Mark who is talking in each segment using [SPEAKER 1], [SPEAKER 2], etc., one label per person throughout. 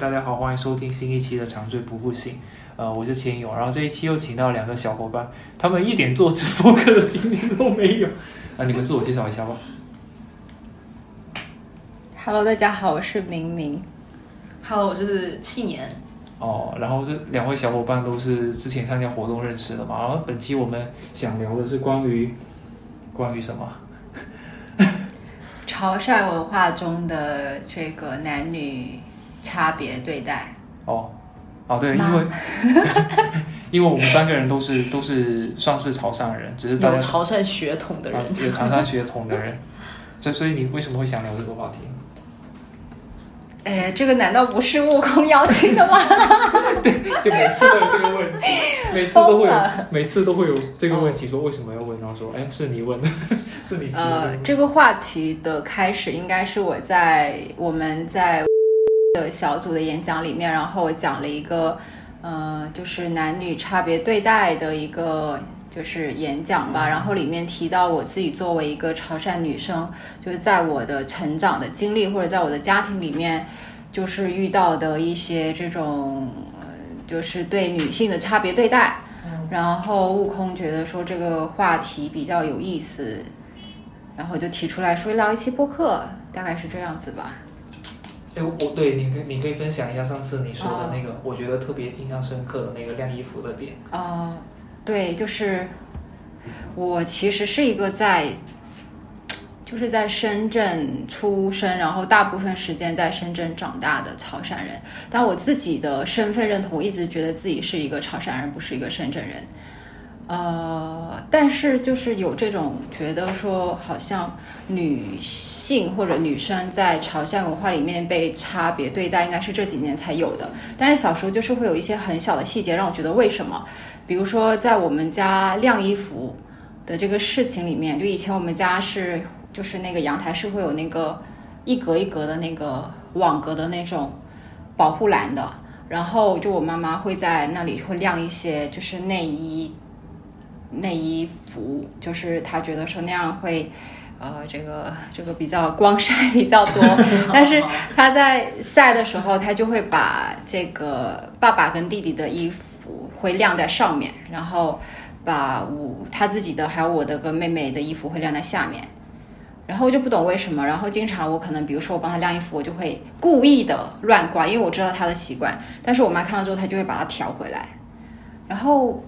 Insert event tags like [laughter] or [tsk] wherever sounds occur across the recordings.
[SPEAKER 1] 大家好，欢迎收听新一期的长醉不复醒。呃，我是千勇，然后这一期又请到两个小伙伴，他们一点做直播课的经历都没有。啊，你们自我介绍一下吧。
[SPEAKER 2] Hello，大家好，我是明明。
[SPEAKER 3] Hello，我就是信言。
[SPEAKER 1] 哦，然后这两位小伙伴都是之前参加活动认识的嘛。然后本期我们想聊的是关于关于什么？[laughs]
[SPEAKER 2] 潮汕文化中的这个男女差别对待。
[SPEAKER 1] 哦，哦对，因为 [laughs] 因为我们三个人都是都是算是潮汕人，只是大
[SPEAKER 3] 有潮汕血统的人，
[SPEAKER 1] 啊有潮汕血统的人，所以所以你为什么会想聊这个话题？[laughs]
[SPEAKER 2] 哎，这个难道不是悟空邀请的吗？[laughs]
[SPEAKER 1] 对就每次都有这个问题，每次都会有，每次都会有这个问题，说为什么要问？然后说，哎，是你问的，是你提
[SPEAKER 2] 呃，这个话题的开始应该是我在我们在的小组的演讲里面，然后我讲了一个呃，就是男女差别对待的一个就是演讲吧，然后里面提到我自己作为一个潮汕女生，就是在我的成长的经历或者在我的家庭里面，就是遇到的一些这种呃，就是对女性的差别对待。然后悟空觉得说这个话题比较有意思，然后就提出来说聊一期播客，大概是这样子吧。
[SPEAKER 1] 哎，我我对你可以你可以分享一下上次你说的那个，我觉得特别印象深刻的那个晾衣服的点。
[SPEAKER 2] 啊，对，就是我其实是一个在，就是在深圳出生，然后大部分时间在深圳长大的潮汕人。但我自己的身份认同，我一直觉得自己是一个潮汕人，不是一个深圳人。呃，但是就是有这种觉得说，好像女性或者女生在潮汕文化里面被差别对待，应该是这几年才有的。但是小时候就是会有一些很小的细节让我觉得为什么，比如说在我们家晾衣服的这个事情里面，就以前我们家是就是那个阳台是会有那个一格一格的那个网格的那种保护栏的，然后就我妈妈会在那里会晾一些就是内衣。内衣服，就是他觉得说那样会，呃，这个这个比较光 [laughs] 晒比较多，但是他在晒的时候，他就会把这个爸爸跟弟弟的衣服会晾在上面，然后把我他自己的还有我的跟妹妹的衣服会晾在下面。然后我就不懂为什么，然后经常我可能比如说我帮他晾衣服，我就会故意的乱挂，因为我知道他的习惯。但是我妈看到之后，她就会把它调回来。然后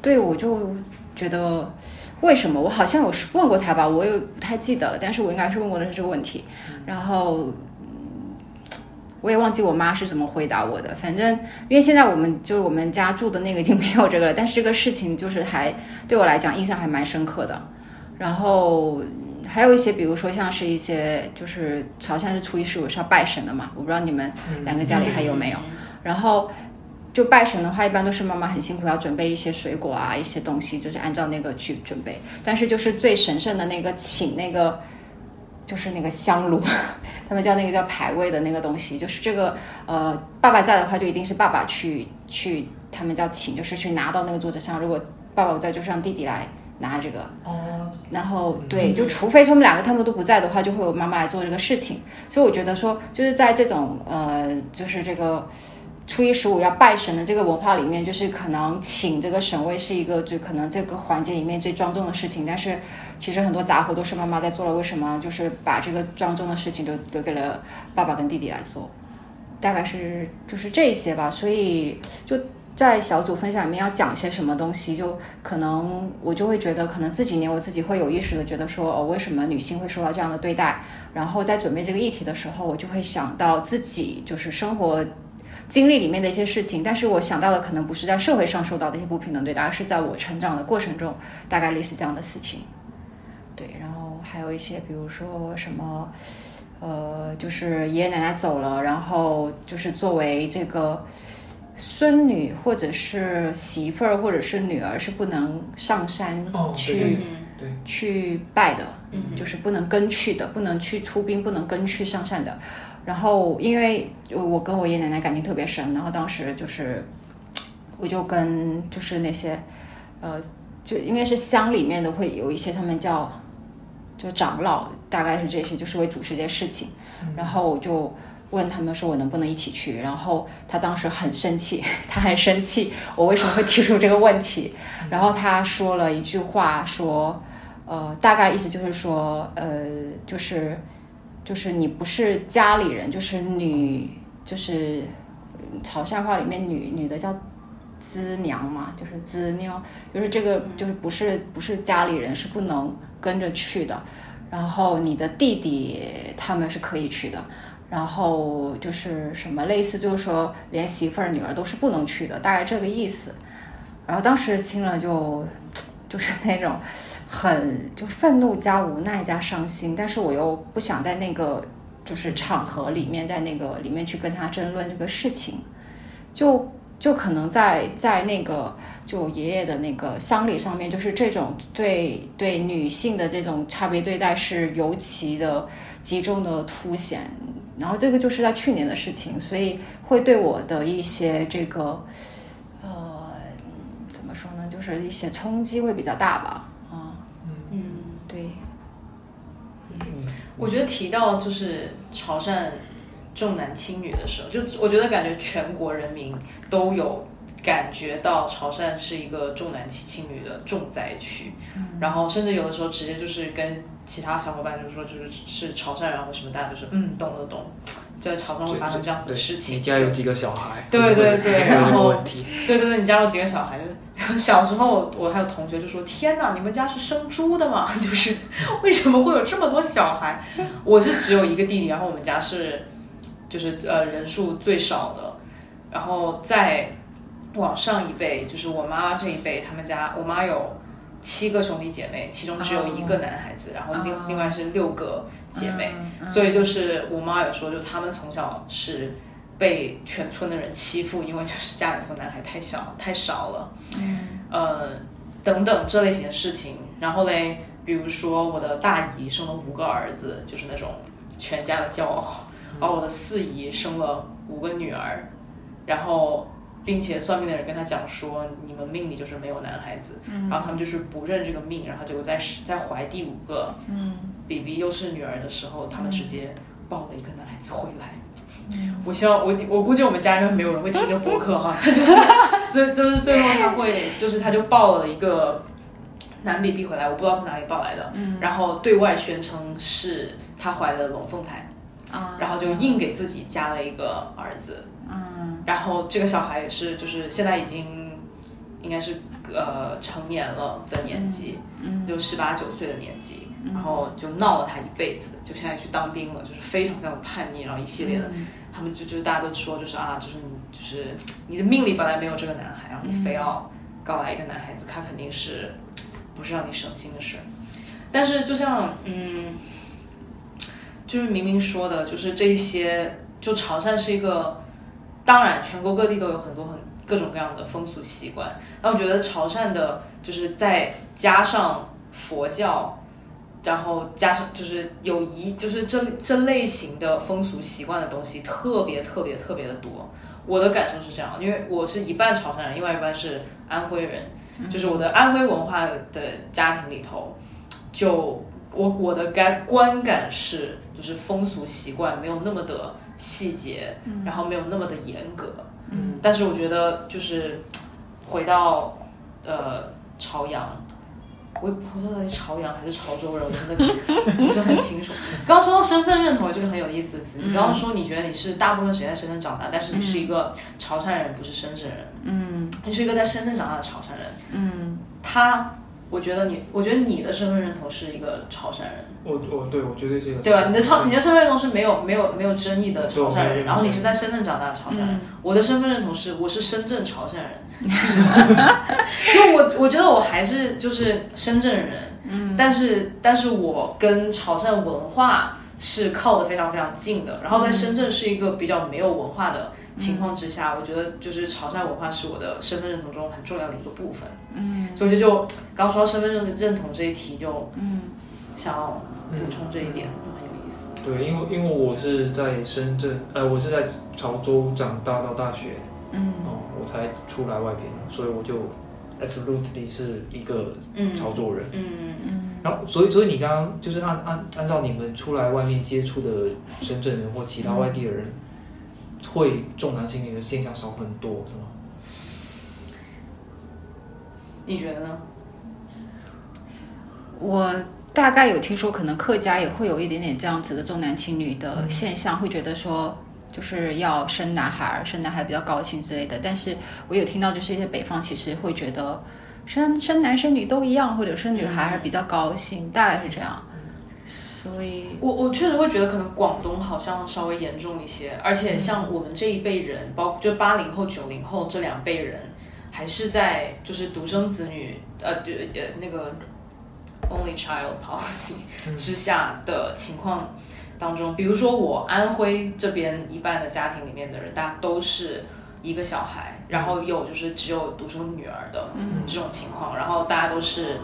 [SPEAKER 2] 对我就觉得为什么？我好像有问过他吧，我也不太记得了，但是我应该是问过的是这个问题。然后，嗯我也忘记我妈是怎么回答我的。反正因为现在我们就是我们家住的那个已经没有这个了，但是这个事情就是还对我来讲印象还蛮深刻的。然后还有一些，比如说像是一些就是潮汕是初一十五是要拜神的嘛，我不知道你们两个家里还有没有。然后就拜神的话，一般都是妈妈很辛苦，要准备一些水果啊，一些东西，就是按照那个去准备。但是就是最神圣的那个请那个，就是那个香炉，[laughs] 他们叫那个叫牌位的那个东西，就是这个呃，爸爸在的话，就一定是爸爸去去，他们叫请，就是去拿到那个桌子上。如果爸爸不在，就是让弟弟来拿这个。
[SPEAKER 1] 哦，
[SPEAKER 2] 然后对，就除非他们两个他们都不在的话，就会有妈妈来做这个事情。所以我觉得说，就是在这种呃，就是这个初一十五要拜神的这个文化里面，就是可能请这个神位是一个最可能这个环节里面最庄重的事情，但是其实很多杂活都是妈妈在做了，为什么就是把这个庄重的事情都留给了爸爸跟弟弟来做？大概是就是这些吧，所以就在小组分享里面要讲些什么东西，就可能我就会觉得，可能这几年我自己会有意识的觉得说，哦，为什么女性会受到这样的对待？然后在准备这个议题的时候，我就会想到自己就是生活经历里面的一些事情，但是我想到的可能不是在社会上受到的一些不平等对待，而是在我成长的过程中，大概类似这样的事情。对，然后还有一些，比如说什么。呃，就是爷爷奶奶走了，然后就是作为这个孙女或者是媳妇儿或者是女儿是不能上山
[SPEAKER 1] 哦
[SPEAKER 2] 去、去拜的，
[SPEAKER 3] 嗯
[SPEAKER 2] 就是不能跟去的，不能去出兵，不能跟去上山的。然后因为我跟我爷爷奶奶感情特别深，然后当时就是我就跟就是那些呃，就因为是乡里面的会有一些他们叫就长老，大概是这些，就是会主持这些事情。然后我就问他们说我能不能一起去，然后他当时很生气，[laughs] 他很生气我为什么会提出这个问题，[laughs] 然后他说了一句话说，呃，大概意思就是说，呃，就是就是你不是家里人，就是女，就是潮汕话里面女女的叫资娘嘛，就是资妞，就是这个就是不是不是家里人是不能跟着去的，然后你的弟弟他们是可以去的。然后就是什么类似，就是说连媳妇儿、女儿都是不能去的，大概这个意思。然后当时听了就 [tsk] 就是那种很就愤怒加无奈加伤心，但是我又不想在那个就是场合里面，在那个里面去跟他争论这个事情，就就可能在在那个就爷爷的那个丧礼上面，就是这种对对女性的这种差别对待是尤其的集中的凸显。然后这个就是在去年的事情，所以会对我的一些这个，呃，怎么说呢，就是一些冲击会比较大吧，啊，嗯，对，
[SPEAKER 3] 我觉得提到就是潮汕重男轻女的时候，就我觉得感觉全国人民都有感觉到潮汕是一个重男轻女的重灾区，然后甚至有的时候直接就是跟。其他小伙伴就说，就是是潮汕人或什么，大家就是嗯，懂了懂，就在潮汕会发生这样子的事情。
[SPEAKER 1] 你家有几个小孩？
[SPEAKER 3] 对对对，[laughs] 然后对对对，你家有几个小孩？就 [laughs] 小时候我还有同学就说：“天哪，你们家是生猪的吗？[laughs] 就是为什么会有这么多小孩？”我是只有一个弟弟，然后我们家是就是呃人数最少的，然后再往上一辈，就是我妈这一辈，他们家我妈有。七个兄弟姐妹，其中只有一个男孩子，然后另另外是六个姐妹，所以就是我妈有说，就他们从小是被全村的人欺负，因为就是家里头男孩太小太少了，嗯，呃等等这类型的事情。然后嘞，比如说我的大姨生了五个儿子，就是那种全家的骄傲，而我的四姨生了五个女儿，然后。并且算命的人跟他讲说，你们命里就是没有男孩子，然后他们就是不认这个命，然后结果在在怀第五个，B B 又是女儿的时候，他们直接抱了一个男孩子回来。我希望我我估计我们家人没有人会听这播客哈，他 [laughs] 就是最就是最后他会就是他就抱了一个男 B B 回来，我不知道是哪里抱来的，然后对外宣称是他怀的龙凤胎，然后就硬给自己加了一个儿子。然后这个小孩也是，就是现在已经应该是呃成年了的年纪，就十八九岁的年纪，然后就闹了他一辈子，就现在去当兵了，就是非常非常的叛逆，然后一系列的，他们就就是大家都说就是啊，就是你就是你的命里本来没有这个男孩，然后你非要搞来一个男孩子，他肯定是不是让你省心的事。但是就像嗯，就是明明说的，就是这些，就潮汕是一个。当然，全国各地都有很多很各种各样的风俗习惯。然后我觉得潮汕的，就是再加上佛教，然后加上就是有一就是这这类型的风俗习惯的东西，特别特别特别的多。我的感受是这样，因为我是一半潮汕人，另外一半是安徽人，就是我的安徽文化的家庭里头，就我我的感观感是，就是风俗习惯没有那么的。细节，然后没有那么的严格，嗯，但是我觉得就是回到呃朝阳，我也不知道到底朝阳还是潮州人，我真的不是很清楚。刚刚说到身份认同，这个很有意思的词。你刚刚说你觉得你是大部分时间在深圳长大，但是你是一个潮汕人，不是深圳人，嗯，你是一个在深圳长大的潮汕人，嗯，他，我觉得你，我觉得你的身份认同是一个潮汕人。
[SPEAKER 1] 我我对我绝对是
[SPEAKER 3] 对吧？你的潮你的身份认同是没有没有没有争议的潮汕人，然后你是在深圳长大的潮汕人。我的身份认同是我是深圳潮汕人，[laughs] 就我我觉得我还是就是深圳人，嗯，但是但是我跟潮汕文化是靠的非常非常近的。然后在深圳是一个比较没有文化的情况之下，我觉得就是潮汕文化是我的身份认同中很重要的一个部分，嗯，所以就就刚说到身份认认同这一题就嗯想要。补充这一点就很有意思。
[SPEAKER 1] 对，因为因为我是在深圳，呃，我是在潮州长大到大学，嗯，哦，我才出来外边，所以我就 absolutely 是一个操作人。
[SPEAKER 3] 嗯嗯。
[SPEAKER 1] 然后，所以，所以你刚刚就是按按按照你们出来外面接触的深圳人或其他外地的人，会重男轻女的现象少很多，是吗？
[SPEAKER 3] 你觉得呢？
[SPEAKER 2] 我大概有听说，可能客家也会有一点点这样子的重男轻女的现象，会觉得说就是要生男孩，生男孩比较高兴之类的。但是我有听到，就是一些北方其实会觉得。生生男生女都一样，或者生女孩还是比较高兴，大概是这样。所以，
[SPEAKER 3] 我我确实会觉得可能广东好像稍微严重一些，而且像我们这一辈人，包括就八零后、九零后这两辈人，还是在就是独生子女呃对呃那个 only child policy 之下的情况当中，比如说我安徽这边一半的家庭里面的人，大家都是。一个小孩，然后有就是只有独生女儿的这种情况，然后大家都是，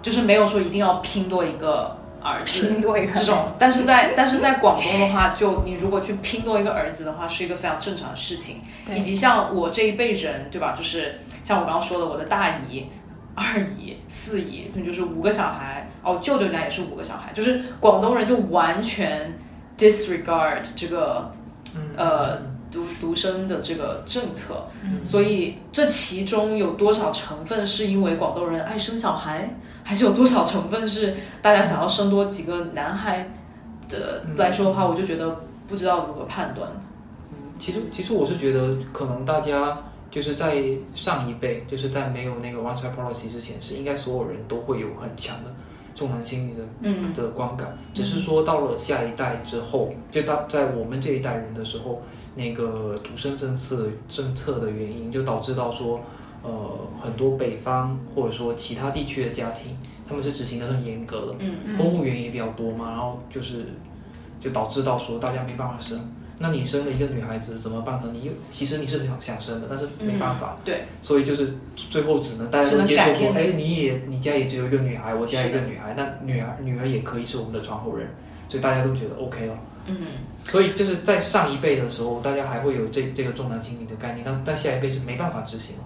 [SPEAKER 3] 就是没有说一定要拼多一个儿子，
[SPEAKER 2] 拼多一个
[SPEAKER 3] 这种，但是在但是在广东的话，就你如果去拼多一个儿子的话，是一个非常正常的事情，以及像我这一辈人，对吧？就是像我刚刚说的，我的大姨、二姨、四姨，那就是五个小孩，哦，舅舅家也是五个小孩，就是广东人就完全 disregard 这个，呃。独独生的这个政策，所以这其中有多少成分是因为广东人爱生小孩，还是有多少成分是大家想要生多几个男孩的来说的话，我就觉得不知道如何判断。
[SPEAKER 1] 嗯，其实其实我是觉得，可能大家就是在上一辈，就是在没有那个 one child policy 之前，是应该所有人都会有很强的重男轻女的嗯。的观感，只是说到了下一代之后，就到在我们这一代人的时候。那个独生政策政策的原因，就导致到说，呃，很多北方或者说其他地区的家庭，他们是执行的很严格的，嗯嗯，公务员也比较多嘛，然后就是，就导致到说大家没办法生，那你生了一个女孩子怎么办呢？你又其实你是想想生的，但是没办法，
[SPEAKER 3] 对，
[SPEAKER 1] 所以就是最后只能大家都接受说，哎，你也你家也只有一个女孩，我家一个女孩，那女儿女儿也可以是我们的传后人，所以大家都觉得 OK 了。嗯，所以就是在上一辈的时候，大家还会有这这个重男轻女的概念，但但下一辈是没办法执行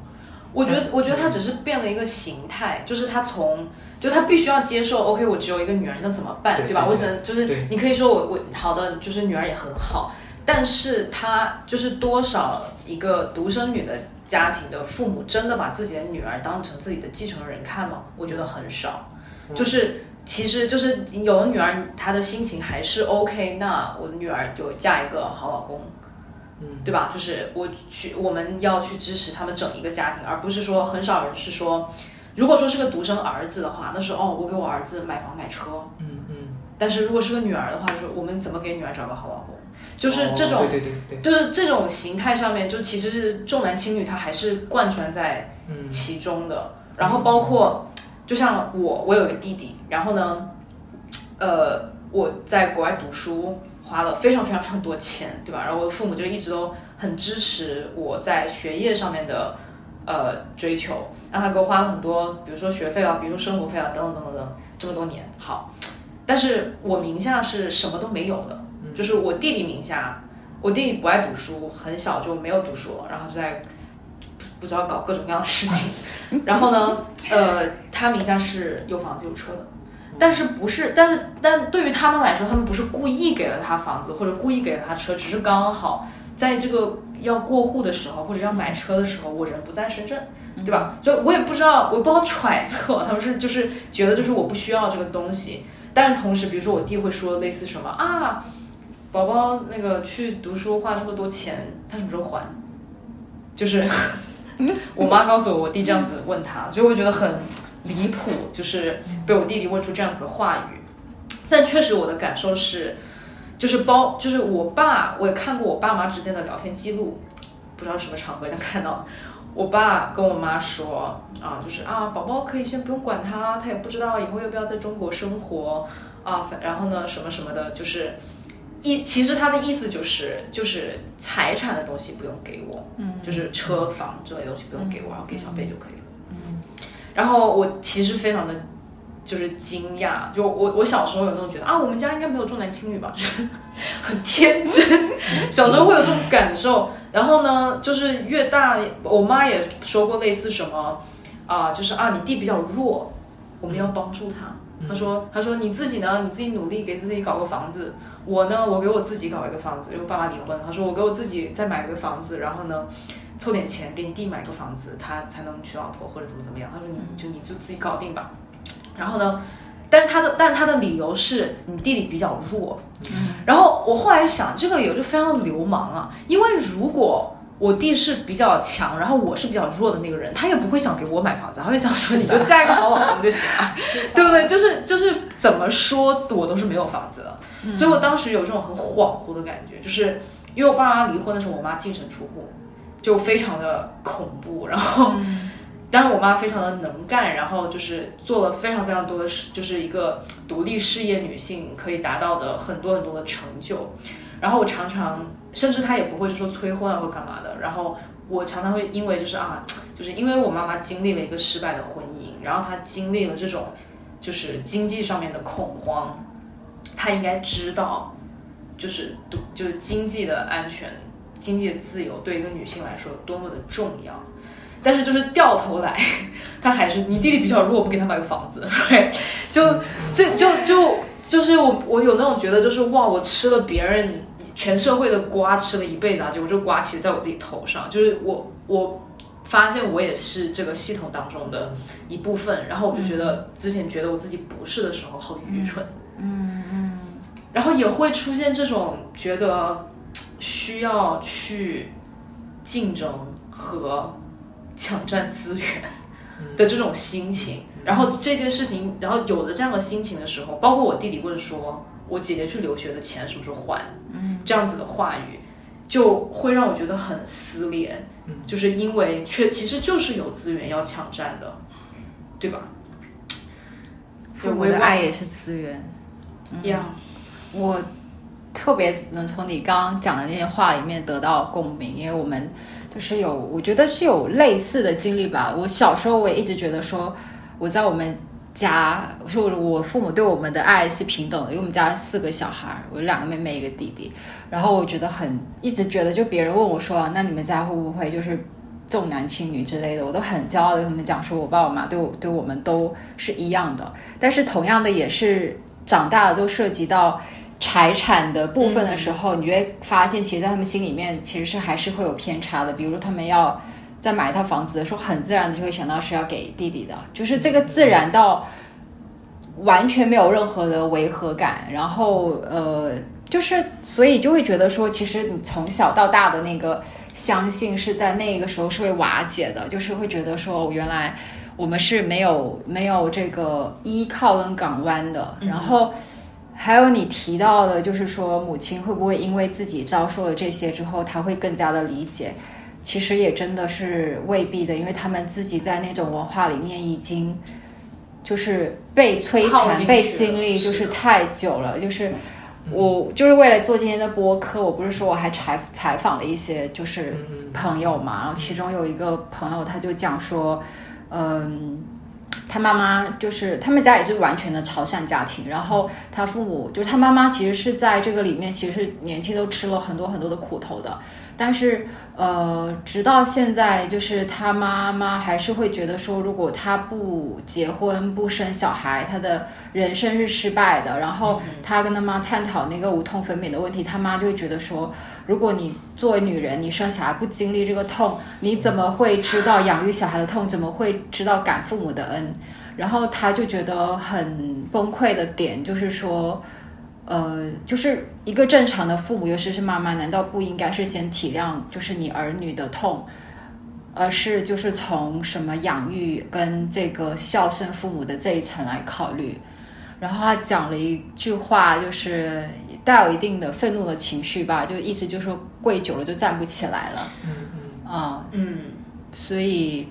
[SPEAKER 3] 我觉得，我觉得他只是变了一个形态，就是他从，就他必须要接受，OK，我只有一个女儿，那怎么办，对吧？我只能就是，你可以说我我好的，就是女儿也很好，但是他就是多少一个独生女的家庭的父母真的把自己的女儿当成自己的继承人看吗？我觉得很少，就是。其实就是有了女儿，她的心情还是 OK。那我的女儿就嫁一个好老公，嗯，对吧？就是我去，我们要去支持他们整一个家庭，而不是说很少人是说，如果说是个独生儿子的话，那是哦，我给我儿子买房买车，嗯嗯。但是如果是个女儿的话，就是我们怎么给女儿找个好老公？就是这种，
[SPEAKER 1] 对对对对，
[SPEAKER 3] 就是这种形态上面，就其实是重男轻女，它还是贯穿在其中的。然后包括。就像我，我有一个弟弟，然后呢，呃，我在国外读书花了非常非常非常多钱，对吧？然后我的父母就一直都很支持我在学业上面的呃追求，让他给我花了很多，比如说学费啊，比如说生活费啊，等等等等等，这么多年。好，但是我名下是什么都没有的，就是我弟弟名下，我弟弟不爱读书，很小就没有读书了，然后就在。不知道搞各种各样的事情，[laughs] 然后呢，呃，他名下是有房子有车的，但是不是，但是但对于他们来说，他们不是故意给了他房子或者故意给了他车，只是刚好在这个要过户的时候或者要买车的时候，我人不在深圳，对吧？就我也不知道，我不好揣测，他们是就是觉得就是我不需要这个东西，但是同时，比如说我弟会说类似什么啊，宝宝那个去读书花这么多钱，他什么时候还？就是。[laughs] 我妈告诉我，我弟这样子问他，就会觉得很离谱，就是被我弟弟问出这样子的话语。但确实，我的感受是，就是包，就是我爸，我也看过我爸妈之间的聊天记录，不知道什么场合上看到，我爸跟我妈说啊，就是啊，宝宝可以先不用管他，他也不知道以后要不要在中国生活啊，然后呢，什么什么的，就是。意其实他的意思就是，就是财产的东西不用给我，嗯，就是车房之类的东西不用给我，然后给小贝就可以了，嗯。然后我其实非常的就是惊讶，就我我小时候有那种觉得啊，我们家应该没有重男轻女吧，就是 [laughs] 很天真，[laughs] 小时候会有这种感受。然后呢，就是越大，我妈也说过类似什么，啊，就是啊，你弟比较弱，我们要帮助他。他说，他说你自己呢，你自己努力给自己搞个房子。我呢，我给我自己搞一个房子，因为爸爸离婚。他说我给我自己再买一个房子，然后呢，凑点钱给你弟买个房子，他才能娶老婆或者怎么怎么样。他说你就你就自己搞定吧。然后呢？但是他的，但他的理由是你弟弟比较弱。然后我后来想，这个理由就非常的流氓啊！因为如果我弟是比较强，然后我是比较弱的那个人，他也不会想给我买房子，他会想说你就嫁一个好老公就行了，[laughs] 对不对？就是就是怎么说我都是没有房子的。所以我当时有这种很恍惚的感觉，就是因为我爸妈离婚的时候，我妈净身出户，就非常的恐怖。然后。但是我妈非常的能干，然后就是做了非常非常多的事，就是一个独立事业女性可以达到的很多很多的成就。然后我常常，甚至他也不会就说催婚啊或干嘛的。然后我常常会因为就是啊，就是因为我妈妈经历了一个失败的婚姻，然后她经历了这种就是经济上面的恐慌，她应该知道，就是就是经济的安全、经济的自由对一个女性来说多么的重要。但是就是掉头来，他还是你弟弟比较弱，不给他买个房子，[laughs] 对，就这就就就是我我有那种觉得就是哇，我吃了别人全社会的瓜吃了一辈子啊，结果这瓜其实在我自己头上，就是我我发现我也是这个系统当中的一部分，然后我就觉得之前觉得我自己不是的时候好愚蠢，
[SPEAKER 2] 嗯嗯，
[SPEAKER 3] 然后也会出现这种觉得需要去竞争和。抢占资源的这种心情，然后这件事情，然后有了这样的心情的时候，包括我弟弟问说，我姐姐去留学的钱什么时候还？嗯，这样子的话语，就会让我觉得很撕裂。嗯，就是因为却其实就是有资源要抢占的，对吧？
[SPEAKER 2] 父母的爱也是资源。
[SPEAKER 3] 呀，
[SPEAKER 2] 我特别能从你刚刚讲的那些话里面得到共鸣，因为我们。就是有，我觉得是有类似的经历吧。我小时候我也一直觉得说，我在我们家，说我父母对我们的爱是平等的，因为我们家四个小孩，我有两个妹妹一个弟弟。然后我觉得很一直觉得，就别人问我说，那你们家会不会就是重男轻女之类的，我都很骄傲的跟他们讲说，我爸我妈对我对我们都是一样的。但是同样的也是长大了都涉及到。财产的部分的时候，你会发现，其实，在他们心里面，其实是还是会有偏差的。比如说，他们要在买一套房子的时候，很自然的就会想到是要给弟弟的，就是这个自然到完全没有任何的违和感。然后，呃，就是所以就会觉得说，其实你从小到大的那个相信是在那个时候是会瓦解的，就是会觉得说，原来我们是没有没有这个依靠跟港湾的，然后。还有你提到的，就是说母亲会不会因为自己遭受了这些之后，她会更加的理解？其实也真的是未必的，因为他们自己在那种文化里面已经就是被摧残、被经历，就是太久了。就是我就是为了做今天的播客，我不是说我还采采访了一些就是朋友嘛，然后其中有一个朋友他就讲说，嗯。他妈妈就是他们家也是完全的潮汕家庭，然后他父母就是他妈妈，其实是在这个里面，其实年轻都吃了很多很多的苦头的。但是，呃，直到现在，就是他妈妈还是会觉得说，如果他不结婚、不生小孩，他的人生是失败的。然后他跟他妈探讨那个无痛分娩的问题，他妈就会觉得说，如果你作为女人，你生小孩不经历这个痛，你怎么会知道养育小孩的痛？怎么会知道感父母的恩？然后他就觉得很崩溃的点就是说。呃，就是一个正常的父母，尤其是妈妈，难道不应该是先体谅就是你儿女的痛，而是就是从什么养育跟这个孝顺父母的这一层来考虑？然后他讲了一句话，就是带有一定的愤怒的情绪吧，就意思就是说跪久了就站不起来了。嗯嗯啊嗯，所以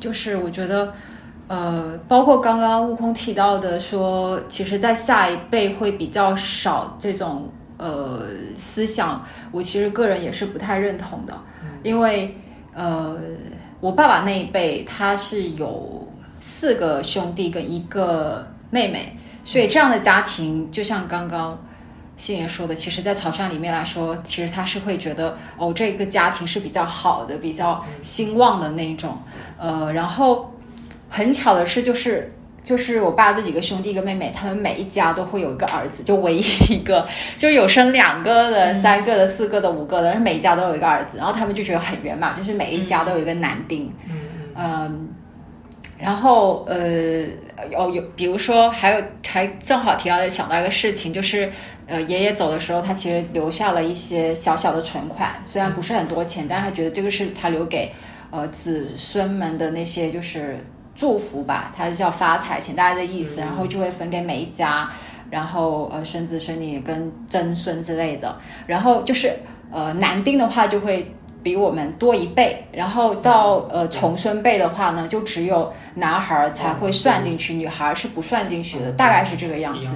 [SPEAKER 2] 就是我觉得。呃，包括刚刚悟空提到的，说其实，在下一辈会比较少这种呃思想，我其实个人也是不太认同的，因为呃，我爸爸那一辈他是有四个兄弟跟一个妹妹，所以这样的家庭就像刚刚信爷说的，其实，在潮汕里面来说，其实他是会觉得，哦，这个家庭是比较好的，比较兴旺的那种。呃，然后很巧的是，就是就是我爸这几个兄弟跟妹妹，他们每一家都会有一个儿子，就唯一一个，就有生两个的、三个的、四个的、五个的，每一家都有一个儿子，然后他们就觉得很圆满，就是每一家都有一个男丁。嗯嗯。然后呃，哦有，比如说还有还正好提到想到一个事情，就是呃，爷爷走的时候，他其实留下了一些小小的存款，虽然不是很多钱，但是他觉得这个是他留给呃子孙们的那些就是祝福吧，他是叫发财请，大家的意思，然后就会分给每一家，然后呃孙子孙女跟曾孙之类的，然后就是呃男丁的话就会。比我们多一倍，然后到呃重孙辈的话呢，就只有男孩才会算进去，女孩是不算进去的，大概是这个样子。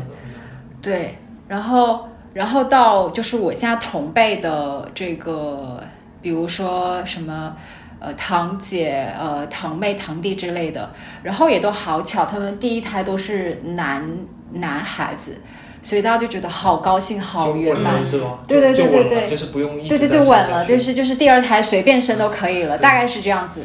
[SPEAKER 2] 对，然后然后到就是我现在同辈的这个，比如说什么呃堂姐、呃堂妹、堂弟之类的，然后也都好巧，他们第一胎都是男男孩子。所以大家就觉得好高兴，好圆满，对对对对对，
[SPEAKER 1] 就是不用
[SPEAKER 2] 对对对稳了，就是就是第二胎随便生都可以了，大概是这样子。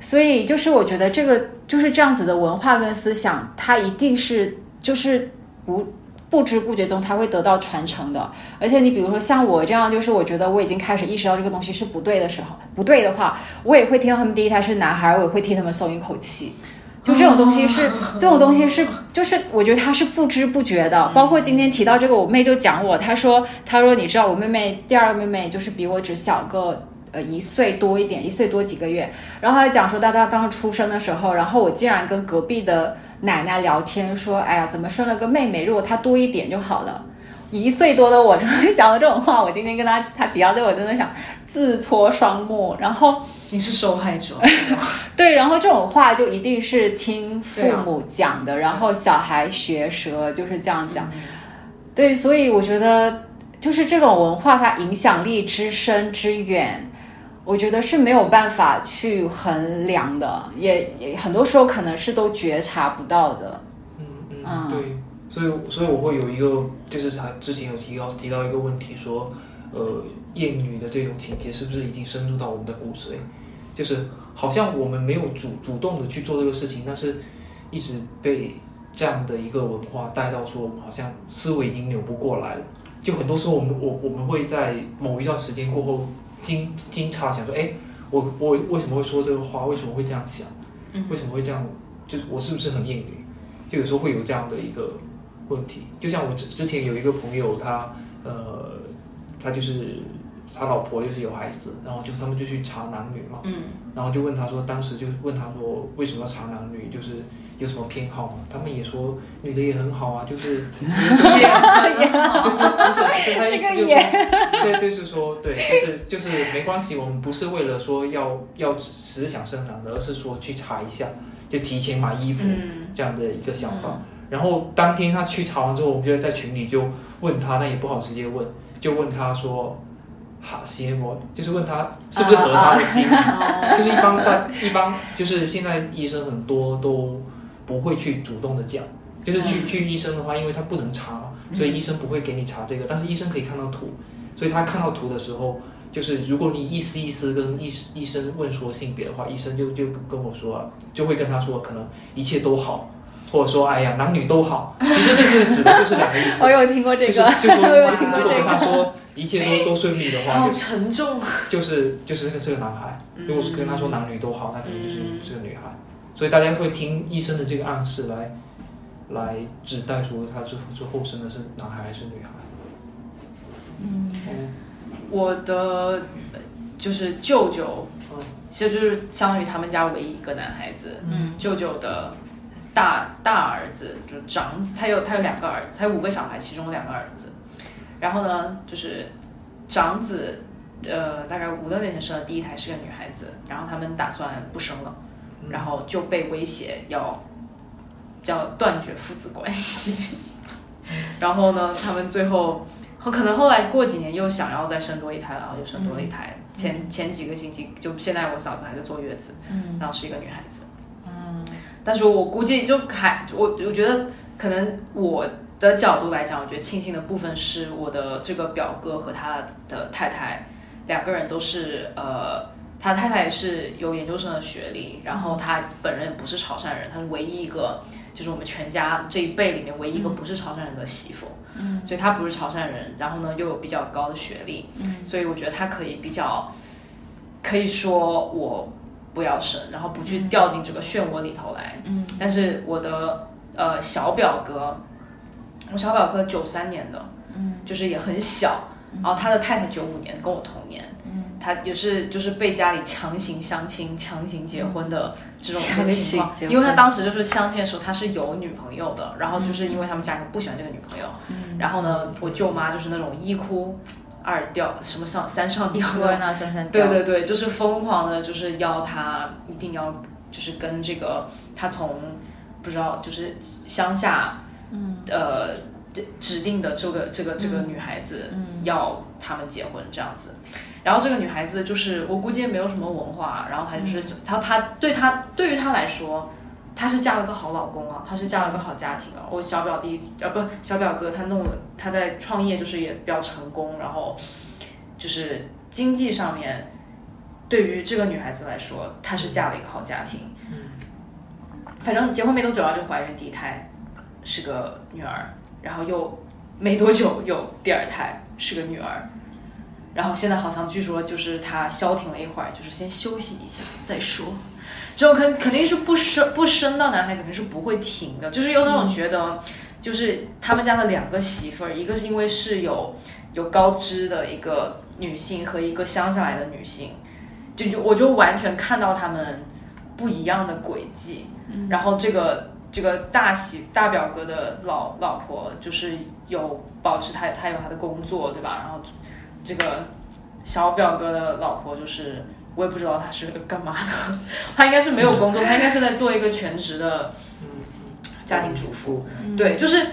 [SPEAKER 2] 所以就是我觉得这个就是这样子的文化跟思想，它一定是就是不不知不觉中它会得到传承的。而且你比如说像我这样，就是我觉得我已经开始意识到这个东西是不对的时候，不对的话，我也会听到他们第一胎是男孩，我也会替他们松一口气。就这种东西是，这种东西是，就是我觉得他是不知不觉的。包括今天提到这个，我妹就讲我，她说，她说你知道我妹妹第二个妹妹就是比我只小个呃一岁多一点，一岁多几个月。然后她讲说，当她当时出生的时候，然后我竟然跟隔壁的奶奶聊天说，哎呀，怎么生了个妹妹？如果她多一点就好了。一岁多的我终于讲了这种话，我今天跟他他比较对，我真的想自戳双目。然后
[SPEAKER 3] 你是受害者，[laughs]
[SPEAKER 2] 对，然后这种话就一定是听父母讲的，然后小孩学舌就是这样讲。对，所以我觉得就是这种文化，它影响力之深之远，我觉得是没有办法去衡量的，也也很多时候可能是都觉察不到的。
[SPEAKER 1] 嗯嗯，对。所以，所以我会有一个，就是他之前有提到提到一个问题，说，呃，厌女的这种情节是不是已经深入到我们的骨髓？就是好像我们没有主主动的去做这个事情，但是一直被这样的一个文化带到说，我们好像思维已经扭不过来了。就很多时候，我们我我们会在某一段时间过后，惊惊诧想说，哎，我我为什么会说这个话？为什么会这样想？为什么会这样？就我是不是很厌女？就有时候会有这样的一个。问题就像我之之前有一个朋友，他呃，他就是他老婆就是有孩子，然后就他们就去查男女嘛，嗯，然后就问他说，当时就问他说为什么要查男女，就是有什么偏好吗？他们也说女的也很好啊，就是，[laughs] 就是不是不是他意思就是说，对，就是说对，就是就是没关系，我们不是为了说要要只是想生男的，而是说去查一下，就提前买衣服这样的一个想法。然后当天他去查完之后，我们就在群里就问他，那也不好直接问，就问他说，哈邪魔，就是问他是不是合他的心，就是一般在一般就是现在医生很多都不会去主动的讲，就是去去医生的话，因为他不能查嘛，所以医生不会给你查这个，但是医生可以看到图，所以他看到图的时候，就是如果你一丝一丝跟医医生问说性别的话，医生就就跟我说，就会跟他说可能一切都好。或者说，哎呀，男女都好，[laughs] 其实这就是指的就是两个意思。
[SPEAKER 2] 我有听过这个，就
[SPEAKER 1] 是说，如果跟他说一切都都顺利的话，
[SPEAKER 3] 好沉重。
[SPEAKER 1] 就是就是这个这个男孩，如果是跟他说男女都好，那肯定就是这个女孩。所以大家会听医生的这个暗示来来指代说他之之后生的是男孩还是女孩。
[SPEAKER 3] 嗯，我的就是舅舅，其实就是相当于他们家唯一一个男孩子。嗯，舅舅的。大大儿子就长子，他有他有两个儿子，他有五个小孩，其中两个儿子。然后呢，就是长子，呃，大概五六年前生的第一胎是个女孩子，然后他们打算不生了，然后就被威胁要叫断绝父子关系。然后呢，他们最后可能后来过几年又想要再生多一胎，然后又生多了一胎。前前几个星期，就现在我嫂子还在坐月子，嗯然后是一个女孩子。嗯但是我估计就还我我觉得可能我的角度来讲，我觉得庆幸的部分是我的这个表哥和他的太太两个人都是呃，他太太是有研究生的学历，然后他本人也不是潮汕人，他是唯一一个就是我们全家这一辈里面唯一一个不是潮汕人的媳妇，嗯，所以他不是潮汕人，然后呢又有比较高的学历，嗯，所以我觉得他可以比较可以说我不要生，然后不去掉进这个漩涡里头来，嗯，但是我的呃小表哥。我小表哥九三年的，嗯，就是也很小，然后他的太太九五年，跟我同年，嗯，他也是就是被家里强行相亲、强行结婚的这种情况，因为他当时就是相亲的时候他是有女朋友的，然后就是因为他们家人不喜欢这个女朋友，嗯，然后呢，我舅妈就是那种一哭二吊，什么上三上吊
[SPEAKER 2] 的，
[SPEAKER 3] 对对对，就是疯狂的，就是要他一定要就是跟这个他从不知道就是乡下。嗯，呃，指定的这个这个这个女孩子要他们结婚这样子，然后这个女孩子就是我估计也没有什么文化，然后她就是她她对她对于她来说，她是嫁了个好老公啊，她是嫁了个好家庭啊。我小表弟啊不小表哥他弄了他在创业就是也比较成功，然后就是经济上面对于这个女孩子来说，她是嫁了一个好家庭。嗯，反正结婚没多久啊就怀孕第一胎。是个女儿，然后又没多久又第二胎，是个女儿，然后现在好像据说就是他消停了一会儿，就是先休息一下再说。这种肯肯定是不生不生到男孩子肯定是不会停的，就是有那种觉得，就是他们家的两个媳妇儿，一个是因为是有有高知的一个女性和一个乡下来的女性，就就我就完全看到他们不一样的轨迹，然后这个。这个大喜大表哥的老老婆就是有保持他他有他的工作对吧？然后这个小表哥的老婆就是我也不知道他是干嘛的，[laughs] 他应该是没有工作，他应该是在做一个全职的家庭主妇。对，就是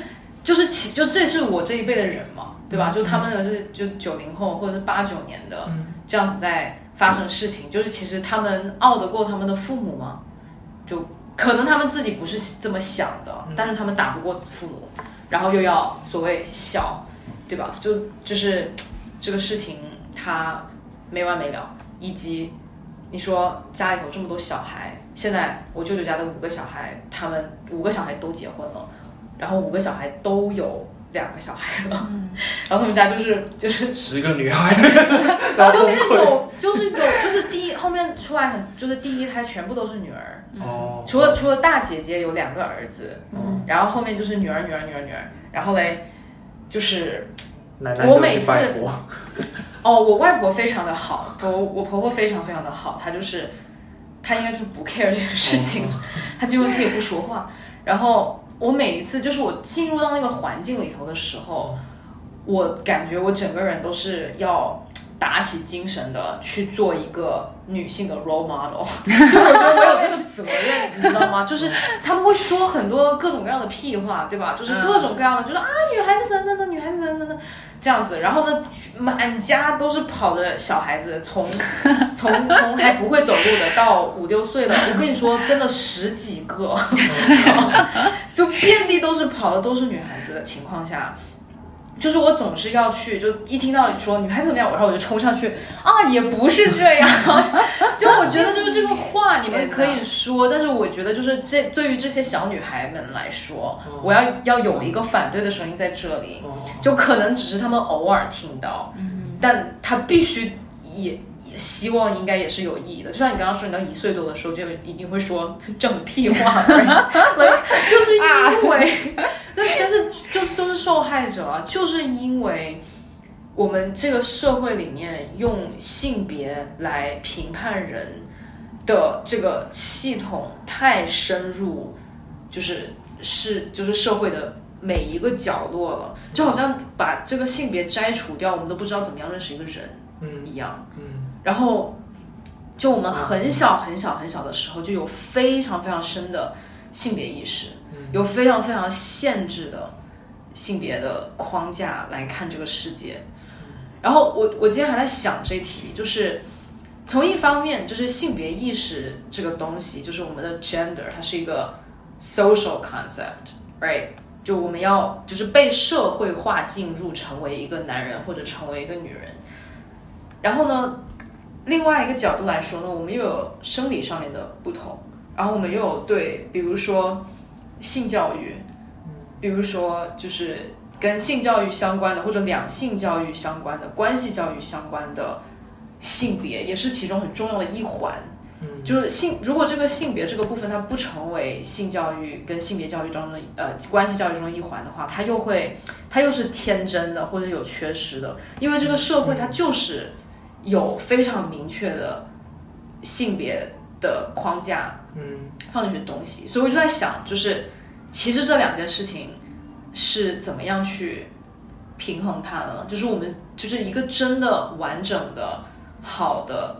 [SPEAKER 3] 就是其就这是我这一辈的人嘛，对吧？就他们那个是就九零后或者是八九年的这样子在发生事情，就是其实他们傲得过他们的父母吗？就。可能他们自己不是这么想的，但是他们打不过父母，然后又要所谓小，对吧？就就是这个事情他没完没了，以及你说家里头这么多小孩，现在我舅舅家的五个小孩，他们五个小孩都结婚了，然后五个小孩都有。两个小孩了，[laughs] 然后他们家就是就是
[SPEAKER 1] 十个女孩，[laughs]
[SPEAKER 3] 就是有就是有就是第一后面出来很就是第一胎全部都是女儿，哦，除了除了大姐姐有两个儿子，嗯，然后后面就是女儿女儿女儿女儿，然后嘞就是我每次哦，我外婆非常的好，我我婆婆非常非常的好，她就是她应该就是不 care 这个事情，她几乎可以不说话，然后。我每一次就是我进入到那个环境里头的时候，我感觉我整个人都是要打起精神的去做一个女性的 role model，[laughs] 就我觉得我有这个责任，你知道吗？[laughs] 就是他们会说很多各种各样的屁话，对吧？就是各种各样的，就是啊，女孩子等等等，女孩子等等等。这样子，然后呢，满家都是跑的小孩子，从 [laughs] 从从还不会走路的到五六岁的，我跟你说，真的十几个，就遍地都是跑的都是女孩子的情况下。就是我总是要去，就一听到你说女孩子怎么样，然后我就冲上去啊，也不是这样。[laughs] 就我觉得就是这个话你们可以说，但是我觉得就是这对于这些小女孩们来说，我要要有一个反对的声音在这里，就可能只是他们偶尔听到，但他必须也。希望应该也是有意义的，就像你刚刚说，你到一岁多的时候就一定会说 [laughs] 这种屁话，[laughs] 就是因为，但但是就是都是受害者啊，就是因为我们这个社会里面用性别来评判人的这个系统太深入，就是是就是社会的每一个角落了，就好像把这个性别摘除掉，我们都不知道怎么样认识一个人，嗯，一样，嗯。然后，就我们很小很小很小的时候，就有非常非常深的性别意识，有非常非常限制的性别的框架来看这个世界。然后我我今天还在想这题，就是从一方面，就是性别意识这个东西，就是我们的 gender，它是一个 social concept，right？就我们要就是被社会化进入成为一个男人或者成为一个女人。然后呢，另外一个角度来说呢，我们又有生理上面的不同，然后我们又有对，比如说性教育，比如说就是跟性教育相关的或者两性教育相关的关系教育相关的性别，也是其中很重要的一环。就是性，如果这个性别这个部分它不成为性教育跟性别教育当中呃关系教育中的一环的话，它又会，它又是天真的或者有缺失的，因为这个社会它就是有非常明确的性别的框架，嗯，放进去的东西，所以我就在想，就是其实这两件事情是怎么样去平衡它的？就是我们就是一个真的完整的好的。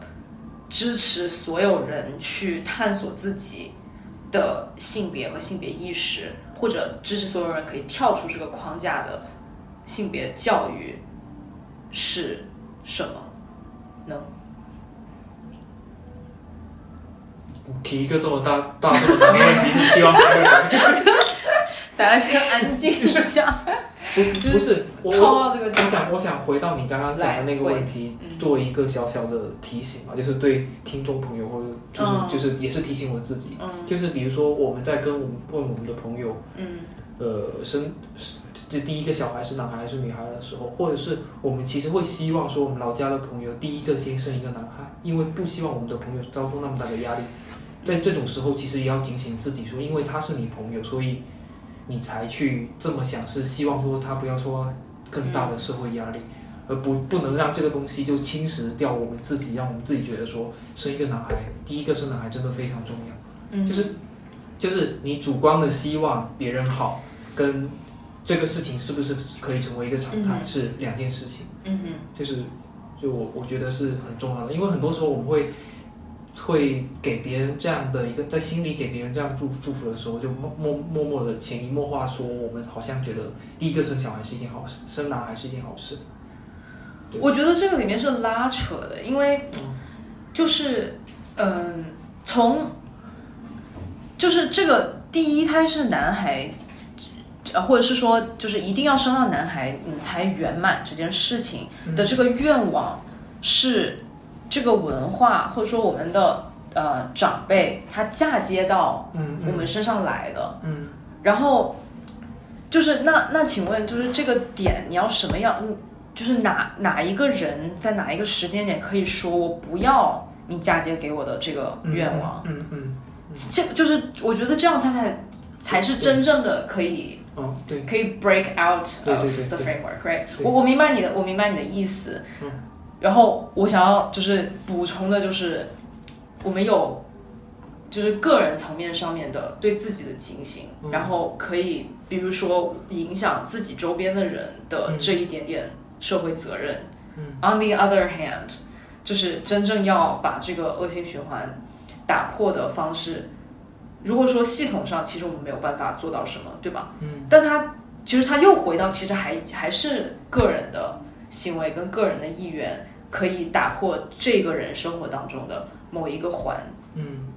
[SPEAKER 3] 支持所有人去探索自己的性别和性别意识，或者支持所有人可以跳出这个框架的性别教育是什么呢？
[SPEAKER 1] 提一个这么大大这么大的问题，是希望
[SPEAKER 3] 大家先安静一下。
[SPEAKER 1] 不不是，我我想我想回到你刚刚讲的那个问题，做一个小小的提醒嘛，就是对听众朋友或者就是就是也是提醒我自己，就是比如说我们在跟我们问我们的朋友，嗯，呃生这第一个小孩是男孩还是女孩的时候，或者是我们其实会希望说我们老家的朋友第一个先生一个男孩，因为不希望我们的朋友遭受那么大的压力，在这种时候其实也要警醒自己说，因为他是你朋友，所以。你才去这么想，是希望说他不要说更大的社会压力，而不不能让这个东西就侵蚀掉我们自己，让我们自己觉得说生一个男孩，第一个生男孩真的非常重要。嗯，就是就是你主观的希望别人好，跟这个事情是不是可以成为一个常态是两件事情。嗯哼，就是就我我觉得是很重要的，因为很多时候我们会。会给别人这样的一个在心里给别人这样祝祝福的时候，就默默默默的潜移默化说，我们好像觉得第一个生小孩是一件好事，生男孩是一件好事。
[SPEAKER 3] 我觉得这个里面是拉扯的，因为就是嗯，从就是这个第一胎是男孩，呃，或者是说就是一定要生到男孩你才圆满这件事情的这个愿望是。这个文化或者说我们的呃长辈，他嫁接到我们身上来的，嗯，然后就是那那请问就是这个点你要什么样？就是哪哪一个人在哪一个时间点可以说我不要你嫁接给我的这个愿望？嗯嗯，这就是我觉得这样才才才是真正的可以，
[SPEAKER 1] 嗯对，
[SPEAKER 3] 可以 break out of the framework，right？我我明白你的，我明白你的意思，嗯。然后我想要就是补充的，就是我们有就是个人层面上面的对自己的警醒，然后可以比如说影响自己周边的人的这一点点社会责任。嗯 On the other hand，就是真正要把这个恶性循环打破的方式，如果说系统上其实我们没有办法做到什么，对吧？嗯。但他其实他又回到其实还还是个人的行为跟个人的意愿。可以打破这个人生活当中的某一个环，嗯，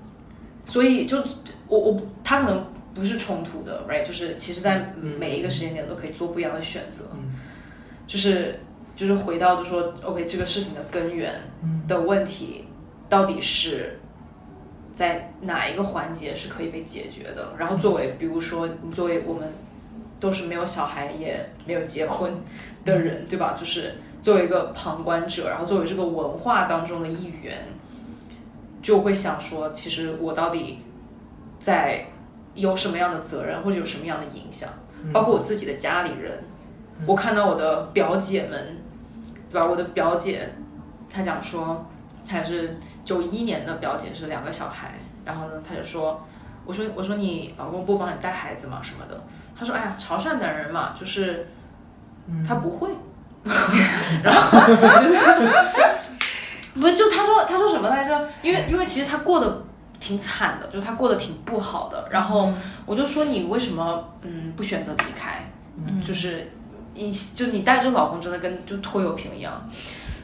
[SPEAKER 3] 所以就我我他可能不是冲突的，right？就是其实，在每一个时间点都可以做不一样的选择，就是就是回到就说，OK，这个事情的根源的问题到底是在哪一个环节是可以被解决的？然后作为比如说你作为我们都是没有小孩也没有结婚的人，对吧？就是。作为一个旁观者，然后作为这个文化当中的一员，就会想说，其实我到底在有什么样的责任，或者有什么样的影响？包括我自己的家里人，我看到我的表姐们，对吧？我的表姐，她讲说，她是九一年的表姐，是两个小孩。然后呢，她就说，我说我说你老公不帮你带孩子嘛？什么的？她说，哎呀，潮汕男人嘛，就是他不会。[laughs] 然后，不就他说他说什么来着？因为因为其实他过得挺惨的，就是他过得挺不好的。然后我就说你为什么嗯不选择离开？就是你就你带着老公真的跟就拖油瓶一样。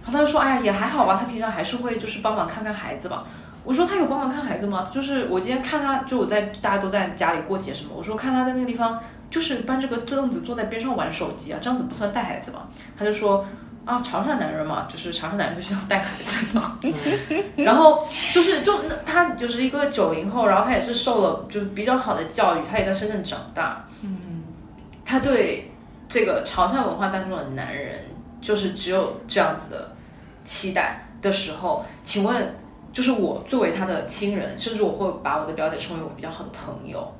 [SPEAKER 3] 然后他就说哎呀也还好吧，他平常还是会就是帮忙看看孩子吧。我说他有帮忙看孩子吗？就是我今天看他就我在大家都在家里过节什么，我说看他在那个地方就是搬这个凳子坐在边上玩手机啊，这样子不算带孩子吗？他就说啊，潮汕男人嘛，就是潮汕男人就是要带孩子嘛。[laughs] 然后就是就他就是一个九零后，然后他也是受了就比较好的教育，他也在深圳长大。嗯，他对这个潮汕文化当中的男人，就是只有这样子的期待的时候，请问？就是我作为他的亲人，甚至我会把我的表姐称为我比较好的朋友。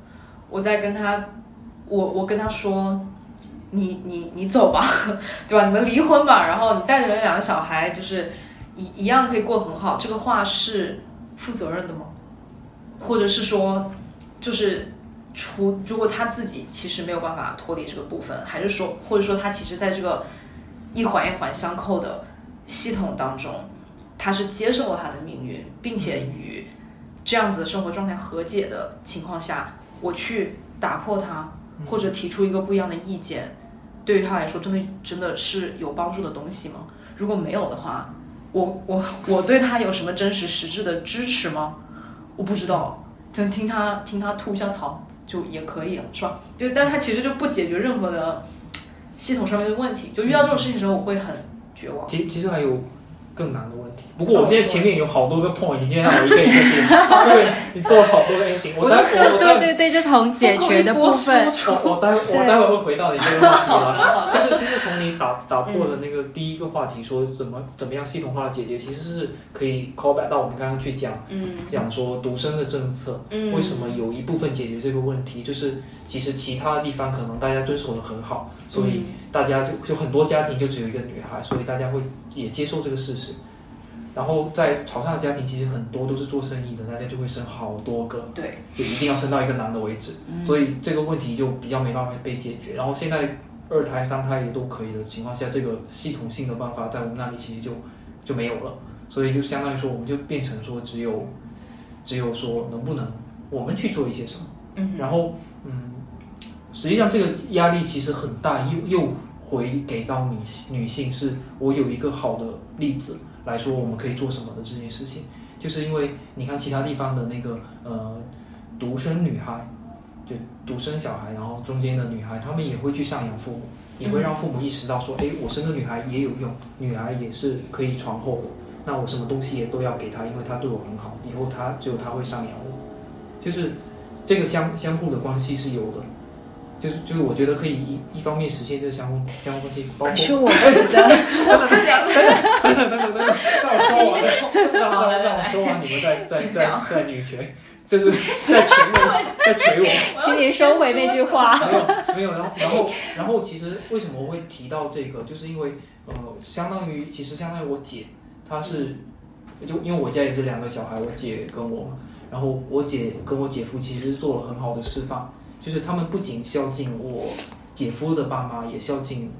[SPEAKER 3] 我在跟他，我我跟他说，你你你走吧，[laughs] 对吧？你们离婚吧，然后你带着那两个小孩，就是一一样可以过得很好。这个话是负责任的吗？或者是说，就是除如果他自己其实没有办法脱离这个部分，还是说，或者说他其实在这个一环一环相扣的系统当中。他是接受了他的命运，并且与这样子的生活状态和解的情况下，我去打破他，或者提出一个不一样的意见，对于他来说，真的真的是有帮助的东西吗？如果没有的话，我我我对他有什么真实实质的支持吗？我不知道，就听他听他吐一下槽就也可以了，是吧？就但他其实就不解决任何的系统上面的问题，就遇到这种事情的时候，我会很
[SPEAKER 1] 其其实还有。更难的问题。不过我现在前面有好多个 point，你今天让我一个一个点，对，你做了好多个 ending。我待会
[SPEAKER 2] 儿对对对，就从解决的部分，
[SPEAKER 1] 我我待我待会儿会回到你这个问题了。[laughs] 就是就是从你打打破的那个第一个话题，说怎么怎么样系统化的解决，其实是可以 call back 到我们刚刚去讲，嗯讲说独生的政策，嗯为什么有一部分解决这个问题，就是其实其他的地方可能大家遵守的很好，所以大家就就很多家庭就只有一个女孩，所以大家会。也接受这个事实，然后在潮汕的家庭其实很多都是做生意的，大家就会生好多个，
[SPEAKER 3] 对，
[SPEAKER 1] 就一定要生到一个男的为止，所以这个问题就比较没办法被解决。然后现在二胎、三胎也都可以的情况下，这个系统性的办法在我们那里其实就就没有了，所以就相当于说我们就变成说只有只有说能不能我们去做一些什么，嗯，然后嗯，实际上这个压力其实很大，又又。回给到女女性是，我有一个好的例子来说，我们可以做什么的这件事情，就是因为你看其他地方的那个呃独生女孩，就独生小孩，然后中间的女孩，她们也会去赡养父母，也会让父母意识到说，哎，我生个女孩也有用，女孩也是可以传后的，那我什么东西也都要给她，因为她对我很好，以后她只有她会赡养我，就是这个相相互的关系是有的。就是就是，我觉得可以一一方面实现这个相互相互关系，包括。可
[SPEAKER 2] 是我觉得，等
[SPEAKER 1] 等等等等等等，让我说完，让让我说完，你们再再再再女权，就是在锤我，在锤我，
[SPEAKER 2] 请你收回那句话。
[SPEAKER 1] 没有没有，然后然后然后，其实为什么我会提到这个，就是因为呃，相当于其实相当于我姐，她是就因为我家也是两个小孩，我姐跟我，然后我姐跟我姐夫其实做了很好的示范。就是他们不仅孝敬我姐夫的爸妈，也孝敬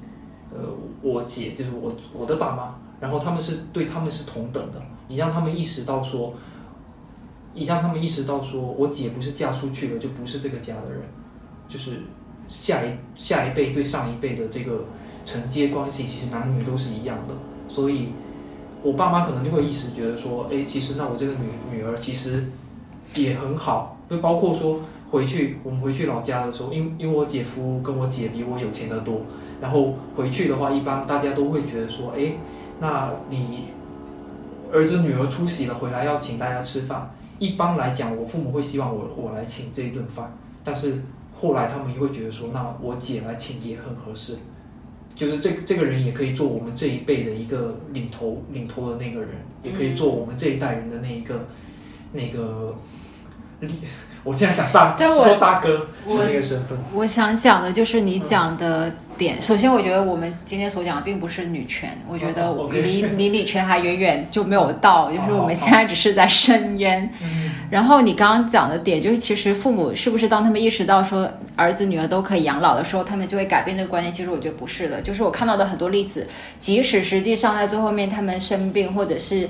[SPEAKER 1] 呃我姐，就是我我的爸妈。然后他们是对他们是同等的，你让他们意识到说，你让他们意识到说，我姐不是嫁出去了就不是这个家的人，就是下一下一辈对上一辈的这个承接关系，其实男女都是一样的。所以，我爸妈可能就会意识觉得说，哎，其实那我这个女女儿其实也很好，就包括说。回去，我们回去老家的时候，因因为我姐夫跟我姐比我有钱的多，然后回去的话，一般大家都会觉得说，哎，那你儿子女儿出席了回来要请大家吃饭，一般来讲，我父母会希望我我来请这一顿饭，但是后来他们也会觉得说，那我姐来请也很合适，就是这这个人也可以做我们这一辈的一个领头领头的那个人，也可以做我们这一代人的那一个那个。我现在想上说大哥那个身份，
[SPEAKER 2] 我想讲的就是你讲的点。首先，我觉得我们今天所讲的并不是女权，我觉得离离女权还远远就没有到，[laughs] 就是我们现在只是在深渊。然后你刚刚讲的点，就是其实父母是不是当他们意识到说儿子女儿都可以养老的时候，他们就会改变这个观念？其实我觉得不是的，就是我看到的很多例子，即使实际上在最后面他们生病或者是。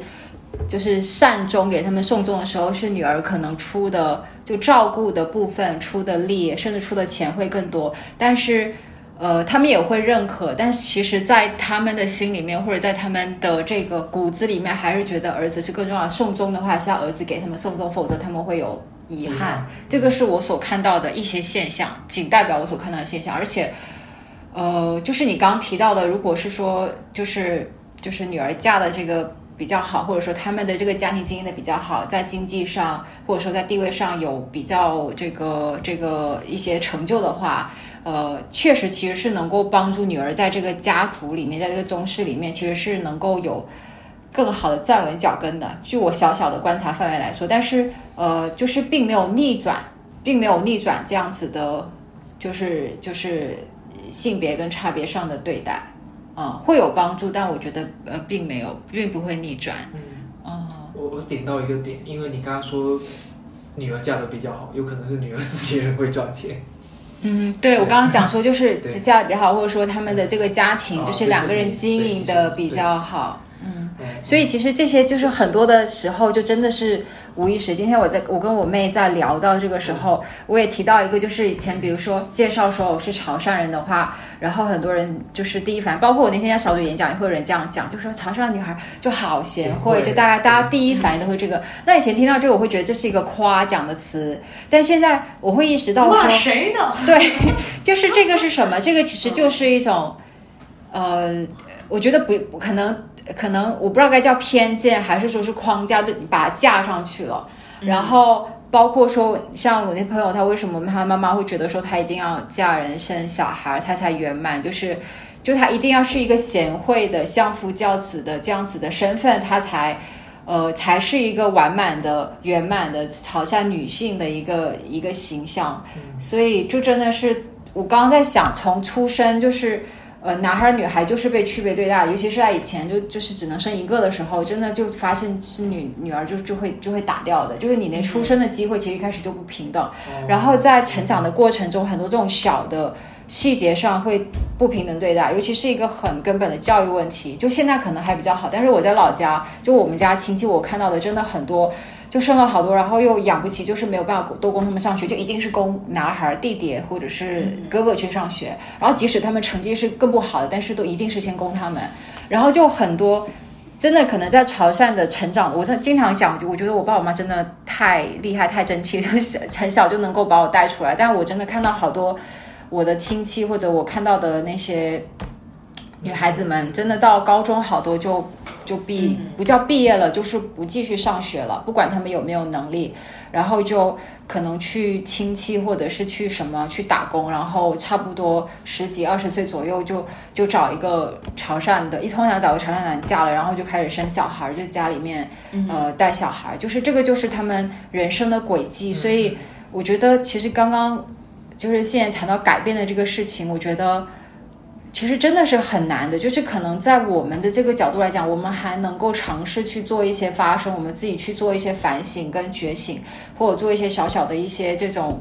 [SPEAKER 2] 就是善终给他们送终的时候，是女儿可能出的就照顾的部分出的力，甚至出的钱会更多。但是，呃，他们也会认可。但其实，在他们的心里面，或者在他们的这个骨子里面，还是觉得儿子是更重要。送终的话是要儿子给他们送终，否则他们会有遗憾。这个是我所看到的一些现象，仅代表我所看到的现象。而且，呃，就是你刚提到的，如果是说，就是就是女儿嫁的这个比较好，或者说他们的这个家庭经营的比较好，在经济上或者说在地位上有比较这个这个一些成就的话。呃，确实，其实是能够帮助女儿在这个家族里面，在这个宗室里面，其实是能够有更好的站稳脚跟的。据我小小的观察范围来说，但是呃，就是并没有逆转，并没有逆转这样子的，就是就是性别跟差别上的对待，啊，会有帮助，但我觉得呃，并没有，并不会逆转。
[SPEAKER 1] 嗯，哦，我我点到一个点，因为你刚刚说女儿嫁的比较好，有可能是女儿自己人会赚钱。
[SPEAKER 2] 嗯，对我刚刚讲说，就是嫁的比较好，或者说他们的这个家庭，就是两个人经营的比较好。嗯，所以其实这些就是很多的时候，就真的是。无意识，今天我在我跟我妹在聊到这个时候，我也提到一个，就是以前比如说介绍说我是潮汕人的话，然后很多人就是第一反应，包括我那天在小组演讲也会有人这样讲，就说潮汕女孩就好贤惠，就大家大家第一反应都会这个。那以前听到这个，我会觉得这是一个夸奖的词，但现在我会意识到说，
[SPEAKER 3] 谁呢？
[SPEAKER 2] 对，就是这个是什么？这个其实就是一种，呃，我觉得不不可能。可能我不知道该叫偏见还是说是框架，就把它架上去了。然后包括说，像我那朋友，他为什么他妈妈会觉得说他一定要嫁人生小孩，他才圆满？就是，就他一定要是一个贤惠的相夫教子的这样子的身份，他才，呃，才是一个完满的圆满的朝向女性的一个一个形象。所以就真的是，我刚刚在想，从出生就是。呃，男孩女孩就是被区别对待，尤其是在以前就就是只能生一个的时候，真的就发现是女女儿就就会就会打掉的，就是你那出生的机会其实一开始就不平等，然后在成长的过程中，很多这种小的细节上会不平等对待，尤其是一个很根本的教育问题。就现在可能还比较好，但是我在老家，就我们家亲戚，我看到的真的很多。就生了好多，然后又养不起，就是没有办法多供他们上学，就一定是供男孩弟弟或者是哥哥去上学。然后即使他们成绩是更不好的，但是都一定是先供他们。然后就很多，真的可能在潮汕的成长，我经常讲，我觉得我爸我妈真的太厉害、太争气，[laughs] 就是很小就能够把我带出来。但我真的看到好多我的亲戚或者我看到的那些。女孩子们真的到高中好多就就毕不叫毕业了，就是不继续上学了。不管他们有没有能力，然后就可能去亲戚或者是去什么去打工，然后差不多十几二十岁左右就就找一个潮汕的，一通想找个潮汕男嫁了，然后就开始生小孩，就家里面呃带小孩，就是这个就是他们人生的轨迹。所以我觉得其实刚刚就是现在谈到改变的这个事情，我觉得。其实真的是很难的，就是可能在我们的这个角度来讲，我们还能够尝试去做一些发声，我们自己去做一些反省跟觉醒，或者做一些小小的一些这种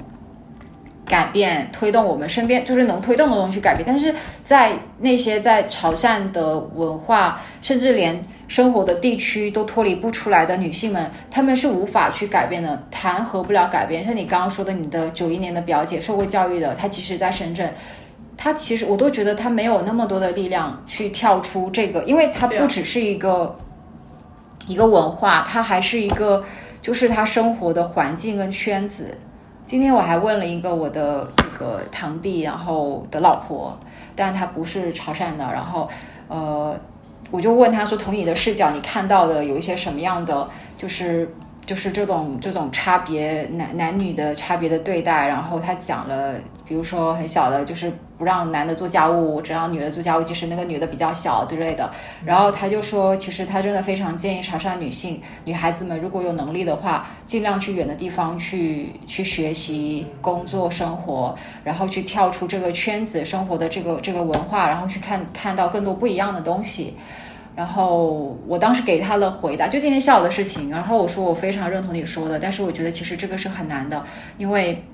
[SPEAKER 2] 改变，推动我们身边就是能推动的东西去改变。但是在那些在潮汕的文化，甚至连生活的地区都脱离不出来的女性们，她们是无法去改变的，谈何不了改变？像你刚刚说的，你的九一年的表姐受过教育的，她其实在深圳。他其实我都觉得他没有那么多的力量去跳出这个，因为他不只是一个一个文化，他还是一个就是他生活的环境跟圈子。今天我还问了一个我的一个堂弟，然后的老婆，但他不是潮汕的，然后呃，我就问他说，从你的视角，你看到的有一些什么样的，就是就是这种这种差别男男女的差别的对待，然后他讲了，比如说很小的，就是。不让男的做家务，只让女的做家务。即使那个女的比较小之类的，然后他就说，其实他真的非常建议潮汕女性、女孩子们，如果有能力的话，尽量去远的地方去去学习、工作、生活，然后去跳出这个圈子生活的这个这个文化，然后去看看到更多不一样的东西。然后我当时给他了回答，就今天下午的事情。然后我说，我非常认同你说的，但是我觉得其实这个是很难的，因为。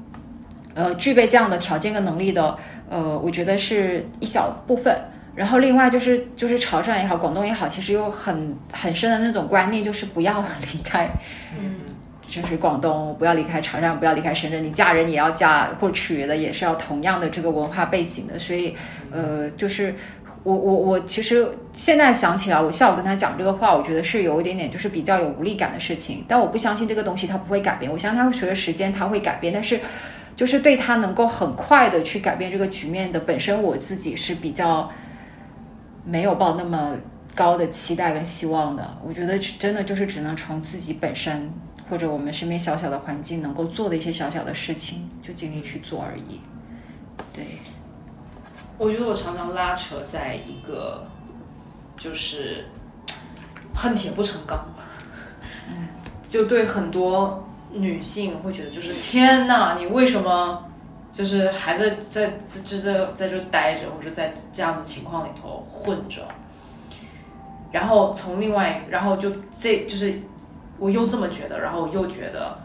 [SPEAKER 2] 呃，具备这样的条件跟能力的，呃，我觉得是一小部分。然后另外就是就是潮汕也好，广东也好，其实有很很深的那种观念，就是不要离开，嗯，就是广东不要离开潮汕，不要离开深圳。你嫁人也要嫁或娶的也是要同样的这个文化背景的。所以，呃，就是我我我其实现在想起来，我下午跟他讲这个话，我觉得是有一点点就是比较有无力感的事情。但我不相信这个东西它不会改变，我相信它会随着时间它会改变。但是，就是对他能够很快的去改变这个局面的本身，我自己是比较没有抱那么高的期待跟希望的。我觉得真的就是只能从自己本身或者我们身边小小的环境能够做的一些小小的事情，就尽力去做而已。对。
[SPEAKER 3] 我觉得我常常拉扯在一个，就是恨铁不成钢，嗯，[laughs] 就对很多女性会觉得就是天呐，你为什么就是还在在在在在这待着，或者在这样的情况里头混着？然后从另外，然后就这就是我又这么觉得，然后我又觉得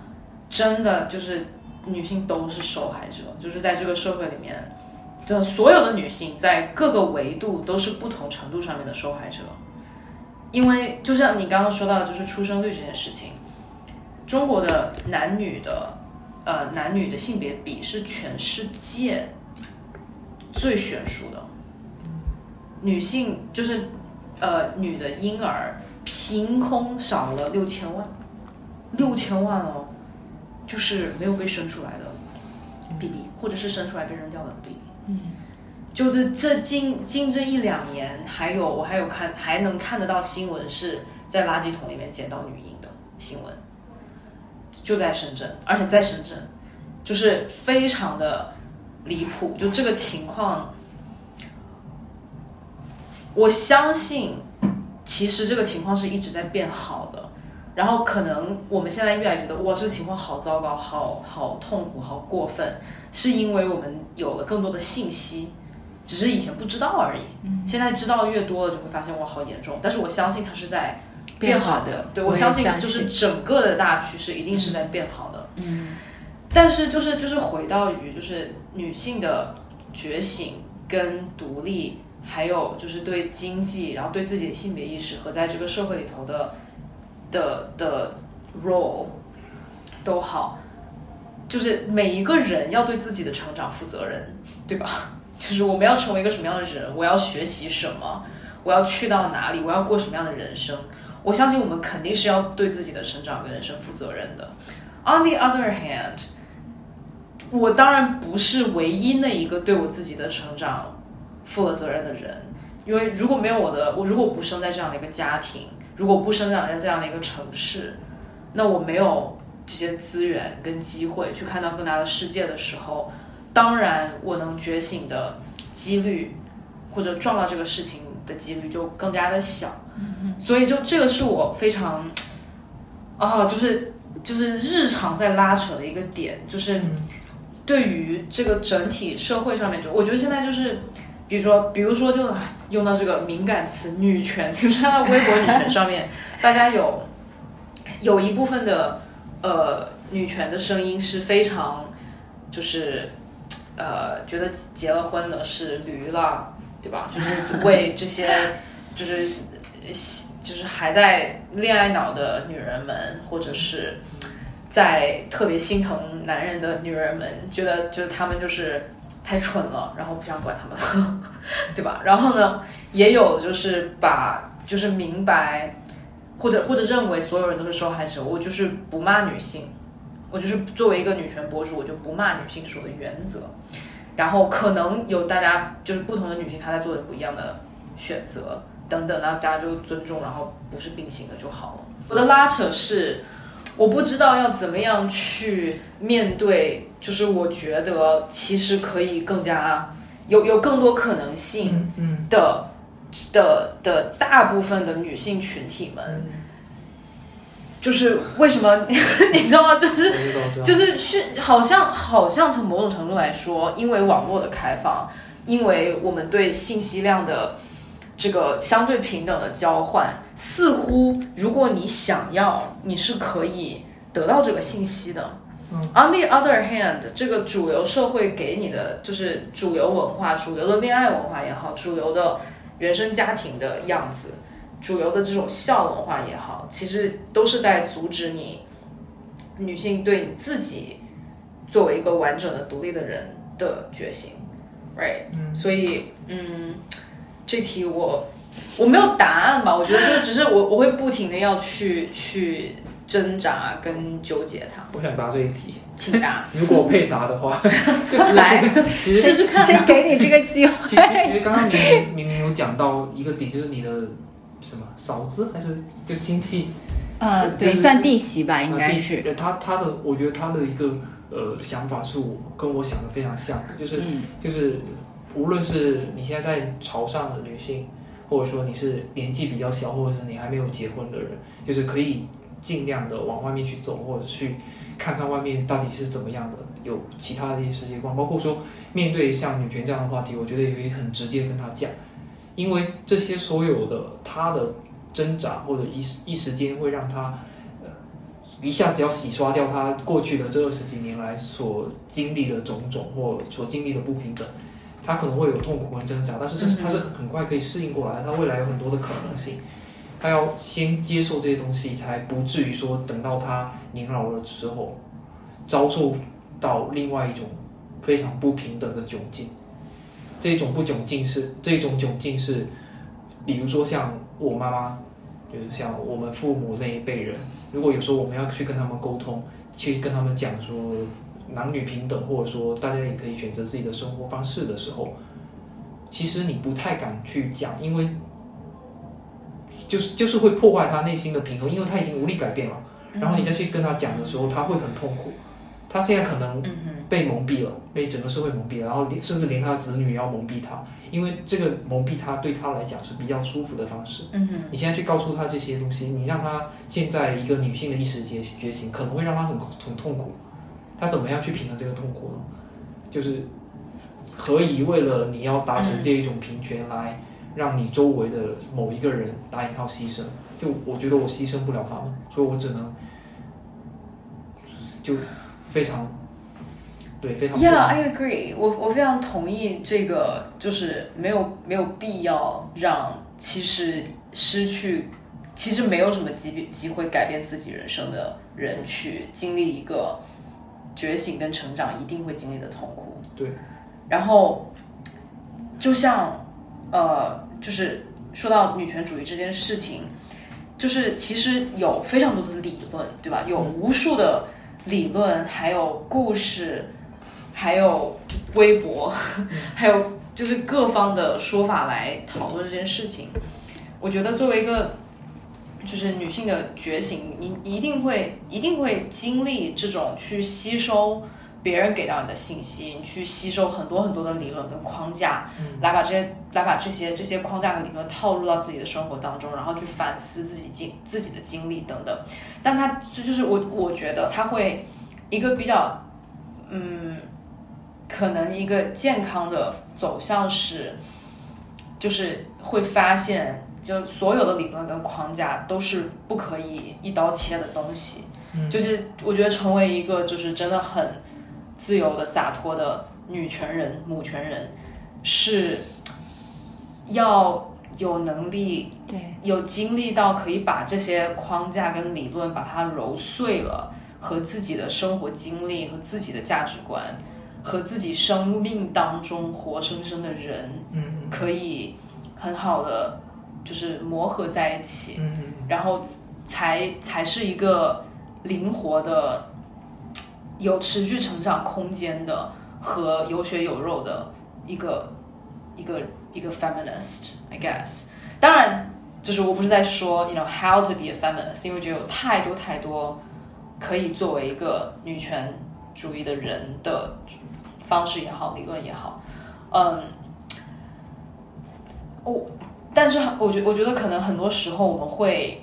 [SPEAKER 3] 真的就是女性都是受害者，就是在这个社会里面。就所有的女性在各个维度都是不同程度上面的受害者，因为就像你刚刚说到的，就是出生率这件事情，中国的男女的呃男女的性别比是全世界最悬殊的，女性就是呃女的婴儿凭空少了六千万，六千万哦，就是没有被生出来的 BB，或者是生出来被扔掉了的 BB。嗯，就是这近近这一两年，还有我还有看还能看得到新闻，是在垃圾桶里面捡到女婴的新闻，就在深圳，而且在深圳，就是非常的离谱。就这个情况，我相信其实这个情况是一直在变好的。然后可能我们现在越来觉得哇，这个情况好糟糕，好好痛苦，好过分，是因为我们有了更多的信息，只是以前不知道而已。嗯，现在知道越多了，就会发现哇，好严重。但是我相信它是在变好的，对我相信就是整个的大趋势一定是在变好的。嗯，但是就是就是回到于就是女性的觉醒跟独立，还有就是对经济，然后对自己的性别意识和在这个社会里头的。的的 role 都好，就是每一个人要对自己的成长负责任，对吧？[laughs] 就是我们要成为一个什么样的人，我要学习什么，我要去到哪里，我要过什么样的人生。我相信我们肯定是要对自己的成长跟人生负责任的。On the other hand，我当然不是唯一那一个对我自己的成长负了责任的人，因为如果没有我的，我如果不生在这样的一个家庭。如果不生长在这样的一个城市，那我没有这些资源跟机会去看到更大的世界的时候，当然我能觉醒的几率或者撞到这个事情的几率就更加的小。所以就这个是我非常啊，就是就是日常在拉扯的一个点，就是对于这个整体社会上面，就我觉得现在就是。比如说，比如说，就用到这个敏感词“女权”，[laughs] 比如说在微博女权上面，[laughs] 大家有有一部分的呃女权的声音是非常就是呃觉得结了婚的是驴了，对吧？[laughs] 就是为这些就是就是还在恋爱脑的女人们，或者是在特别心疼男人的女人们，觉得就是他们就是。太蠢了，然后不想管他们，[laughs] 对吧？然后呢，也有就是把就是明白，或者或者认为所有人都是受害者，我就是不骂女性，我就是作为一个女权博主，我就不骂女性，是我的原则。然后可能有大家就是不同的女性，她在做的不一样的选择等等，然后大家就尊重，然后不是并行的就好了。我的拉扯是。我不知道要怎么样去面对，就是我觉得其实可以更加有有更多可能性的的的大部分的女性群体们，就是为什么 [laughs] 你知道吗？就是就是去好像好像从某种程度来说，因为网络的开放，因为我们对信息量的。这个相对平等的交换，似乎如果你想要，你是可以得到这个信息的。On the other hand，这个主流社会给你的就是主流文化、主流的恋爱文化也好，主流的原生家庭的样子，主流的这种孝文化也好，其实都是在阻止你女性对你自己作为一个完整的、独立的人的觉醒，right？所以，嗯。这题我我没有答案吧？我觉得就是只是我我会不停的要去去挣扎跟纠结它。
[SPEAKER 1] 我想答这一题，
[SPEAKER 3] 请答。[laughs]
[SPEAKER 1] 如果配答的话，[laughs]
[SPEAKER 3] 来 [laughs]
[SPEAKER 1] 试
[SPEAKER 3] 试看。
[SPEAKER 2] 先给你这个机会。
[SPEAKER 1] 其实其实刚刚明明明有讲到一个点，就是你的什么嫂子还是就亲戚？
[SPEAKER 2] 呃，对，算弟媳吧，应该是。
[SPEAKER 1] 他他的，我觉得他的一个呃想法是我跟我想的非常像的，就是就是无论是你现在在潮上的女性，或者说你是年纪比较小，或者是你还没有结婚的人，就是可以尽量的往外面去走，或者去看看外面到底是怎么样的，有其他的一些世界观，包括说面对像女权这样的话题，我觉得也可以很直接跟他讲，因为这些所有的他的。挣扎或者一一时间会让他呃一下子要洗刷掉他过去的这二十几年来所经历的种种或所经历的不平等，他可能会有痛苦跟挣扎，但是这是他是很快可以适应过来，他未来有很多的可能性，他要先接受这些东西，才不至于说等到他年老了之后遭受到另外一种非常不平等的窘境。这种不窘境是这种窘境是，比如说像。我妈妈就是像我们父母那一辈人，如果有时候我们要去跟他们沟通，去跟他们讲说男女平等，或者说大家也可以选择自己的生活方式的时候，其实你不太敢去讲，因为就是就是会破坏他内心的平衡，因为他已经无力改变了。然后你再去跟他讲的时候，他会很痛苦。他现在可能被蒙蔽了，被整个社会蒙蔽了，然后甚至连他的子女也要蒙蔽他。因为这个蒙蔽他对他来讲是比较舒服的方式。
[SPEAKER 3] 嗯哼，
[SPEAKER 1] 你现在去告诉他这些东西，你让他现在一个女性的意识觉觉醒，可能会让他很很痛苦。他怎么样去平衡这个痛苦呢？就是何以为了你要达成这一种平权，来让你周围的某一个人打引号牺牲？就我觉得我牺牲不了他们，所以我只能就非常。对，非常。
[SPEAKER 3] Yeah，I agree。我我非常同意这个，就是没有没有必要让其实失去，其实没有什么机机会改变自己人生的人去经历一个觉醒跟成长一定会经历的痛苦。
[SPEAKER 1] 对。
[SPEAKER 3] 然后，就像呃，就是说到女权主义这件事情，就是其实有非常多的理论，对吧？有无数的理论，还有故事。还有微博，[laughs] 还有就是各方的说法来讨论这件事情。我觉得作为一个就是女性的觉醒，你一定会一定会经历这种去吸收别人给到你的信息，你去吸收很多很多的理论跟框架，来把这些来把这些这些框架和理论套入到自己的生活当中，然后去反思自己经自己的经历等等。但他这就是我我觉得他会一个比较嗯。可能一个健康的走向是，就是会发现，就所有的理论跟框架都是不可以一刀切的东西。就是我觉得成为一个就是真的很自由的、洒脱的女权人、母权人，是要有能力，
[SPEAKER 2] 对，
[SPEAKER 3] 有经历到可以把这些框架跟理论把它揉碎了，和自己的生活经历和自己的价值观。和自己生命当中活生生的人，
[SPEAKER 1] 嗯，
[SPEAKER 3] 可以很好的就是磨合在一起，
[SPEAKER 1] 嗯，
[SPEAKER 3] 然后才才是一个灵活的、有持续成长空间的和有血有肉的一个一个一个 feminist，I guess。当然，就是我不是在说，you know how to be a feminist，因为觉得有太多太多可以作为一个女权主义的人的。方式也好，理论也好，嗯，我，但是我觉我觉得可能很多时候我们会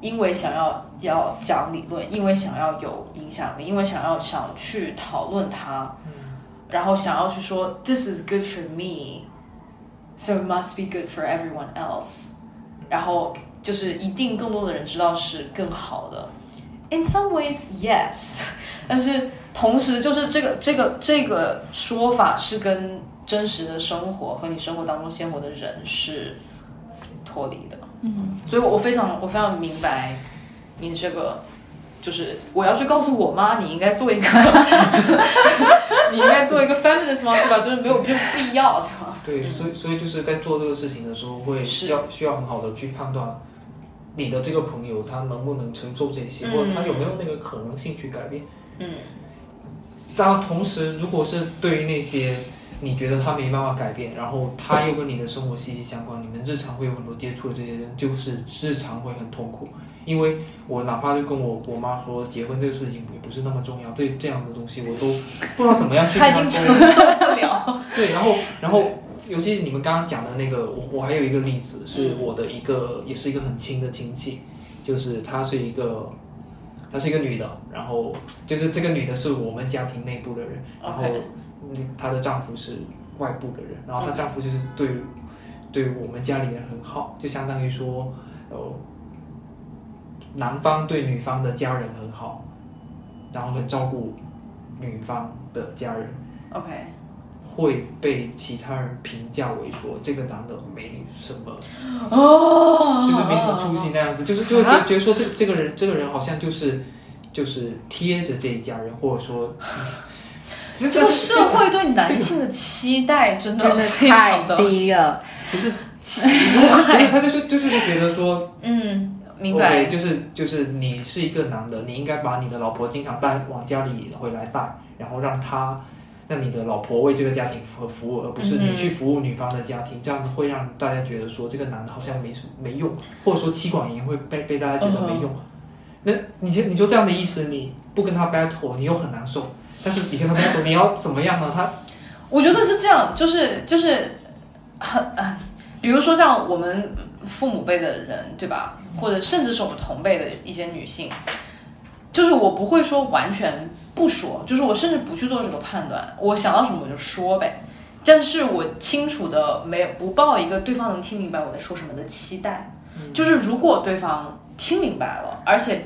[SPEAKER 3] 因为想要要讲理论，因为想要有影响力，因为想要想去讨论它，然后想要去说 this is good for me，so it must be good for everyone else，然后就是一定更多的人知道是更好的。In some ways, yes，[laughs] 但是。同时，就是这个这个这个说法是跟真实的生活和你生活当中鲜活的人是脱离的。
[SPEAKER 2] 嗯，
[SPEAKER 3] 所以我非常我非常明白你这个就是我要去告诉我妈，你应该做一个，[laughs] 你应该做一个 feminist 吗？对吧？就是没有必必要，对吧？
[SPEAKER 1] 对，所以所以就是在做这个事情的时候，会需要需要很好的去判断你的这个朋友他能不能承受这些，或者他有没有那个可能性去改变。
[SPEAKER 3] 嗯。
[SPEAKER 1] 当然，同时，如果是对于那些你觉得他没办法改变，然后他又跟你的生活息息相关，你们日常会有很多接触的这些人，就是日常会很痛苦。因为我哪怕就跟我我妈说结婚这个事情也不是那么重要，对这样的东西我都不知道怎么样去。
[SPEAKER 3] 他已经承受不了。
[SPEAKER 1] 对，然后然后尤其是你们刚刚讲的那个，我我还有一个例子，是我的一个也是一个很亲的亲戚，就是她是一个她是一个女的，然后就是这个女的是我们家庭内部的人，然后她的丈夫是外部的人，然后她丈夫就是对对我们家里人很好，就相当于说呃。男方对女方的家人很好，然后很照顾女方的家人。
[SPEAKER 3] OK，
[SPEAKER 1] 会被其他人评价为说这个男的没什么，哦，就是没什么出息那样子，就是就会觉觉得说这这个人这个人好像就是就是贴着这一家人，或者说，
[SPEAKER 3] 这个社会对男性的期待真的
[SPEAKER 2] 太低了，
[SPEAKER 1] 不是 [laughs] 奇怪，他就是就就是觉得说，
[SPEAKER 3] 嗯。明白，
[SPEAKER 1] 就是就是你是一个男的，你应该把你的老婆经常带往家里回来带，然后让他让你的老婆为这个家庭服服务，而不是你去服务女方的家庭，这样子会让大家觉得说这个男的好像没什么没用，或者说妻管严会被被大家觉得没用。那你就你就这样的意思，你不跟他 battle，你又很难受，但是你跟他们说你要怎么样呢？他，
[SPEAKER 3] 我觉得是这样，就是就是很啊，比如说像我们。父母辈的人，对吧？或者甚至是我们同辈的一些女性，就是我不会说完全不说，就是我甚至不去做这个判断，我想到什么我就说呗。但是我清楚的没有不抱一个对方能听明白我在说什么的期待。就是如果对方听明白了，而且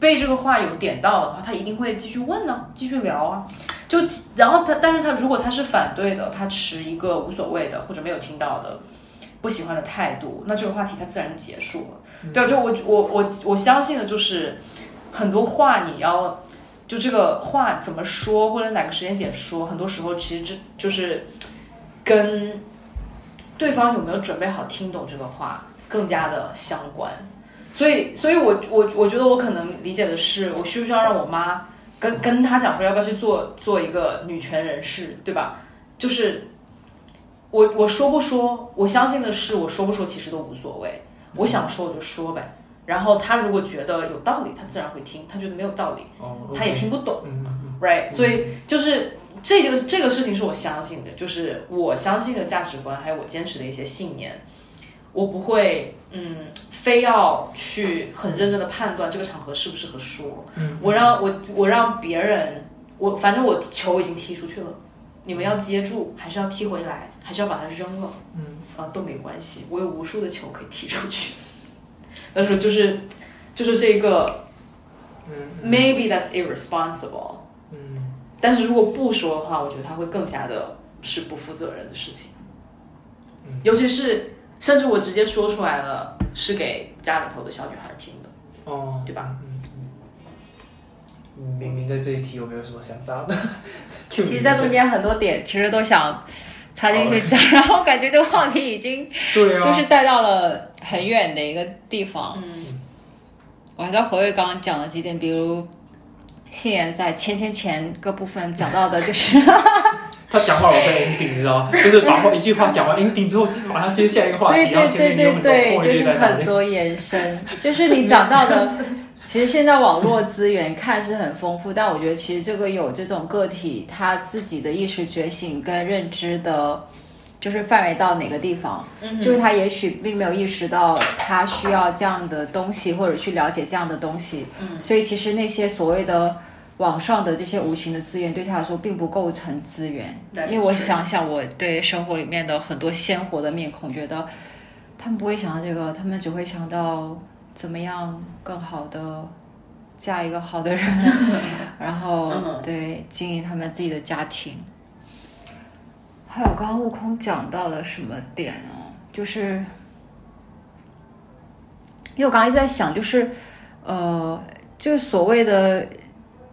[SPEAKER 3] 被这个话有点到的话，他一定会继续问呢，继续聊啊。就然后他，但是他如果他是反对的，他持一个无所谓的或者没有听到的。不喜欢的态度，那这个话题它自然就结束了。对，就我我我我相信的就是很多话你要就这个话怎么说，或者哪个时间点说，很多时候其实这就是跟对方有没有准备好听懂这个话更加的相关。所以，所以我我我觉得我可能理解的是，我需不需要让我妈跟跟他讲说要不要去做做一个女权人士，对吧？就是。我我说不说，我相信的是我说不说其实都无所谓，我想说我就说呗。然后他如果觉得有道理，他自然会听；他觉得没有道理，他也听不懂，right？所以就是这个这个事情是我相信的，就是我相信的价值观，还有我坚持的一些信念，我不会嗯非要去很认真的判断这个场合适不适合说。我让我我让别人，我反正我球已经踢出去了。你们要接住，还是要踢回来，还是要把它扔了？
[SPEAKER 1] 嗯，
[SPEAKER 3] 啊，都没关系，我有无数的球可以踢出去。[laughs] 但是就是，就是这个，
[SPEAKER 1] 嗯
[SPEAKER 3] ，maybe that's irresponsible。
[SPEAKER 1] 嗯，
[SPEAKER 3] 但是如果不说的话，我觉得他会更加的是不负责任的事情。
[SPEAKER 1] 嗯，
[SPEAKER 3] 尤其是甚至我直接说出来了，是给家里头的小女孩听的。
[SPEAKER 1] 哦，
[SPEAKER 3] 对吧？
[SPEAKER 1] 嗯明明在这一题有没有什么想法 [laughs] 的？
[SPEAKER 2] 其实，在中间很多点，其实都想插进去讲，然后感觉这个话题已经 [laughs]
[SPEAKER 1] 对
[SPEAKER 2] 啊，就是带到了很远的一个地方。
[SPEAKER 3] 嗯，
[SPEAKER 2] 我还在回味刚刚讲的几点，比如信言在前前前个部分讲到的，就是 [laughs]
[SPEAKER 1] 他讲话我在 ending，你知道吗？[laughs] 就是把一句话讲完 ending 之后，马上接下一个话
[SPEAKER 2] 题，然后前面有很多就是很多延伸，就是你讲到的。[laughs] 其实现在网络资源看是很丰富，但我觉得其实这个有这种个体他自己的意识觉醒跟认知的，就是范围到哪个地方，就是他也许并没有意识到他需要这样的东西或者去了解这样的东西，所以其实那些所谓的网上的这些无形的资源对他来说并不构成资源，因为我想想我对生活里面的很多鲜活的面孔，觉得他们不会想到这个，他们只会想到。怎么样更好的嫁一个好的人，[laughs] 然后对经营他们自己的家庭。还有刚刚悟空讲到了什么点哦？就是因为我刚刚一直在想，就是呃，就是所谓的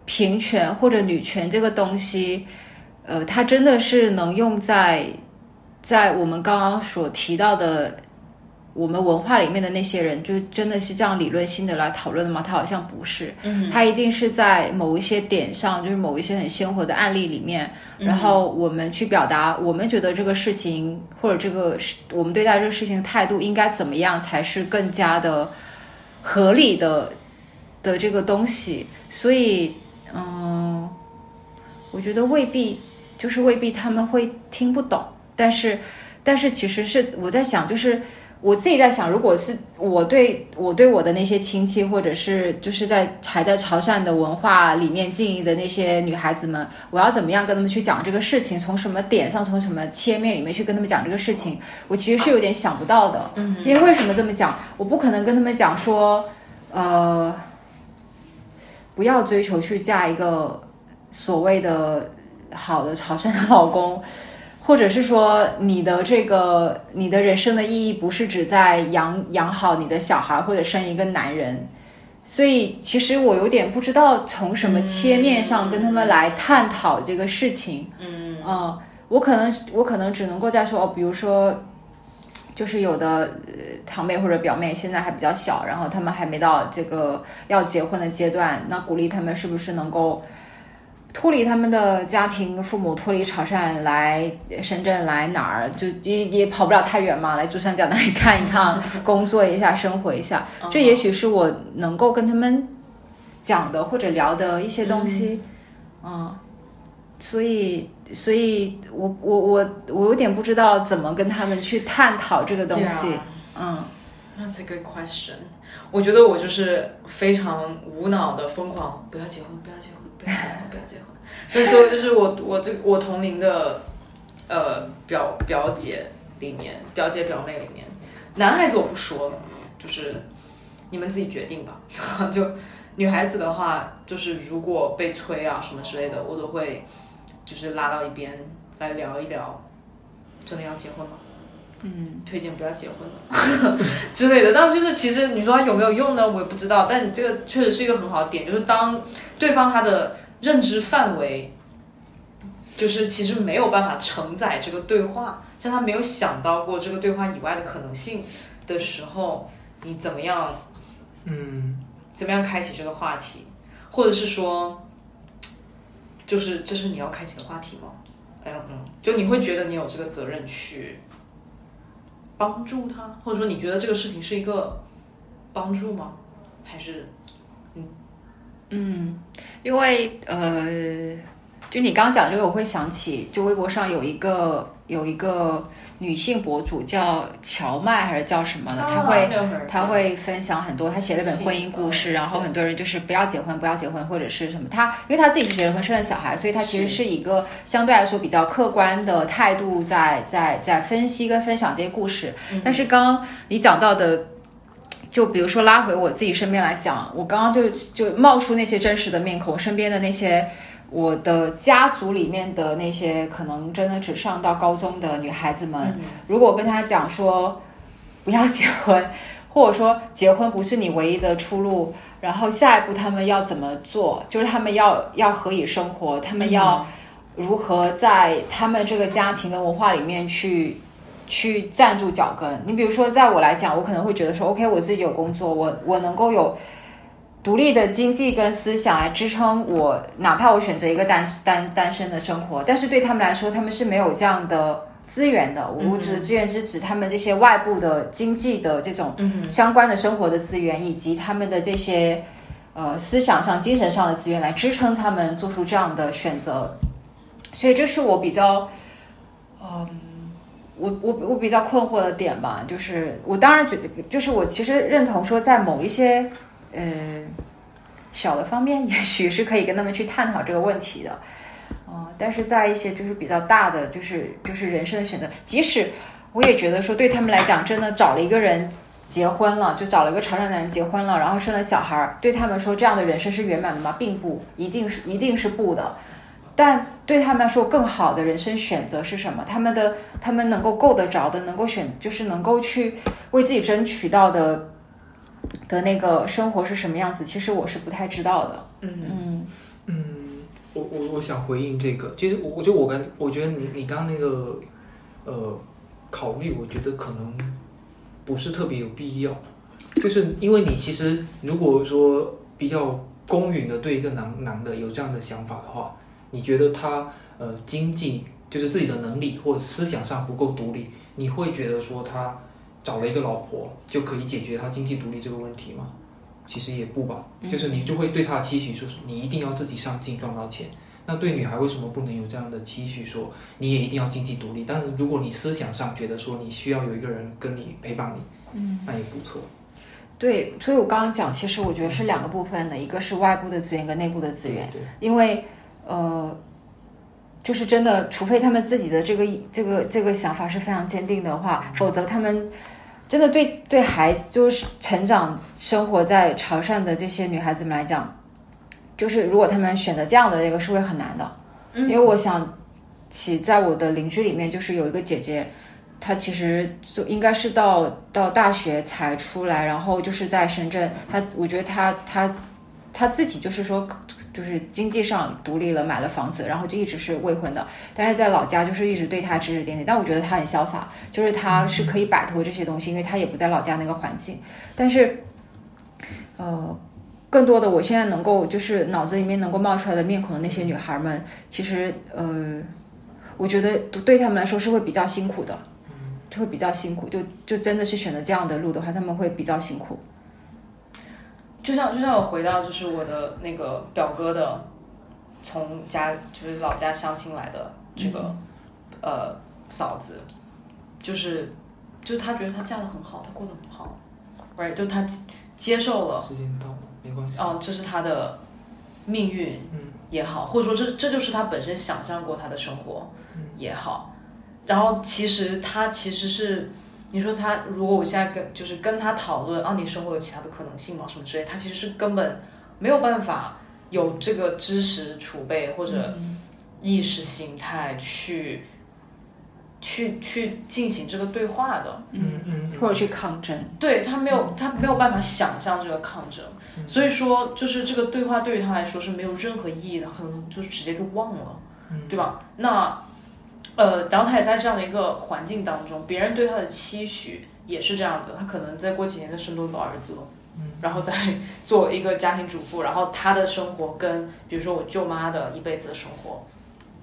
[SPEAKER 2] 平权或者女权这个东西，呃，它真的是能用在在我们刚刚所提到的。我们文化里面的那些人，就真的是这样理论性的来讨论的吗？它好像不是，它一定是在某一些点上，就是某一些很鲜活的案例里面，然后我们去表达，我们觉得这个事情或者这个我们对待这个事情的态度应该怎么样才是更加的合理的的这个东西。所以，嗯，我觉得未必就是未必他们会听不懂，但是，但是其实是我在想，就是。我自己在想，如果是我对我对我的那些亲戚，或者是就是在还在潮汕的文化里面经营的那些女孩子们，我要怎么样跟他们去讲这个事情？从什么点上，从什么切面里面去跟他们讲这个事情？我其实是有点想不到的。嗯，因为为什么这么讲？我不可能跟他们讲说，呃，不要追求去嫁一个所谓的好的潮汕的老公。[laughs] 或者是说，你的这个你的人生的意义不是只在养养好你的小孩或者生一个男人，所以其实我有点不知道从什么切面上跟他们来探讨这个事情。嗯嗯，我可能我可能只能够在说哦，比如说，就是有的堂妹或者表妹现在还比较小，然后他们还没到这个要结婚的阶段，那鼓励他们是不是能够。脱离他们的家庭，父母脱离潮汕来深圳来哪儿，就也也跑不了太远嘛，来珠三角那里看一看，[laughs] 工作一下，生活一下，这也许是我能够跟他们讲的或者聊的一些东西，嗯，所以，所以我我我我有点不知道怎么跟他们去探讨这个东西，嗯
[SPEAKER 3] ，That's a good question。我觉得我就是非常无脑的疯狂，不要结婚，不要结婚。不要结婚，不要结婚。那时候就是我，我这我同龄的，呃，表表姐里面，表姐表妹里面，男孩子我不说了，就是你们自己决定吧。[laughs] 就女孩子的话，就是如果被催啊什么之类的，我都会就是拉到一边来聊一聊。真的要结婚吗？
[SPEAKER 2] 嗯，
[SPEAKER 3] 推荐不要结婚了 [laughs] 之类的。但就是其实你说它有没有用呢？我也不知道。但你这个确实是一个很好的点，就是当对方他的认知范围，就是其实没有办法承载这个对话，像他没有想到过这个对话以外的可能性的时候，你怎么样？
[SPEAKER 1] 嗯，
[SPEAKER 3] 怎么样开启这个话题？或者是说，就是这是你要开启的话题吗？？I don't know，就你会觉得你有这个责任去。帮助他，或者说你觉得这个事情是一个帮助吗？还是嗯
[SPEAKER 2] 嗯，因为呃，就你刚讲这个，我会想起，就微博上有一个有一个。女性博主叫乔麦还是叫什么的？她会她会分享很多，她写了本婚姻故事，然后很多人就是不要结婚，不要结婚，或者是什么。她因为她自己是结了婚，生了小孩，所以她其实是一个相对来说比较客观的态度，在在在分析跟分享这些故事。但是刚刚你讲到的，就比如说拉回我自己身边来讲，我刚刚就就冒出那些真实的面孔，身边的那些。我的家族里面的那些可能真的只上到高中的女孩子们，如果跟她讲说不要结婚，或者说结婚不是你唯一的出路，然后下一步他们要怎么做，就是他们要要何以生活，他们要如何在他们这个家庭的文化里面去去站住脚跟。你比如说，在我来讲，我可能会觉得说，OK，我自己有工作，我我能够有。独立的经济跟思想来支撑我，哪怕我选择一个单单单身的生活，但是对他们来说，他们是没有这样的资源的。我指的资源是指他们这些外部的经济的这种相关的生活的资源，以及他们的这些呃思想上、精神上的资源来支撑他们做出这样的选择。所以这是我比较，嗯，我我我比较困惑的点吧。就是我当然觉得，就是我其实认同说，在某一些。呃，小的方面也许是可以跟他们去探讨这个问题的，嗯，但是在一些就是比较大的，就是就是人生的选择，即使我也觉得说对他们来讲，真的找了一个人结婚了，就找了一个潮汕男人结婚了，然后生了小孩儿，对他们说这样的人生是圆满的吗？并不一定是，一定是不的。但对他们来说，更好的人生选择是什么？他们的他们能够够得着的，能够选，就是能够去为自己争取到的。的那个生活是什么样子，其实我是不太知道的。
[SPEAKER 3] 嗯。
[SPEAKER 2] 嗯。
[SPEAKER 1] 嗯，我我我想回应这个，其实我我觉得我跟我觉得你你刚刚那个呃考虑，我觉得可能不是特别有必要，就是因为你其实如果说比较公允的对一个男男的有这样的想法的话，你觉得他呃经济就是自己的能力或者思想上不够独立，你会觉得说他找了一个老婆就可以解决他经济独立这个问题吗？其实也不吧，就是你就会对他的期许说，你一定要自己上进赚到钱。那对女孩为什么不能有这样的期许，说你也一定要经济独立？但是如果你思想上觉得说你需要有一个人跟你陪伴你，
[SPEAKER 2] 嗯，
[SPEAKER 1] 那也不错。
[SPEAKER 2] 对，所以我刚刚讲，其实我觉得是两个部分的，一个是外部的资源跟内部的资源，
[SPEAKER 1] 对，
[SPEAKER 2] 因为呃，就是真的，除非他们自己的这个这个这个想法是非常坚定的话，否则他们。真的对对孩子就是成长生活在潮汕的这些女孩子们来讲，就是如果他们选择这样的一个是会很难的，因为我想起在我的邻居里面就是有一个姐姐，她其实就应该是到到大学才出来，然后就是在深圳，她我觉得她她她自己就是说。就是经济上独立了，买了房子，然后就一直是未婚的。但是在老家就是一直对他指指点点。但我觉得他很潇洒，就是他是可以摆脱这些东西，因为他也不在老家那个环境。但是，呃，更多的我现在能够就是脑子里面能够冒出来的面孔的那些女孩们，其实呃，我觉得对他们来说是会比较辛苦的，就会比较辛苦。就就真的是选择这样的路的话，他们会比较辛苦。
[SPEAKER 3] 就像就像我回到就是我的那个表哥的，从家就是老家相亲来的这个呃嫂子，就是就他觉得他嫁的很好，他过得很好，right 就他接受了。
[SPEAKER 1] 时间到了，没关系。
[SPEAKER 3] 哦，这是他的命运也好，或者说这这就是他本身想象过他的生活也好，然后其实他其实是。你说他，如果我现在跟就是跟他讨论啊，你生活有其他的可能性吗？什么之类，他其实是根本没有办法有这个知识储备或者意识形态去去去进行这个对话的，
[SPEAKER 1] 嗯嗯，
[SPEAKER 2] 或者去抗争，
[SPEAKER 3] 对他没有他没有办法想象这个抗争，所以说就是这个对话对于他来说是没有任何意义的，可能就是直接就忘了，对吧？那。呃，然后他也在这样的一个环境当中，别人对他的期许也是这样的。他可能再过几年再生多个儿子了，嗯，然后再做一个家庭主妇，然后他的生活跟比如说我舅妈的一辈子的生活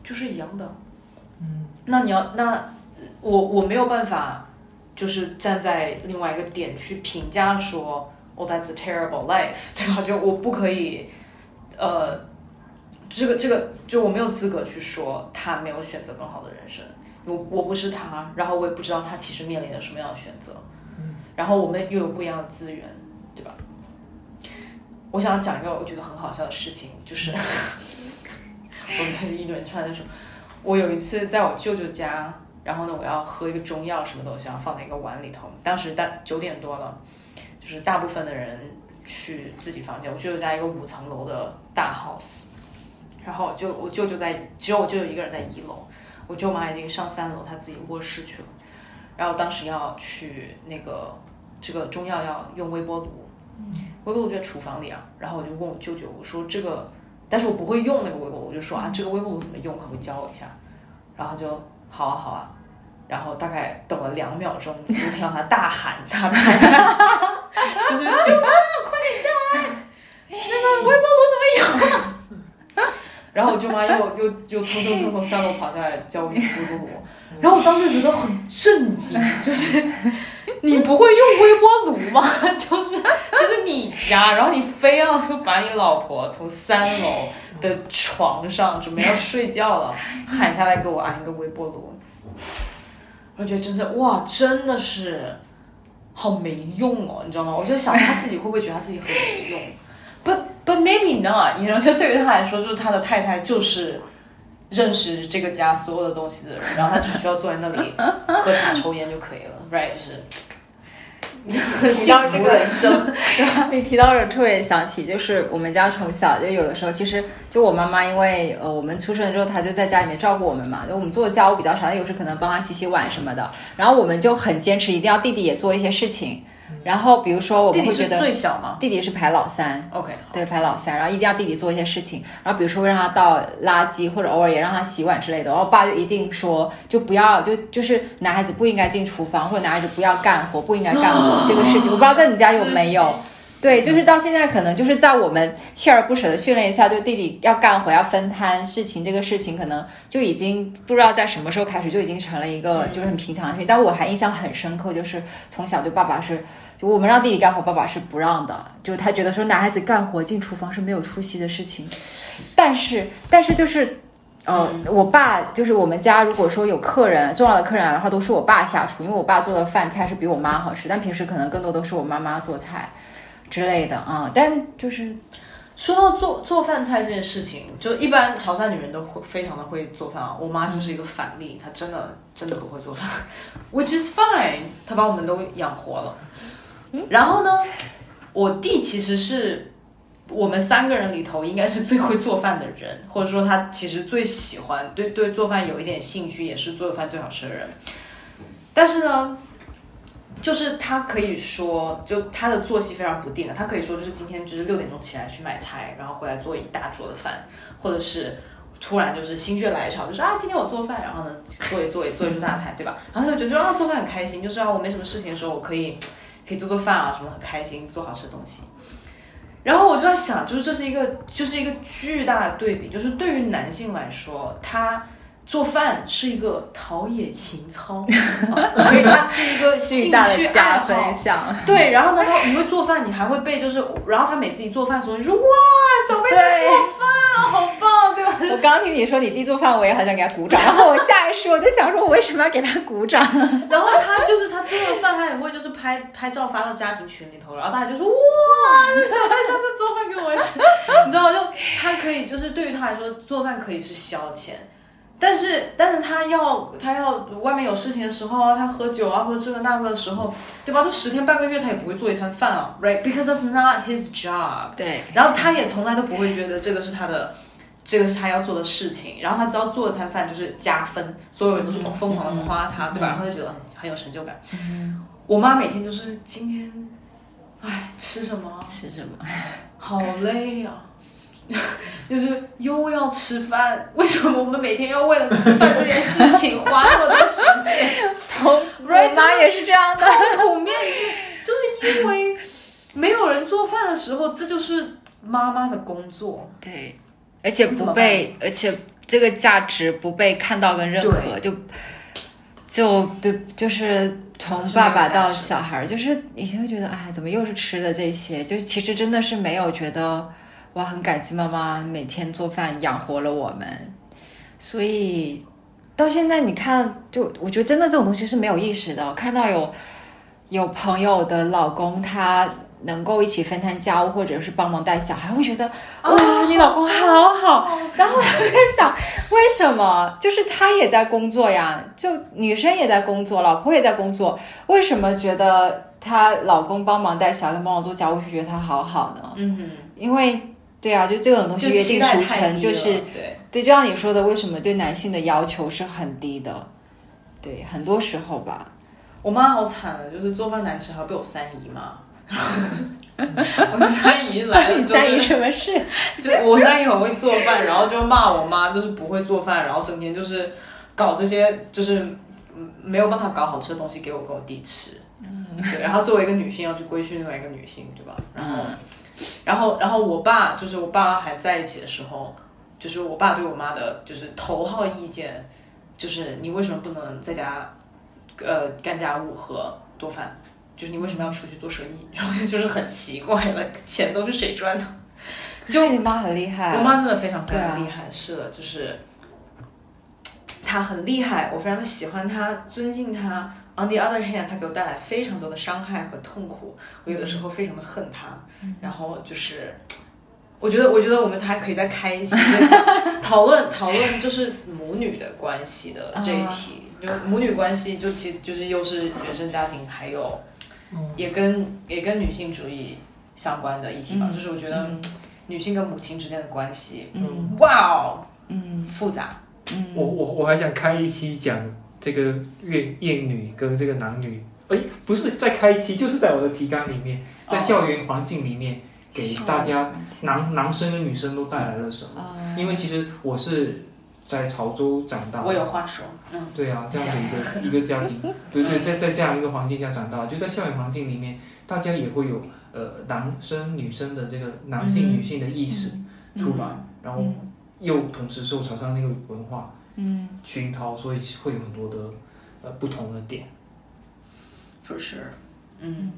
[SPEAKER 3] 就是一样的，
[SPEAKER 1] 嗯。
[SPEAKER 3] 那你要那我我没有办法，就是站在另外一个点去评价说，Oh that's a terrible life，对吧？就我不可以，呃。这个这个，就我没有资格去说他没有选择更好的人生，我我不是他，然后我也不知道他其实面临着什么样的选择，
[SPEAKER 1] 嗯，
[SPEAKER 3] 然后我们又有不一样的资源，对吧？我想讲一个我觉得很好笑的事情，就是 [laughs] 我们开始一轮串的时候，我有一次在我舅舅家，然后呢，我要喝一个中药，什么东西要放在一个碗里头，当时大九点多了，就是大部分的人去自己房间，我舅舅家一个五层楼的大 house。然后就我舅舅在，只有我舅舅一个人在一楼，我舅妈已经上三楼，她自己卧室去了。然后当时要去那个这个中药要用微波炉，微波炉就在厨房里啊。然后我就问我舅舅，我说这个，但是我不会用那个微波炉，我就说啊，这个微波炉怎么用，可不可以教我一下？然后就好啊好啊。然后大概等了两秒钟，就听到他大喊大喊，[laughs] 就是 [laughs] 舅妈快点下来，[laughs] 那个微波炉怎么用？然后我舅妈又 [laughs] 又又蹭蹭蹭从三楼跑下来教我微波炉，然后我当时觉得很震惊，[laughs] 就是你不会用微波炉吗？[laughs] 就是这是你家，然后你非要就把你老婆从三楼的床上准备要睡觉了喊下来给我安一个微波炉，我觉得真的哇，真的是好没用哦，你知道吗？我就想他自己会不会觉得他自己很没用？不。But maybe not，你觉得对于他来说，就是他的太太就是认识这个家所有的东西的人，然后他只需要坐在那里喝茶抽烟就可以了，right？就是 [laughs] 幸福人生。[laughs] [laughs]
[SPEAKER 2] 你提到这，特别想起，就是我们家从小就有的时候，其实就我妈妈，因为呃我们出生之后，她就在家里面照顾我们嘛，就我们做的家务比较少，有时可能帮她洗洗碗什么的，然后我们就很坚持，一定要弟弟也做一些事情。然后比如说我们会觉得
[SPEAKER 3] 最小吗？
[SPEAKER 2] 弟弟是排老三
[SPEAKER 3] ，OK，
[SPEAKER 2] 对，排老三，然后一定要弟弟做一些事情，然后比如说会让他倒垃圾，或者偶尔也让他洗碗之类的，然后爸就一定说就不要，就就是男孩子不应该进厨房，或者男孩子不要干活，不应该干活 [gasps] 这个事情，我不知道在你家有没有。对，就是到现在可能就是在我们锲而不舍的训练一下，对弟弟要干活要分摊事情，这个事情可能就已经不知道在什么时候开始就已经成了一个就是很平常的事情。但我还印象很深刻，就是从小就爸爸是就我们让弟弟干活，爸爸是不让的，就他觉得说男孩子干活进厨房是没有出息的事情。但是但是就是，呃，我爸就是我们家如果说有客人重要的客人来的话，都是我爸下厨，因为我爸做的饭菜是比我妈好吃，但平时可能更多都是我妈妈做菜。之类的啊，但就是
[SPEAKER 3] 说到做做饭菜这件事情，就一般潮汕女人都会非常的会做饭啊。我妈就是一个反例，她真的真的不会做饭，which is fine。她把我们都养活了。然后呢，我弟其实是我们三个人里头应该是最会做饭的人，或者说他其实最喜欢对对做饭有一点兴趣，也是做饭最好吃的人。但是呢。就是他可以说，就他的作息非常不定啊。他可以说，就是今天就是六点钟起来去买菜，然后回来做一大桌的饭，或者是突然就是心血来潮，就是啊，今天我做饭，然后呢做一做一做一桌大菜，对吧？然后他就觉得啊，做饭很开心，就是啊，我没什么事情的时候，我可以可以做做饭啊，什么很开心，做好吃的东西。然后我就在想，就是这是一个就是一个巨大的对比，就是对于男性来说，他。做饭是一个陶冶情操，[laughs] 所以它是一个兴趣爱好。对，然后呢，他你会做饭，你还会背，就是，然后他每次一做饭的时候，你说哇，小贝在做饭，好棒，对吧？
[SPEAKER 2] 我刚听你说你弟做饭，我也很想给他鼓掌。然后我下意识我就想说，我为什么要给他鼓掌？[laughs]
[SPEAKER 3] 然后他就是他做了饭，他也会就是拍拍照发到家庭群里头，然后大家就说哇，小贝下次做饭给我吃，你知道就他可以，就是对于他来说，做饭可以是消遣。但是，但是他要他要外面有事情的时候啊，他喝酒啊或者这个那个的时候，对吧？都十天半个月他也不会做一餐饭啊，right？Because that's not his job。
[SPEAKER 2] 对。
[SPEAKER 3] 然后他也从来都不会觉得这个是他的，这个是他要做的事情。然后他只要做一餐饭就是加分，所有人都是疯狂的夸他，对吧？然后就觉得很有成就感。我妈每天就是今天，哎，吃什么？
[SPEAKER 2] 吃什么？
[SPEAKER 3] 好累呀。[laughs] 就是又要吃饭，为什么我们每天要为了吃饭这件事情花那么多时间？[laughs]
[SPEAKER 2] 我妈也是这样的，
[SPEAKER 3] 苦面具，就是因为没有人做饭的时候，这就是妈妈的工作。
[SPEAKER 2] 对，而且不被，而且这个价值不被看到跟认可，就就对，就是从爸爸到小孩，就是以前会觉得，哎，怎么又是吃的这些？就是其实真的是没有觉得。我很感激妈妈每天做饭养活了我们，所以到现在你看，就我觉得真的这种东西是没有意识的。我看到有有朋友的老公他能够一起分摊家务，或者是帮忙带小孩，会觉得哇，你老公好好。[laughs] 然后我在想，为什么？就是他也在工作呀，就女生也在工作，老婆也在工作，为什么觉得她老公帮忙带小孩、帮忙做家务就觉得他好好呢？
[SPEAKER 3] 嗯，
[SPEAKER 2] 因为。对啊，就这种东西约定俗成，就是
[SPEAKER 3] 对
[SPEAKER 2] 对，就像你说的，为什么对男性的要求是很低的？对，很多时候吧。
[SPEAKER 3] 我妈好惨啊，就是做饭难吃，还要被我三姨骂。[laughs] 我三姨来了，
[SPEAKER 2] 你三姨什么事？
[SPEAKER 3] 就我三姨很会做饭，然后就骂我妈，就是不会做饭，然后整天就是搞这些，就是没有办法搞好吃的东西给我跟我弟吃。嗯，对。然后作为一个女性，要去规训另外一个女性，对吧？然后。然后，然后我爸就是我爸妈还在一起的时候，就是我爸对我妈的，就是头号意见，就是你为什么不能在家，呃，干家务和做饭？就是你为什么要出去做生意？[laughs] 然后就是很奇怪了，钱都是谁赚的？
[SPEAKER 2] 就你妈很厉害，
[SPEAKER 3] 我妈真的非常非常厉害，是的，就是她很厉害，我非常的喜欢她，尊敬她。On the other hand，他给我带来非常多的伤害和痛苦，我有的时候非常的恨他。然后就是，我觉得，我觉得我们还可以再开一期讨论讨论，就是母女的关系的这一题。就母女关系，就其就是又是原生家庭，还有也跟也跟女性主义相关的议题吧。就是我觉得女性跟母亲之间的关系，嗯，哇哦，嗯，复杂。
[SPEAKER 1] 嗯我我我还想开一期讲。这个怨怨女跟这个男女哎，不是在开期，就是在我的提纲里面，在校园环境里面给大家男男生跟女生都带来了什么？因为其实我是在潮州长大，
[SPEAKER 3] 我有话说，嗯，
[SPEAKER 1] 对啊，这样的一个一个家庭，[laughs] 对对，在在这样一个环境下长大，就在校园环境里面，大家也会有呃男生女生的这个男性女性的意识出来，然后又同时受潮汕那个文化嗯。熏陶，所以会有很多的呃不同的点。
[SPEAKER 3] 不是，嗯，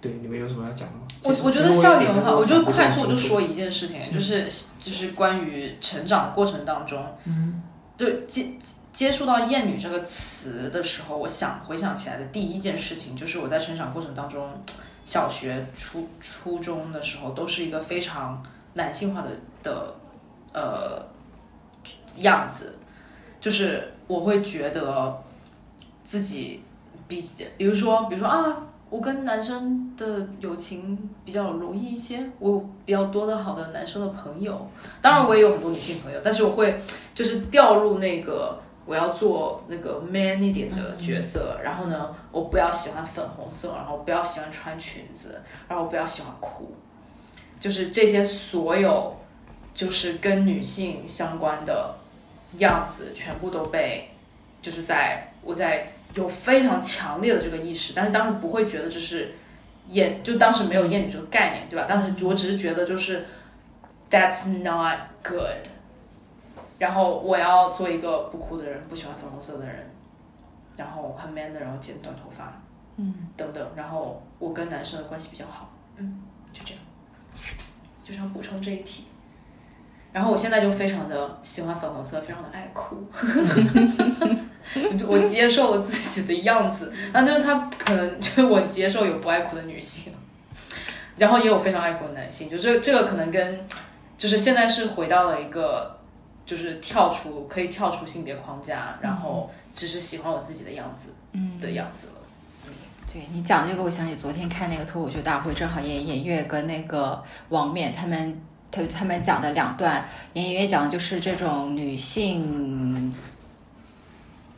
[SPEAKER 1] 对，你们有什么要讲的吗？
[SPEAKER 3] 我我觉得校园很好，我就快速就说一件事情，就是就是关于成长过程当中，嗯，对接接触到“厌女”这个词的时候，我想回想起来的第一件事情，就是我在成长过程当中，小学、初初中的时候，都是一个非常男性化的的呃样子，就是我会觉得自己。比比如说，比如说啊，我跟男生的友情比较容易一些，我比较多的好的男生的朋友，当然我也有很多女性朋友，但是我会就是掉入那个我要做那个 man 一点的角色，然后呢，我不要喜欢粉红色，然后不要喜欢穿裙子，然后不要喜欢哭，就是这些所有就是跟女性相关的样子，全部都被就是在我在。有非常强烈的这个意识，但是当时不会觉得这是厌，就当时没有厌女这个概念，对吧？当时我只是觉得就是 that's not good，然后我要做一个不哭的人，不喜欢粉红色的人，然后很 man 的，然后剪短头发，嗯，等等，然后我跟男生的关系比较好，嗯，就这样，就想补充这一题。然后我现在就非常的喜欢粉红色，非常的爱哭。我接受了自己的样子，那就是他可能就是我接受有不爱哭的女性，然后也有非常爱哭的男性。就这这个可能跟就是现在是回到了一个就是跳出可以跳出性别框架，然后只是喜欢我自己的样子的样子了。
[SPEAKER 2] 对你讲这个，我想起昨天看那个脱口秀大会，正好也演月跟那个王冕他们。他他们讲的两段，演员讲的就是这种女性，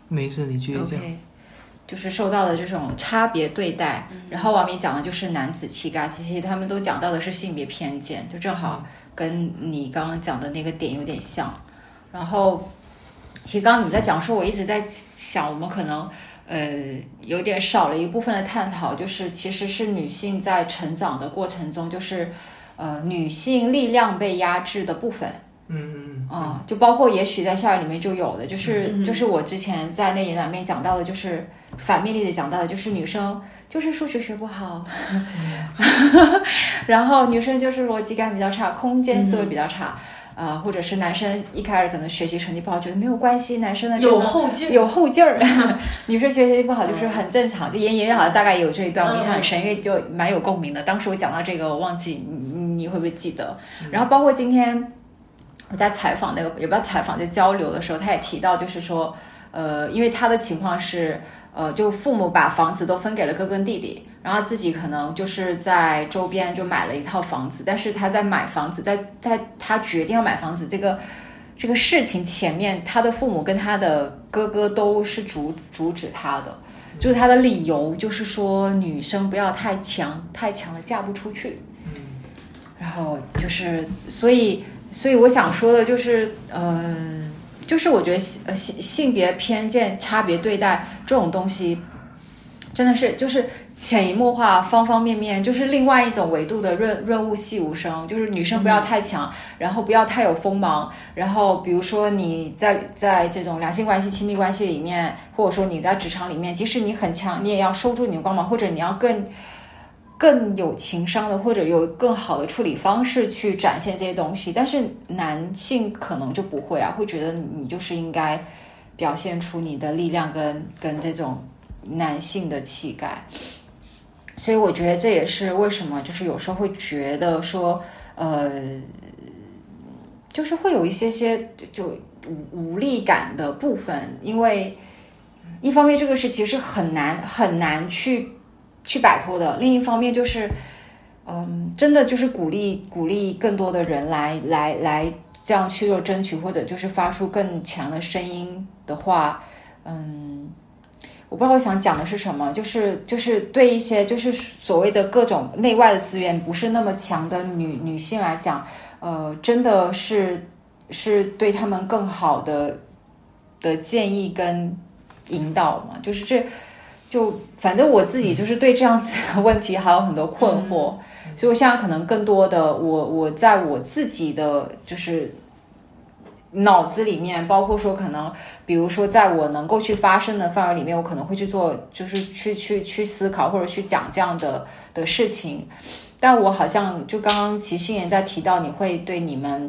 [SPEAKER 1] 没事，你继续讲。
[SPEAKER 2] 就是受到的这种差别对待。然后王明讲的就是男子气概，其实他们都讲到的是性别偏见，就正好跟你刚刚讲的那个点有点像。然后，其实刚刚你们在讲说，我一直在想，我们可能呃有点少了一部分的探讨，就是其实是女性在成长的过程中，就是。呃，女性力量被压制的部分，
[SPEAKER 1] 嗯嗯
[SPEAKER 2] 嗯，就包括也许在校园里面就有的，就是就是我之前在那演讲里面讲到的，就是反面例子讲到的，就是女生就是数学学不好，[laughs] 然后女生就是逻辑感比较差，空间思维比较差。啊，或者是男生一开始可能学习成绩不好，觉得没有关系，男生的
[SPEAKER 3] 有后劲，
[SPEAKER 2] 有后劲儿。[laughs] 女生学习不好就是很正常，就妍妍好像大概有这一段，我印象很深，因为就蛮有共鸣的。当时我讲到这个，我忘记你你会不会记得？然后包括今天我在采访那个也不要采访，就交流的时候，他也提到，就是说，呃，因为他的情况是。呃，就父母把房子都分给了哥哥弟弟，然后自己可能就是在周边就买了一套房子，但是他在买房子，在在他决定要买房子这个这个事情前面，他的父母跟他的哥哥都是阻阻止他的，就是他的理由就是说女生不要太强，太强了嫁不出去。嗯，然后就是所以所以我想说的就是，嗯。就是我觉得性呃性性别偏见、差别对待这种东西，真的是就是潜移默化、方方面面，就是另外一种维度的润润物细无声。就是女生不要太强，然后不要太有锋芒。然后比如说你在在这种两性关系、亲密关系里面，或者说你在职场里面，即使你很强，你也要收住你的光芒，或者你要更。更有情商的，或者有更好的处理方式去展现这些东西，但是男性可能就不会啊，会觉得你就是应该表现出你的力量跟跟这种男性的气概，所以我觉得这也是为什么就是有时候会觉得说，呃，就是会有一些些就无无力感的部分，因为一方面这个是其实很难很难去。去摆脱的。另一方面就是，嗯，真的就是鼓励鼓励更多的人来来来这样去做争取，或者就是发出更强的声音的话，嗯，我不知道我想讲的是什么，就是就是对一些就是所谓的各种内外的资源不是那么强的女女性来讲，呃，真的是是对他们更好的的建议跟引导嘛？就是这就反正我自己就是对这样子的问题还有很多困惑，所以我现在可能更多的我我在我自己的就是。脑子里面，包括说可能，比如说，在我能够去发生的范围里面，我可能会去做，就是去去去思考或者去讲这样的的事情。但我好像就刚刚其实心妍在提到你会对你们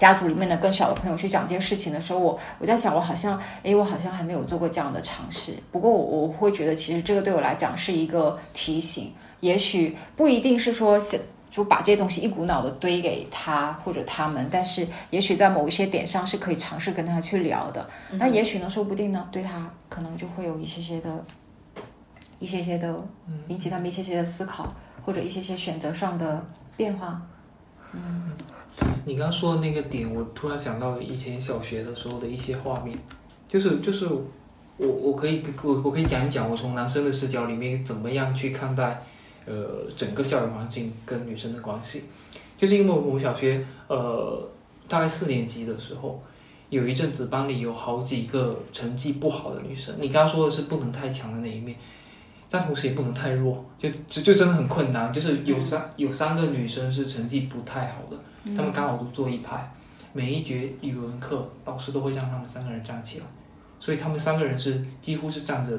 [SPEAKER 2] 家族里面的更小的朋友去讲这些事情的时候，我我在想，我好像，诶，我好像还没有做过这样的尝试。不过我我会觉得，其实这个对我来讲是一个提醒，也许不一定是说。就把这些东西一股脑的堆给他或者他们，但是也许在某一些点上是可以尝试跟他去聊的。那也许呢，说不定呢，对他可能就会有一些些的、一些些的引起他们一些些的思考，或者一些些选择上的变化。嗯，
[SPEAKER 1] 你刚刚说的那个点，我突然想到以前小学的时候的一些画面，就是就是我我可以我我可以讲一讲我从男生的视角里面怎么样去看待。呃，整个校园环境跟女生的关系，就是因为我小学呃，大概四年级的时候，有一阵子班里有好几个成绩不好的女生。你刚刚说的是不能太强的那一面，但同时也不能太弱，就就就真的很困难。就是有三有三个女生是成绩不太好的，他们刚好都坐一排，每一节语文课老师都会让他们三个人站起来，所以他们三个人是几乎是站着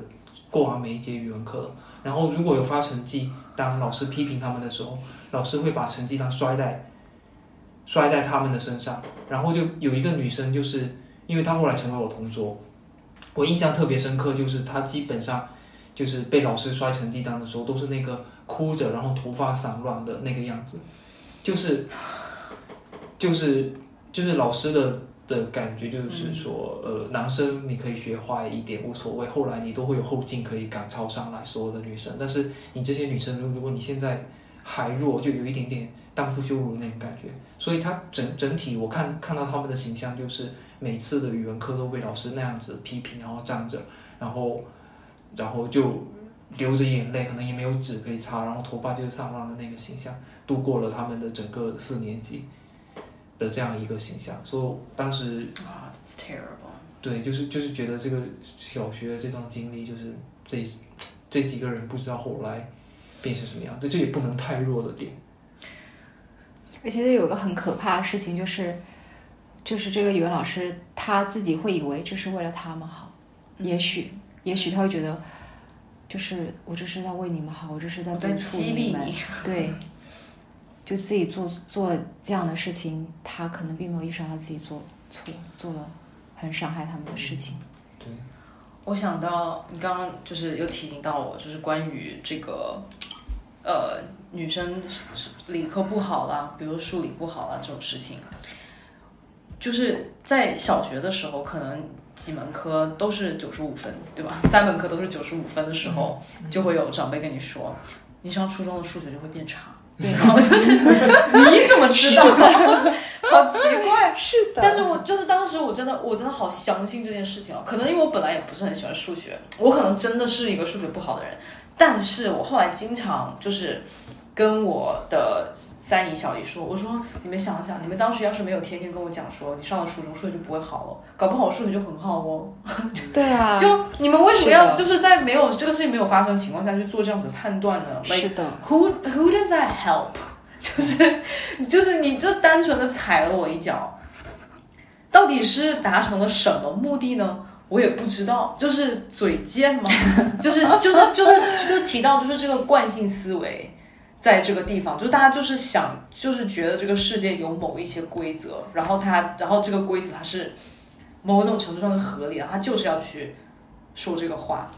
[SPEAKER 1] 过完每一节语文课的。然后如果有发成绩，当老师批评他们的时候，老师会把成绩单摔在摔在他们的身上。然后就有一个女生，就是因为她后来成为我同桌，我印象特别深刻，就是她基本上就是被老师摔成绩单的时候，都是那个哭着，然后头发散乱的那个样子，就是就是就是老师的。的感觉就是说，呃，男生你可以学坏一点无所谓，后来你都会有后劲可以赶超上来。所有的女生，但是你这些女生，如如果你现在还弱，就有一点点荡妇羞辱那种感觉。所以他整整体，我看看到他们的形象，就是每次的语文课都被老师那样子批评，然后站着，然后然后就流着眼泪，可能也没有纸可以擦，然后头发就是散乱的那个形象，度过了他们的整个四年级。的这样一个形象，所以当时
[SPEAKER 3] 啊 terrible。
[SPEAKER 1] 对，就是就是觉得这个小学这段经历，就是这这几个人不知道后来变成什么样，这这也不能太弱的点。
[SPEAKER 2] 而且有个很可怕的事情，就是就是这个语文老师他自己会以为这是为了他们好，也许也许他会觉得，就是我这是在为你们好，我这是在督促你们，对。就自己做做这样的事情，他可能并没有意识到他自己做错，做了很伤害他们的事情。
[SPEAKER 1] 对，
[SPEAKER 3] 我想到你刚刚就是又提醒到我，就是关于这个呃女生理科不好啦，比如数理不好啦这种事情，就是在小学的时候，可能几门科都是九十五分，对吧？三门科都是九十五分的时候，就会有长辈跟你说，你上初中的数学就会变差。然后就是 [laughs] 你怎么知道？好奇怪，
[SPEAKER 2] 是的。
[SPEAKER 3] 但是我就是当时我真的我真的好相信这件事情啊！可能因为我本来也不是很喜欢数学，我可能真的是一个数学不好的人。但是我后来经常就是跟我的。三姨小姨说：“我说你们想想，你们当时要是没有天天跟我讲说你上了初中数学就不会好了，搞不好我数学就很好哦。[laughs] [laughs]
[SPEAKER 2] 对啊，
[SPEAKER 3] 就你们为什么要就是在没有这个事情没有发生的情况下去做这样子判断呢？
[SPEAKER 2] 是的
[SPEAKER 3] ，Who Who does that help？[laughs] 就是就是你这单纯的踩了我一脚，到底是达成了什么目的呢？我也不知道，就是嘴贱吗？就是就是就是就是提到就是这个惯性思维。”在这个地方，就是大家就是想，就是觉得这个世界有某一些规则，然后他，然后这个规则它是某种程度上是合理的，他就是要去说这个话。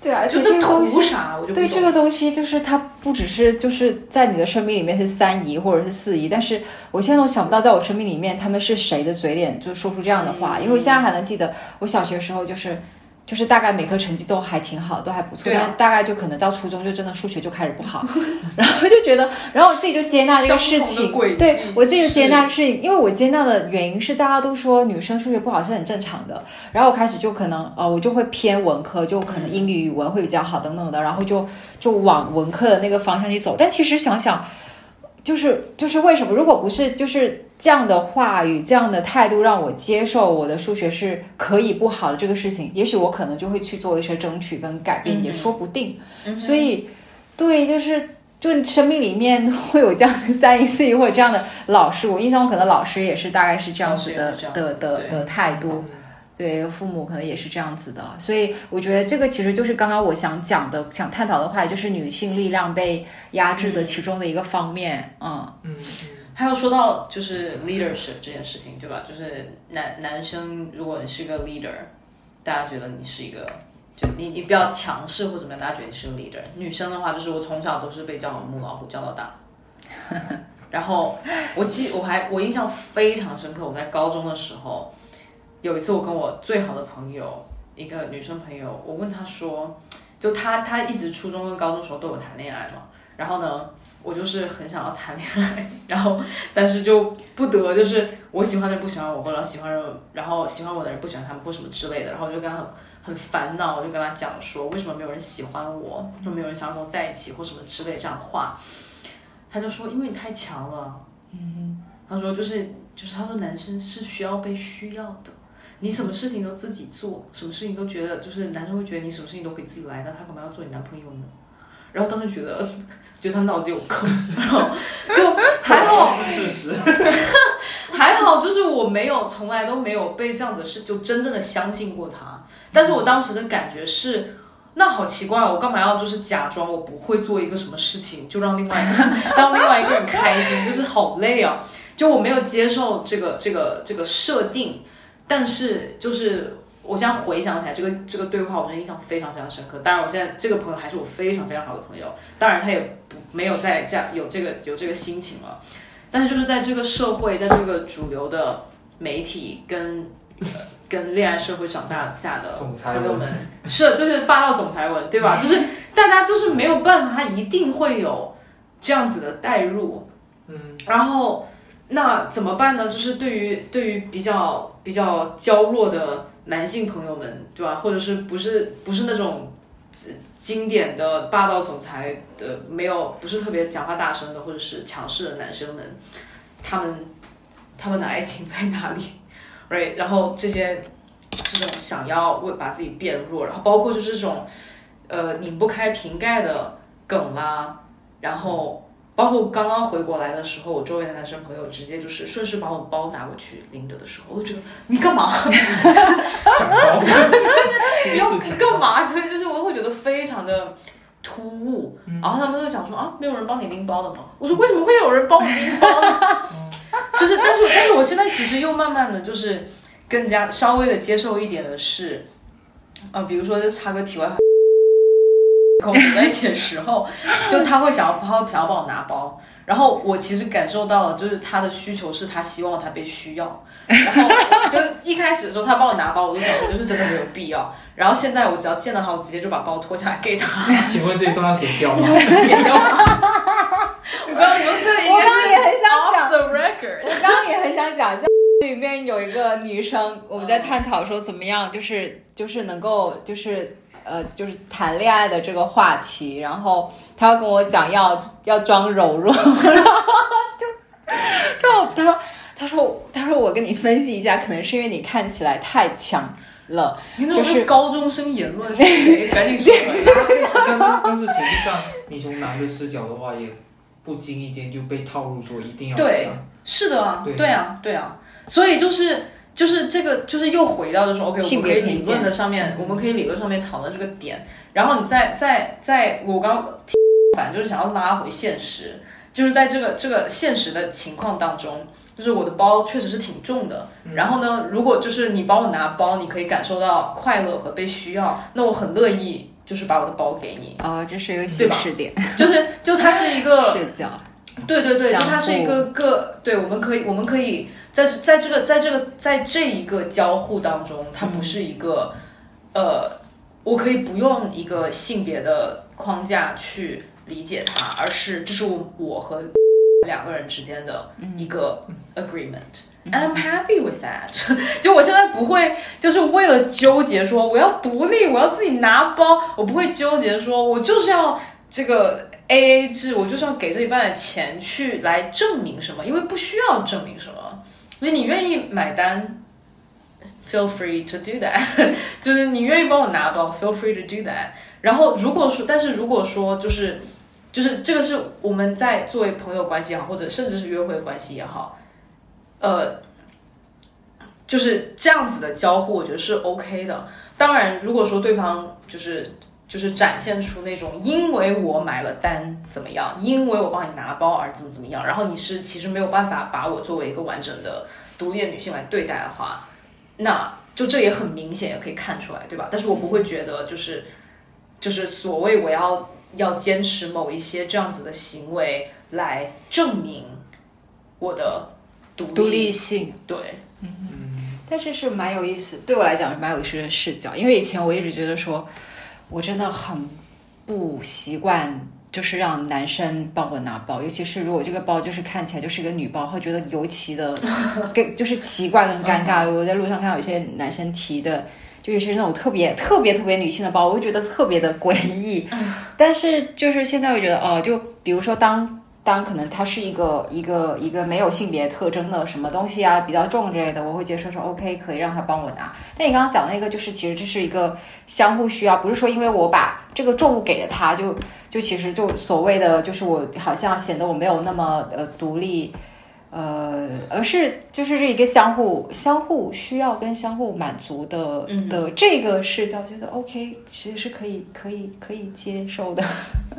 [SPEAKER 2] 对啊，
[SPEAKER 3] 就
[SPEAKER 2] 这
[SPEAKER 3] 图啥？我就
[SPEAKER 2] 对这个东西，就是它不只是就是在你的生命里面是三姨或者是四姨，但是我现在都想不到，在我生命里面他们是谁的嘴脸就说出这样的话，因为我现在还能记得我小学时候就是。就是大概每科成绩都还挺好，都还不错，但大概就可能到初中就真的数学就开始不好，[laughs] 然后就觉得，然后我自己就接纳这个事情，对我自己就接纳事情，因为我接纳的原因是大家都说女生数学不好是很正常的，然后我开始就可能呃我就会偏文科，就可能英语语文会比较好等等的，然后就就往文科的那个方向去走，但其实想想。就是就是为什么？如果不是就是这样的话语、这样的态度让我接受我的数学是可以不好的这个事情，也许我可能就会去做一些争取跟改变，也说不定。所以，对，就是就生命里面会有这样的三一四一或者这样的老师。我印象中可能老师也是大概是这样子的的的的态度。对，父母可能也是这样子的，所以我觉得这个其实就是刚刚我想讲的、想探讨的话就是女性力量被压制的其中的一个方面。
[SPEAKER 3] 嗯嗯。还有说到就是 leadership 这件事情，对吧？就是男男生，如果你是个 leader，大家觉得你是一个，就你你比较强势或怎么样，大家觉得你是个 leader。女生的话，就是我从小都是被叫母老虎叫到大。[laughs] 然后我记我还我印象非常深刻，我在高中的时候。有一次，我跟我最好的朋友，一个女生朋友，我问她说，就她她一直初中跟高中时候都有谈恋爱嘛，然后呢，我就是很想要谈恋爱，[laughs] 然后但是就不得，就是我喜欢的人不喜欢我，或者喜欢人，然后喜欢我的人不喜欢他们或什么之类的，然后我就跟她很很烦恼，我就跟她讲说，为什么没有人喜欢我，就没有人想要跟我在一起或什么之类这样的话，她就说，因为你太强了，嗯，她说就是就是她说男生是需要被需要的。你什么事情都自己做，什么事情都觉得就是男生会觉得你什么事情都可以自己来，那他干嘛要做你男朋友呢？然后当时觉得，[laughs] 觉得他脑子有坑，然后就还好 [laughs]
[SPEAKER 1] 是事实，[laughs]
[SPEAKER 3] 还好就是我没有从来都没有被这样子是就真正的相信过他，但是我当时的感觉是，那好奇怪，我干嘛要就是假装我不会做一个什么事情，就让另外一个让另外一个人开心，就是好累啊，就我没有接受这个这个这个设定。但是，就是我现在回想起来，这个这个对话，我真的印象非常非常深刻。当然，我现在这个朋友还是我非常非常好的朋友。当然，他也不没有在这样有这个有这个心情了。但是，就是在这个社会，在这个主流的媒体跟跟恋爱社会长大下的朋友们，是就是霸道总裁文，对吧？[laughs] 就是大家就是没有办法，他一定会有这样子的代入。嗯，然后。那怎么办呢？就是对于对于比较比较娇弱的男性朋友们，对吧？或者是不是不是那种经典的霸道总裁的，没有不是特别讲话大声的，或者是强势的男生们，他们他们的爱情在哪里？Right？然后这些这种想要为把自己变弱，然后包括就是这种呃拧不开瓶盖的梗啦，然后。包括刚刚回国来的时候，我周围的男生朋友直接就是顺势把我包拿过去拎着的时候，我就觉得你干嘛？[laughs]
[SPEAKER 1] 想包？[laughs]
[SPEAKER 3] 要干嘛？对，就是我会觉得非常的突兀。然后他们就讲说啊，没有人帮你拎包的吗？我说为什么会有人帮我拎包呢？[laughs] 就是，但是，但是我现在其实又慢慢的就是更加稍微的接受一点的是，啊，比如说就插个题外话。跟我在一起的时候，[laughs] 就他会想要，他会想要帮我拿包，然后我其实感受到了，就是他的需求是他希望他被需要，然后就一开始的时候他帮我拿包，我都感觉就是真的没有必要，然后现在我只要见到他，我直接就把包脱下来给他。
[SPEAKER 1] 请问这一段要剪掉吗？[laughs]
[SPEAKER 3] 剪掉吗？我刚刚我
[SPEAKER 2] 刚刚也很想讲，我刚刚也很想讲，在 [laughs] 里面有一个女生，我们在探讨说怎么样，就是就是能够就是。呃，就是谈恋爱的这个话题，然后他要跟我讲要要装柔弱，[laughs] 然后就，就他说他说他说我跟你分析一下，可能是因为你看起来太强了，就是
[SPEAKER 3] 高中生言论是谁？[laughs] 赶紧说。[laughs]
[SPEAKER 1] 但但是实际上，你从男的视角的话，也不经意间就被套路说一定要
[SPEAKER 3] 对，是的啊，对啊，对啊，所以就是。就是这个，就是又回到就说，OK，我们可以理论的上面，我们可以理论上面讨论这个点，然后你再再再，我刚反正就是想要拉回现实，就是在这个这个现实的情况当中，就是我的包确实是挺重的，然后呢，如果就是你帮我拿包，你可以感受到快乐和被需要，那我很乐意就是把我的包给你。
[SPEAKER 2] 啊，这是一个现实点，
[SPEAKER 3] 就是就它是一个 [laughs]
[SPEAKER 2] 视角，
[SPEAKER 3] 对对对，就它是一个个，对，我们可以我们可以。在在这个在这个在这一个交互当中，它不是一个呃，我可以不用一个性别的框架去理解它，而是这是我我和两个人之间的一个 agreement，and I'm happy with that。[laughs] 就我现在不会就是为了纠结说我要独立，我要自己拿包，我不会纠结说我就是要这个 A A 制，我就是要给这一半的钱去来证明什么，因为不需要证明什么。所以你愿意买单，feel free to do that，[laughs] 就是你愿意帮我拿包，feel free to do that。然后如果说，但是如果说就是。就是这个是我们在作为朋友关系也好，或者甚至是约会关系也好，呃，就是这样子的交互，我觉得是 OK 的。当然，如果说对方就是就是展现出那种因为我买了单怎么样，因为我帮你拿包而怎么怎么样，然后你是其实没有办法把我作为一个完整的独立的女性来对待的话，那就这也很明显，也可以看出来，对吧？但是我不会觉得就是就是所谓我要。要坚持某一些这样子的行为来证明我的独
[SPEAKER 2] 独立性，
[SPEAKER 3] 对，
[SPEAKER 2] 嗯嗯，但是是蛮有意思，对我来讲是蛮有意思的视角，因为以前我一直觉得说，我真的很不习惯，就是让男生帮我拿包，尤其是如果这个包就是看起来就是一个女包，会觉得尤其的，[laughs] 跟就是奇怪跟尴尬。我在路上看到有些男生提的。就是那种特别特别特别女性的包，我会觉得特别的诡异。但是就是现在我觉得，哦，就比如说当当可能它是一个一个一个没有性别特征的什么东西啊，比较重之类的，我会接受说 OK，可以让他帮我拿。但你刚刚讲那个，就是其实这是一个相互需要，不是说因为我把这个重物给了他，就就其实就所谓的就是我好像显得我没有那么呃独立。呃，而是就是这一个相互相互需要跟相互满足的的这个视角，觉得 OK，其实是可以可以可以接受的。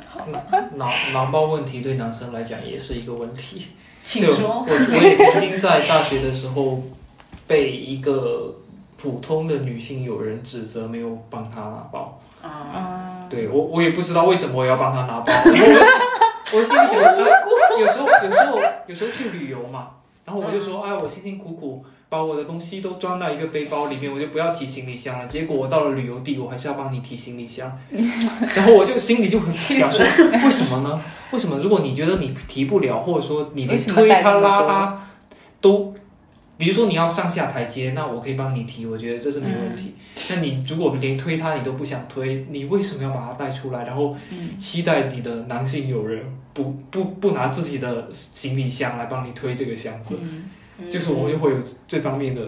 [SPEAKER 2] [laughs]
[SPEAKER 1] 囊囊包问题对男生来讲也是一个问题。
[SPEAKER 3] 请说。
[SPEAKER 1] 我我也曾经在大学的时候被一个普通的女性友人指责没有帮她拿包。啊。对我我也不知道为什么我要帮她拿包。[laughs] 我心里想，[laughs] 有时候有时候有时候去旅游嘛，然后我就说，哎，我辛辛苦苦把我的东西都装到一个背包里面，我就不要提行李箱了。结果我到了旅游地，我还是要帮你提行李箱，[laughs] 然后我就心里就很想说，为什么呢？为什么？如果你觉得你提不了，或者说你连推他拉他都。比如说你要上下台阶，那我可以帮你提，我觉得这是没问题。那你如果连推它你都不想推，你为什么要把它带出来？然后期待你的男性友人不不不拿自己的行李箱来帮你推这个箱子，就是我就会有这方面的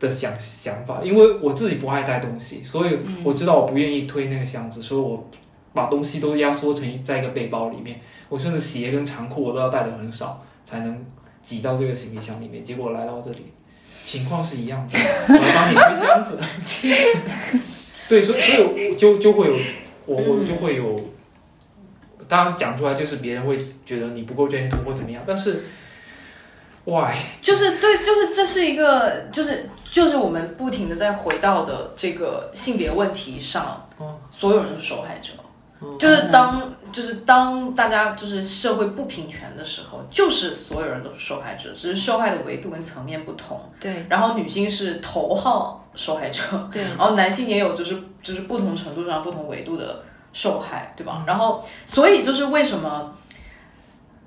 [SPEAKER 1] 的想想法。因为我自己不爱带东西，所以我知道我不愿意推那个箱子，所以我把东西都压缩成在一个背包里面。我甚至鞋跟长裤我都要带的很少，才能。挤到这个行李箱里面，结果来到这里，情况是一样的。我帮你推箱子，[laughs] 对，所以所以 [laughs] 就就会有我我就会有，当然讲出来就是别人会觉得你不够 gentle 或怎么样，但是，why？
[SPEAKER 3] 就是对，就是这是一个，就是就是我们不停的在回到的这个性别问题上，所有人是受害者。就是当就是当大家就是社会不平权的时候，就是所有人都是受害者，只是受害的维度跟层面不同。
[SPEAKER 2] 对，
[SPEAKER 3] 然后女性是头号受害者，
[SPEAKER 2] 对，[laughs]
[SPEAKER 3] 然后男性也有就是就是不同程度上不同维度的受害，对吧？然后所以就是为什么，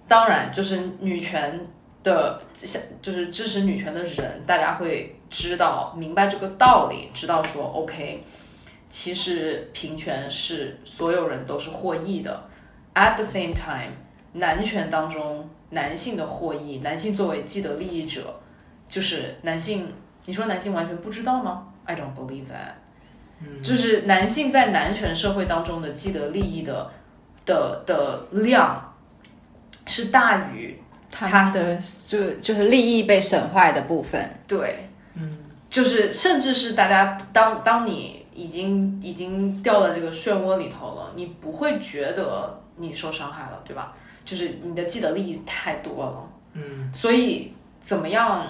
[SPEAKER 3] 当然就是女权的像就是支持女权的人，大家会知道明白这个道理，知道说 OK。其实平权是所有人都是获益的，at the same time，男权当中男性的获益，男性作为既得利益者，就是男性，你说男性完全不知道吗？I don't believe that，就是男性在男权社会当中的既得利益的的的量是大于
[SPEAKER 2] 他的就就是利益被损坏的部分，
[SPEAKER 3] 对，嗯，就是甚至是大家当当你。已经已经掉到这个漩涡里头了，你不会觉得你受伤害了，对吧？就是你的既得利益太多了，嗯，所以怎么样？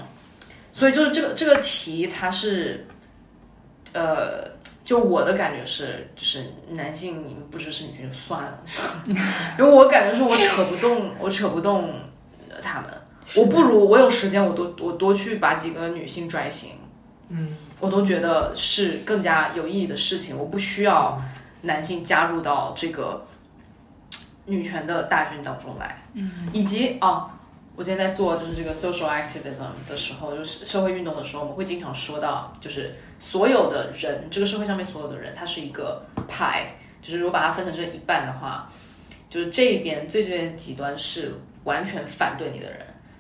[SPEAKER 3] 所以就是这个这个题，它是，呃，就我的感觉是，就是男性你们不支持女性就算了，[laughs] 因为我感觉是我扯不动，[laughs] 我扯不动他们，我不如我有时间，我多我多去把几个女性拽醒。
[SPEAKER 1] 嗯，
[SPEAKER 3] 我都觉得是更加有意义的事情。我不需要男性加入到这个女权的大军当中来，
[SPEAKER 2] 嗯，
[SPEAKER 3] 以及啊。我今天在做就是这个 social activism 的时候，就是社会运动的时候，我们会经常说到，就是所有的人，这个社会上面所有的人，他是一个派，就是如果把它分成这一半的话，就是这一边最最极端是完全反对你的人，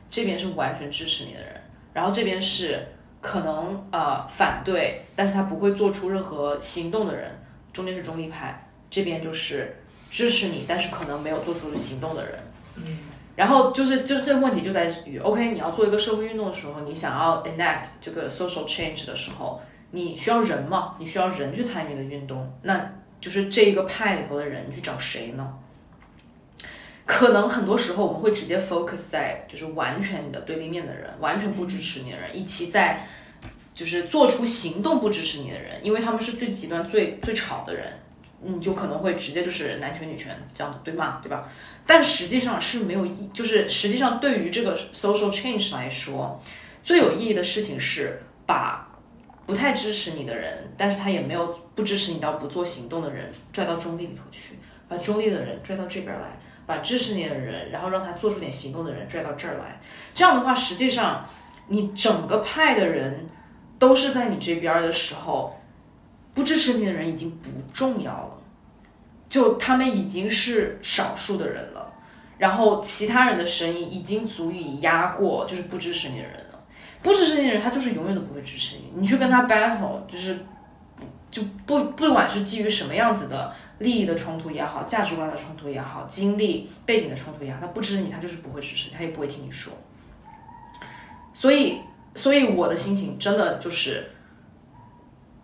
[SPEAKER 3] 这边是完全支持你的人，然后这边是可能呃反对，但是他不会做出任何行动的人，中间是中立派，这边就是支持你，但是可能没有做出行动的人，
[SPEAKER 1] 嗯。
[SPEAKER 3] 然后就是，就这个问题就在于，OK，你要做一个社会运动的时候，你想要 enact 这个 social change 的时候，你需要人嘛？你需要人去参与的运动，那就是这一个派里头的人，你去找谁呢？可能很多时候我们会直接 focus 在就是完全你的对立面的人，完全不支持你的人，以及在就是做出行动不支持你的人，因为他们是最极端、最最吵的人，你就可能会直接就是男权女权这样子对骂，对吧？但实际上是没有意，就是实际上对于这个 social change 来说，最有意义的事情是把不太支持你的人，但是他也没有不支持你到不做行动的人拽到中立里头去，把中立的人拽到这边来，把支持你的人，然后让他做出点行动的人拽到这儿来。这样的话，实际上你整个派的人都是在你这边的时候，不支持你的人已经不重要了。就他们已经是少数的人了，然后其他人的声音已经足以压过就是不支持你的人了。不支持你的人，他就是永远都不会支持你。你去跟他 battle，就是就不不管是基于什么样子的利益的冲突也好，价值观的冲突也好，经历背景的冲突也好，他不支持你，他就是不会支持你，他也不会听你说。所以，所以我的心情真的就是。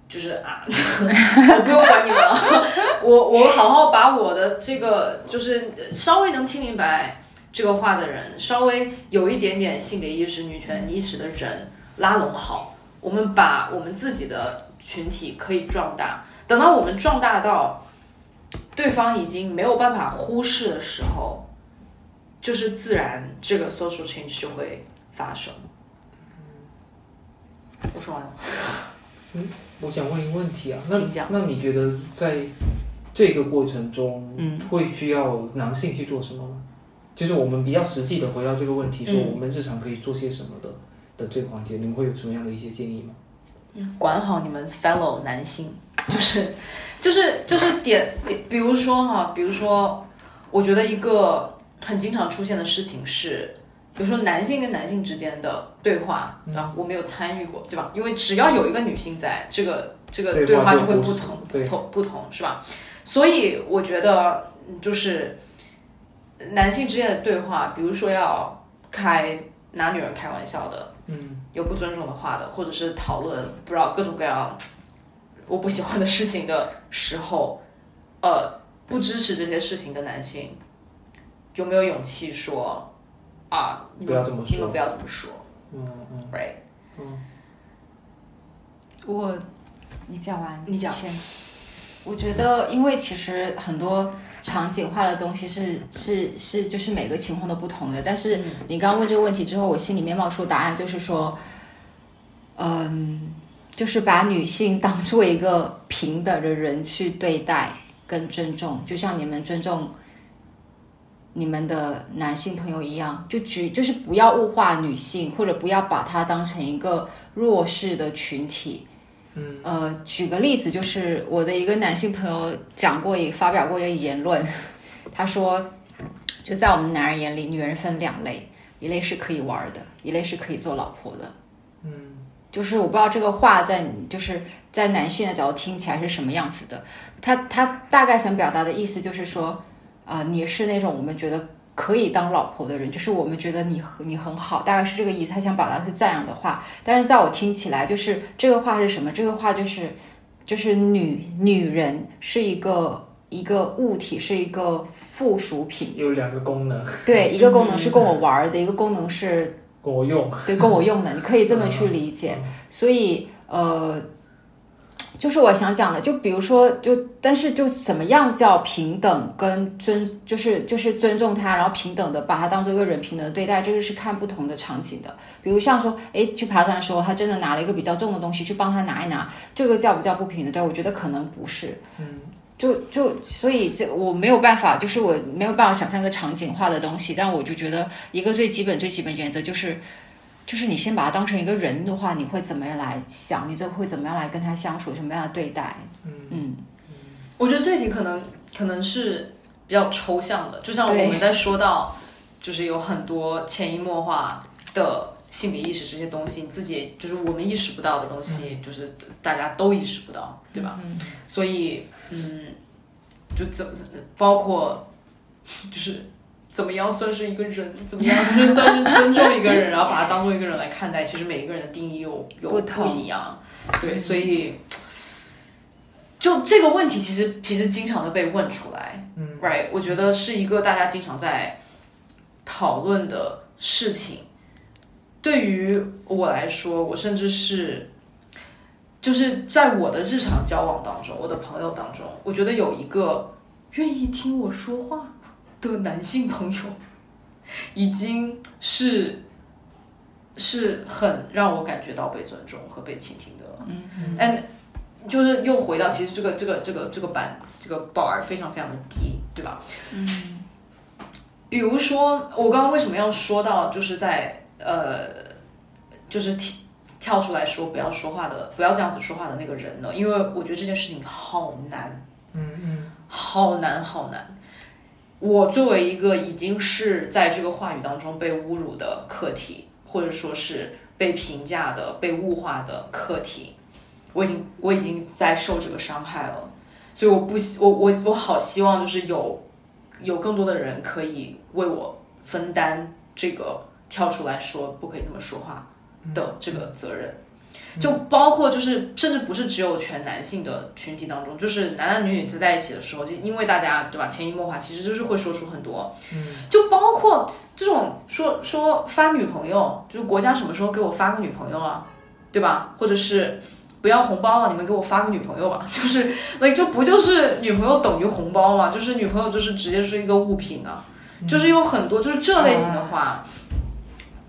[SPEAKER 3] 就是啊，[laughs] 我不用管你们了，我我好好把我的这个就是稍微能听明白这个话的人，稍微有一点点性别意识、女权意识的人拉拢好，我们把我们自己的群体可以壮大。等到我们壮大到对方已经没有办法忽视的时候，就是自然这个 social change 就会发生。我说完了。
[SPEAKER 1] 嗯。我想问一个问题啊，那那你觉得在这个过程中，嗯，会需要男性去做什么吗？就是我们比较实际的回到这个问题，说我们日常可以做些什么的的这个环节，你们会有什么样的一些建议吗？
[SPEAKER 3] 嗯，管好你们 fellow 男性，就是就是就是点点，比如说哈，比如说，我觉得一个很经常出现的事情是。比如说男性跟男性之间的对话啊，我没有参与过，对吧？因为只要有一个女性在，这个这个对话就会不同，不同不同，是吧？所以我觉得就是男性之间的对话，比如说要开拿女人开玩笑的，
[SPEAKER 1] 嗯，
[SPEAKER 3] 有不尊重的话的，或者是讨论不知道各种各样我不喜欢的事情的时候，呃，不支持这些事情的男性有没有勇气说？啊，
[SPEAKER 1] 不要这么说，
[SPEAKER 3] 不要这么说。
[SPEAKER 1] 嗯嗯
[SPEAKER 3] ，right，
[SPEAKER 1] 嗯，
[SPEAKER 2] 我，你讲完，
[SPEAKER 3] 你讲
[SPEAKER 2] 先。我觉得，因为其实很多场景化的东西是是是，就是每个情况都不同的。但是你刚问这个问题之后，我心里面冒出答案，就是说，嗯，就是把女性当做一个平等的人去对待跟尊重，就像你们尊重。你们的男性朋友一样，就举就是不要物化女性，或者不要把她当成一个弱势的群体。
[SPEAKER 1] 嗯，
[SPEAKER 2] 呃，举个例子，就是我的一个男性朋友讲过也发表过一个言论，[laughs] 他说，就在我们男人眼里，女人分两类，一类是可以玩的，一类是可以做老婆的。
[SPEAKER 1] 嗯，
[SPEAKER 2] 就是我不知道这个话在就是在男性的角度听起来是什么样子的。他他大概想表达的意思就是说。啊，你是那种我们觉得可以当老婆的人，就是我们觉得你你很好，大概是这个意思。他想表达是赞扬的话，但是在我听起来，就是这个话是什么？这个话就是，就是女女人是一个一个物体，是一个附属品，
[SPEAKER 1] 有两个功能。
[SPEAKER 2] 对，一个功能是供我 [laughs] 玩的，一个功能是
[SPEAKER 1] 供我用。[laughs]
[SPEAKER 2] 对，够我用的，[laughs] 你可以这么去理解。所以，呃。就是我想讲的，就比如说，就但是就怎么样叫平等跟尊，就是就是尊重他，然后平等的把他当做一个人平等的对待，这个是看不同的场景的。比如像说，哎，去爬山的时候，他真的拿了一个比较重的东西去帮他拿一拿，这个叫不叫不平等？对，我觉得可能不是。
[SPEAKER 1] 嗯，
[SPEAKER 2] 就就所以这我没有办法，就是我没有办法想象一个场景化的东西，但我就觉得一个最基本最基本原则就是。就是你先把他当成一个人的话，你会怎么样来想？你就会怎么样来跟他相处？什么样的对待？
[SPEAKER 1] 嗯
[SPEAKER 2] 嗯，
[SPEAKER 3] 我觉得这题可能可能是比较抽象的，就像我们在说到，就是有很多潜移默化的性别意识这些东西，自己就是我们意识不到的东西，就是大家都意识不到，对吧？所以，嗯，就怎包括就是。怎么样算是一个人？怎么样就算是尊重一个人，然后把他当做一个人来看待？其实每一个人的定义又有不一样。对，所以就这个问题，其实其实经常的被问出来。
[SPEAKER 1] 嗯
[SPEAKER 3] ，right，我觉得是一个大家经常在讨论的事情。对于我来说，我甚至是就是在我的日常交往当中，我的朋友当中，我觉得有一个愿意听我说话。的男性朋友，已经是是很让我感觉到被尊重和被倾听的了。
[SPEAKER 2] 嗯
[SPEAKER 3] ，and 就是又回到，其实这个这个这个这个板这个 bar 非常非常的低，对吧？
[SPEAKER 2] 嗯，
[SPEAKER 3] 比如说我刚刚为什么要说到，就是在呃，就是跳跳出来说不要说话的，不要这样子说话的那个人呢？因为我觉得这件事情好难，
[SPEAKER 1] 嗯嗯，
[SPEAKER 3] 好难好难。我作为一个已经是在这个话语当中被侮辱的客体，或者说是被评价的、被物化的客体，我已经我已经在受这个伤害了，所以我不希我我我好希望就是有有更多的人可以为我分担这个跳出来说不可以这么说话的这个责任。就包括就是，甚至不是只有全男性的群体当中，就是男男女女在在一起的时候，就因为大家对吧，潜移默化，其实就是会说出很多，
[SPEAKER 1] 嗯，
[SPEAKER 3] 就包括这种说说发女朋友，就是国家什么时候给我发个女朋友啊，对吧？或者是不要红包了，你们给我发个女朋友吧，[laughs] 就是那这不就是女朋友等于红包嘛？就是女朋友就是直接是一个物品啊，就是有很多就是这类型的话，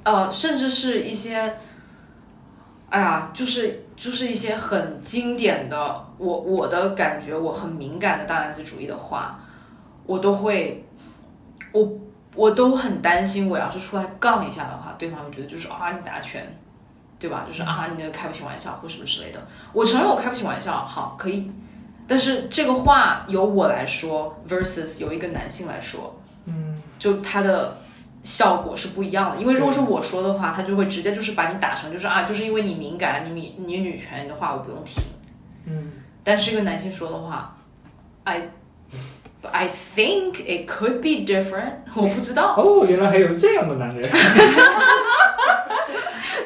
[SPEAKER 3] 呃，甚至是一些。哎呀，就是就是一些很经典的，我我的感觉，我很敏感的大男子主义的话，我都会，我我都很担心，我要是出来杠一下的话，对方会觉得就是啊你打拳，对吧？就是啊你那个开不起玩笑或什么之类的。我承认我开不起玩笑，好可以，但是这个话由我来说 versus 由一个男性来说，
[SPEAKER 1] 嗯，
[SPEAKER 3] 就他的。效果是不一样的，因为如果是我说的话，他就会直接就是把你打成就是啊，就是因为你敏感，你敏你女权的话我不用听。
[SPEAKER 1] 嗯，
[SPEAKER 3] 但是一个男性说的话，I [laughs] I think it could be different，我不知道。
[SPEAKER 1] 哦，原来还有这样的男人。[laughs]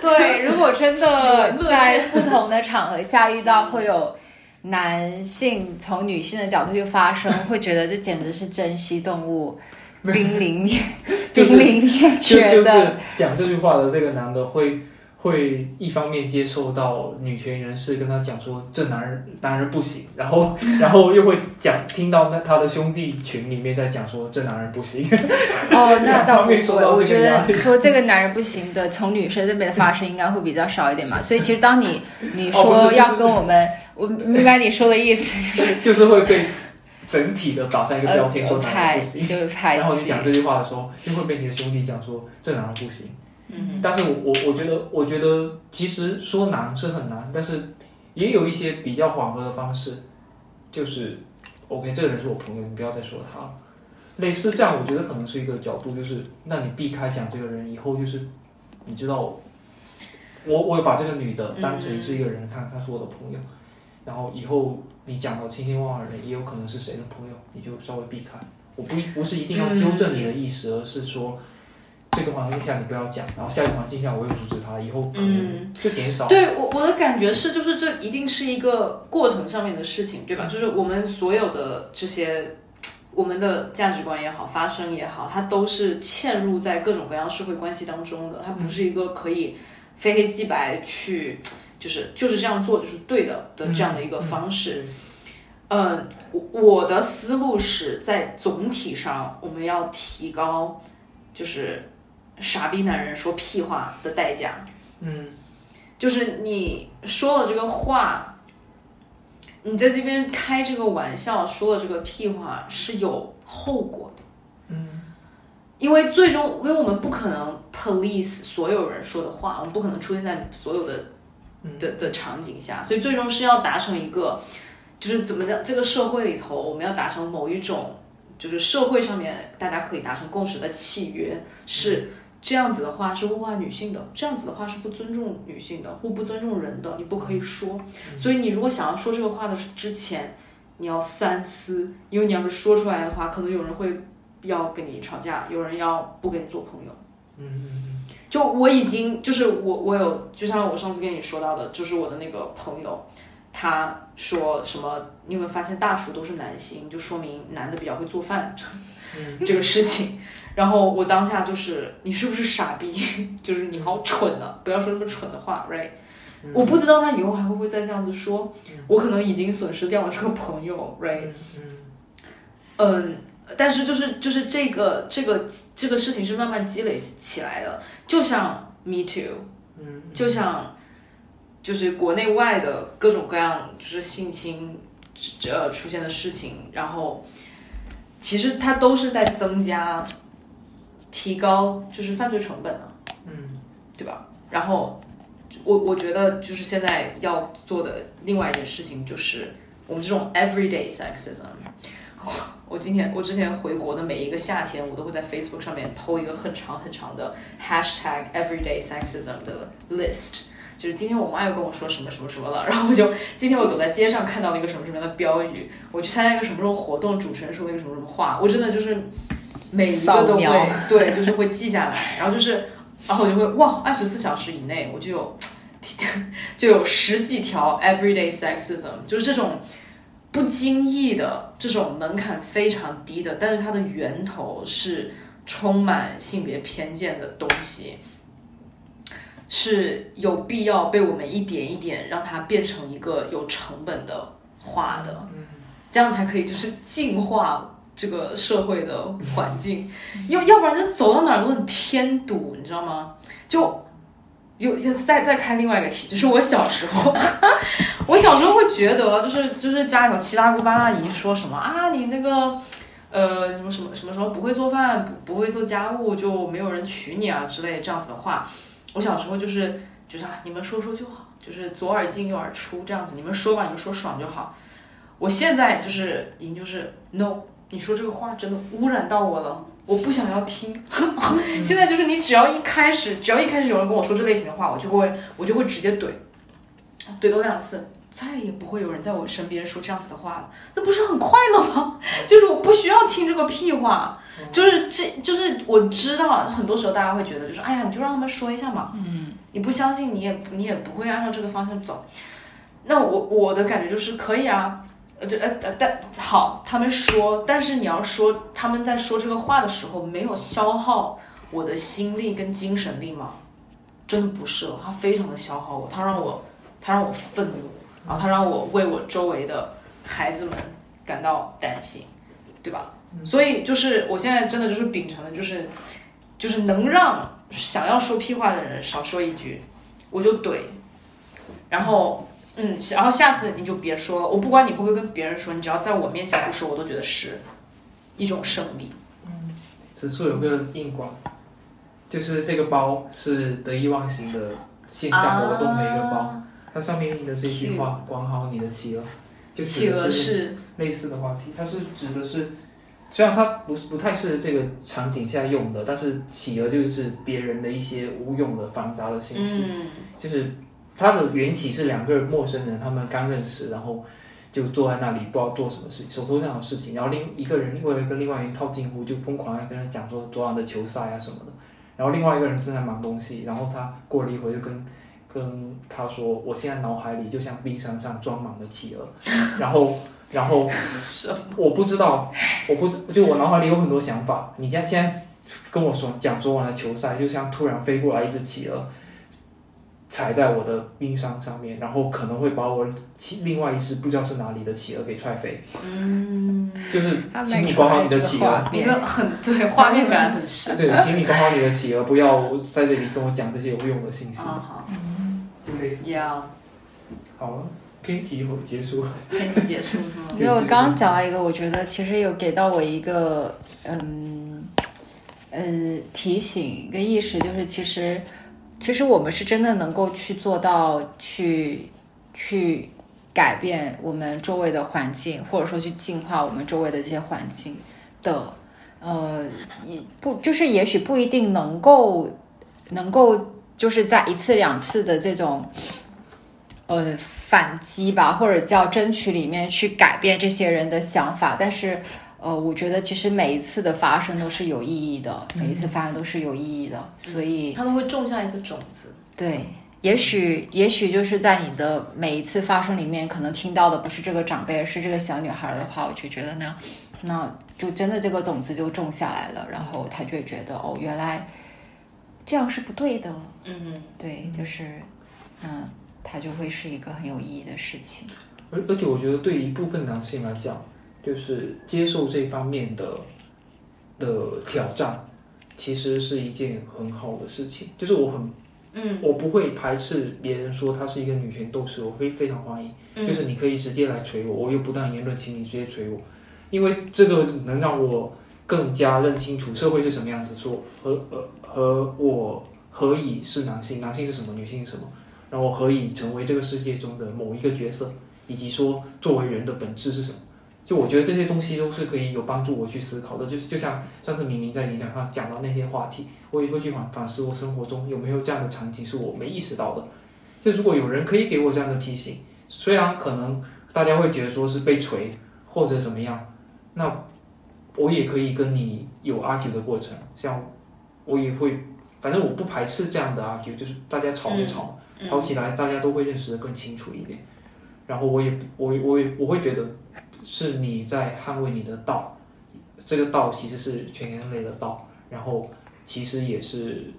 [SPEAKER 2] 对，如果真的在不同的场合下遇到，会有男性从女性的角度去发声，[laughs] 会觉得这简直是珍稀动物。濒临灭，濒临灭绝
[SPEAKER 1] 的。讲这句话的这个男的会会一方面接受到女权人士跟他讲说这男人男人不行，然后 [laughs] 然后又会讲听到那他的兄弟群里面在讲说这男人不行。
[SPEAKER 2] 哦，那倒不会。[laughs] 我觉
[SPEAKER 1] 得
[SPEAKER 2] 说这个男人不行的，从女生这边的发声应该会比较少一点嘛。[laughs] 所以其实当你你说要跟我们，我明白你说的意思，就是
[SPEAKER 1] 就是会被。整体的打上一个标签说男人不
[SPEAKER 2] 行，
[SPEAKER 1] 然后你讲这句话的时候，就会被你的兄弟讲说这男人不行。
[SPEAKER 2] 嗯，
[SPEAKER 1] 但是我我我觉得，我觉得其实说难是很难，但是也有一些比较缓和的方式，就是，OK，这个人是我朋友，你不要再说他了。类似这样，我觉得可能是一个角度，就是那你避开讲这个人以后，就是你知道，我我把这个女的当成是一个人看，她是我的朋友。然后以后你讲到千千万万人，也有可能是谁的朋友，你就稍微避开。我不不是一定要纠正你的意思，而是说这个环境下你不要讲，然后下一个环境下我又阻止他，以后可能就减少。
[SPEAKER 3] 对我我的感觉是，就是这一定是一个过程上面的事情，对吧？就是我们所有的这些，我们的价值观也好，发生也好，它都是嵌入在各种各样社会关系当中的，它不是一个可以非黑即白去。就是就是这样做就是对的的这样的一个方式。嗯，我我的思路是在总体上我们要提高，就是傻逼男人说屁话的代价。
[SPEAKER 1] 嗯，
[SPEAKER 3] 就是你说了这个话。你在这边开这个玩笑，说的这个屁话是有后果的，
[SPEAKER 1] 嗯，
[SPEAKER 3] 因为最终，因为我们不可能 police 所有人说的话，我们不可能出现在所有的的的场景下，所以最终是要达成一个，就是怎么的，这个社会里头，我们要达成某一种，就是社会上面大家可以达成共识的契约是。这样子的话是物化女性的，这样子的话是不尊重女性的，或不尊重人的，你不可以说。所以你如果想要说这个话的之前，你要三思，因为你要是说出来的话，可能有人会要跟你吵架，有人要不跟你做朋友。
[SPEAKER 1] 嗯，
[SPEAKER 3] 就我已经就是我我有，就像我上次跟你说到的，就是我的那个朋友，他说什么，你有没有发现大厨都是男性，就说明男的比较会做饭，这个事情。然后我当下就是，你是不是傻逼？就是你好蠢啊！不要说那么蠢的话，right？我不知道他以后还会不会再这样子说。我可能已经损失掉了这个朋友，right？嗯，但是就是就是这个这个这个事情是慢慢积累起来的，就像 Me Too，
[SPEAKER 1] 嗯，
[SPEAKER 3] 就像就是国内外的各种各样就是性侵这出现的事情，然后其实它都是在增加。提高就是犯罪成本的，
[SPEAKER 1] 嗯，
[SPEAKER 3] 对吧？然后我我觉得就是现在要做的另外一件事情就是我们这种 everyday sexism。我今天我之前回国的每一个夏天，我都会在 Facebook 上面 po 一个很长很长的 hashtag everyday sexism 的 list。就是今天我妈又跟我说什么什么什么了，然后我就今天我走在街上看到了一个什么什么样的标语，我去参加一个什么什么活动，主持人说了一个什么什么话，我真的就是。每一个都会对，就是会记下来，然后就是，然后我就会哇，二十四小时以内我就有，[laughs] 就有十几条 everyday sexism，就是这种不经意的这种门槛非常低的，但是它的源头是充满性别偏见的东西，是有必要被我们一点一点让它变成一个有成本的话的，这样才可以就是净化。这个社会的环境，要要不然就走到哪儿都很添堵，你知道吗？就又再再开另外一个题，就是我小时候，[laughs] 我小时候会觉得，就是就是家里头七大姑八大姨说什么啊，你那个呃什么什么什么什么不会做饭，不不会做家务，就没有人娶你啊之类这样子的话，我小时候就是就是啊，你们说说就好，就是左耳进右耳出这样子，你们说吧，你们说爽就好。我现在就是已经就是 no。你说这个话真的污染到我了，我不想要听。[laughs] 现在就是你只要一开始，只要一开始有人跟我说这类型的话，我就会我就会直接怼，怼多两次，再也不会有人在我身边说这样子的话了。那不是很快乐吗？[laughs] 就是我不需要听这个屁话，就是这就是我知道很多时候大家会觉得就是哎呀，你就让他们说一下嘛，
[SPEAKER 2] 嗯，
[SPEAKER 3] 你不相信你也你也不会按照这个方向走。那我我的感觉就是可以啊。呃，就呃呃，但好，他们说，但是你要说他们在说这个话的时候没有消耗我的心力跟精神力吗？真的不是，他非常的消耗我，他让我，他让我愤怒，然后他让我为我周围的孩子们感到担心，对吧？所以就是我现在真的就是秉承的，就是就是能让想要说屁话的人少说一句，我就怼，然后。嗯，然后下次你就别说了，我不管你会不会跟别人说，你只要在我面前不说，我都觉得是一种胜利。
[SPEAKER 1] 嗯，此处有个硬广，就是这个包是得意忘形的线下活动的一个包，它上面印的这句话“管好你的企鹅”，就
[SPEAKER 3] 企鹅是
[SPEAKER 1] 类似的话题，它是指的是，虽然它不不太是这个场景下用的，但是企鹅就是别人的一些无用的繁杂的信息，就是。它的缘起是两个陌生人，他们刚认识，然后就坐在那里，不知道做什么事情，手头上有事情。然后另一个人为了跟另外一人套近乎，就疯狂的跟他讲说昨晚的球赛啊什么的。然后另外一个人正在忙东西，然后他过了一会就跟跟他说：“我现在脑海里就像冰山上装满了企鹅。” [laughs] 然后然后我不知道，我不就我脑海里有很多想法。你现现在跟我说讲昨晚的球赛，就像突然飞过来一只企鹅。踩在我的冰山上面，然后可能会把我其另外一只不知道是哪里的企鹅给踹飞。嗯，就是请你管好你的企鹅，
[SPEAKER 3] 你的很对画面感很深。
[SPEAKER 1] 对，请你管好你的企鹅，不要在这里跟我讲这些有用的信息。
[SPEAKER 3] 好好，
[SPEAKER 1] 就类似。
[SPEAKER 3] 要。
[SPEAKER 1] 好了，偏题会结束。
[SPEAKER 3] 偏题结束是吗？
[SPEAKER 2] 因为我刚刚讲了一个，我觉得其实有给到我一个嗯嗯提醒一个意识，就是其实。其实我们是真的能够去做到，去去改变我们周围的环境，或者说去净化我们周围的这些环境的，呃，也不就是也许不一定能够能够就是在一次两次的这种呃反击吧，或者叫争取里面去改变这些人的想法，但是。呃，我觉得其实每一次的发生都是有意义的，每一次发生都是有意义的，所以
[SPEAKER 3] 它都会种下一个种子。
[SPEAKER 2] 对，也许也许就是在你的每一次发生里面，可能听到的不是这个长辈，而是这个小女孩的话，我就觉得那那就真的这个种子就种下来了，然后他就会觉得哦，原来这样是不对的。
[SPEAKER 3] 嗯，
[SPEAKER 2] 对，就是嗯，它就会是一个很有意义的事情。
[SPEAKER 1] 而而且我觉得对一部分男性来讲。就是接受这方面的的挑战，其实是一件很好的事情。就是我很，
[SPEAKER 3] 嗯，
[SPEAKER 1] 我不会排斥别人说她是一个女权斗士，我会非常欢迎。就是你可以直接来锤我，我又不当言论，请你直接锤我，因为这个能让我更加认清楚社会是什么样子，说和和和我何以是男性，男性是什么，女性是什么，然后我何以成为这个世界中的某一个角色，以及说作为人的本质是什么。就我觉得这些东西都是可以有帮助我去思考的，就是就像上次明明在演讲上讲到那些话题，我也会去反反思我生活中有没有这样的场景是我没意识到的。就如果有人可以给我这样的提醒，虽然可能大家会觉得说是被锤或者怎么样，那我也可以跟你有 argue 的过程，像我也会，反正我不排斥这样的 argue，就是大家吵一吵，吵起来大家都会认识的更清楚一点。然后我也我我也我会觉得。是你在捍卫你的道，这个道其实是全人类的道，然后其实也是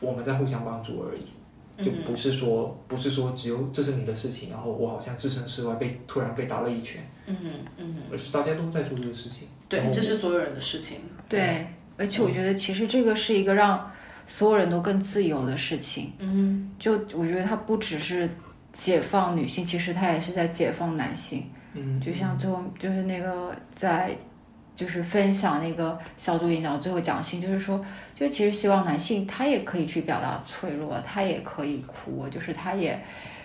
[SPEAKER 1] 我们在互相帮助而已，就不是说不是说只有这是你的事情，然后我好像置身事外被突然被打了一拳，
[SPEAKER 3] 嗯嗯，
[SPEAKER 1] 而是大家都在做这个事情，
[SPEAKER 3] 对，这是所有人的事情，
[SPEAKER 2] 对，而且我觉得其实这个是一个让所有人都更自由的事情，
[SPEAKER 3] 嗯，
[SPEAKER 2] 就我觉得它不只是解放女性，其实它也是在解放男性。
[SPEAKER 1] 嗯，
[SPEAKER 2] 就像最后就是那个在，就是分享那个小组演讲最后讲信，就是说，就其实希望男性他也可以去表达脆弱，他也可以哭，就是他也，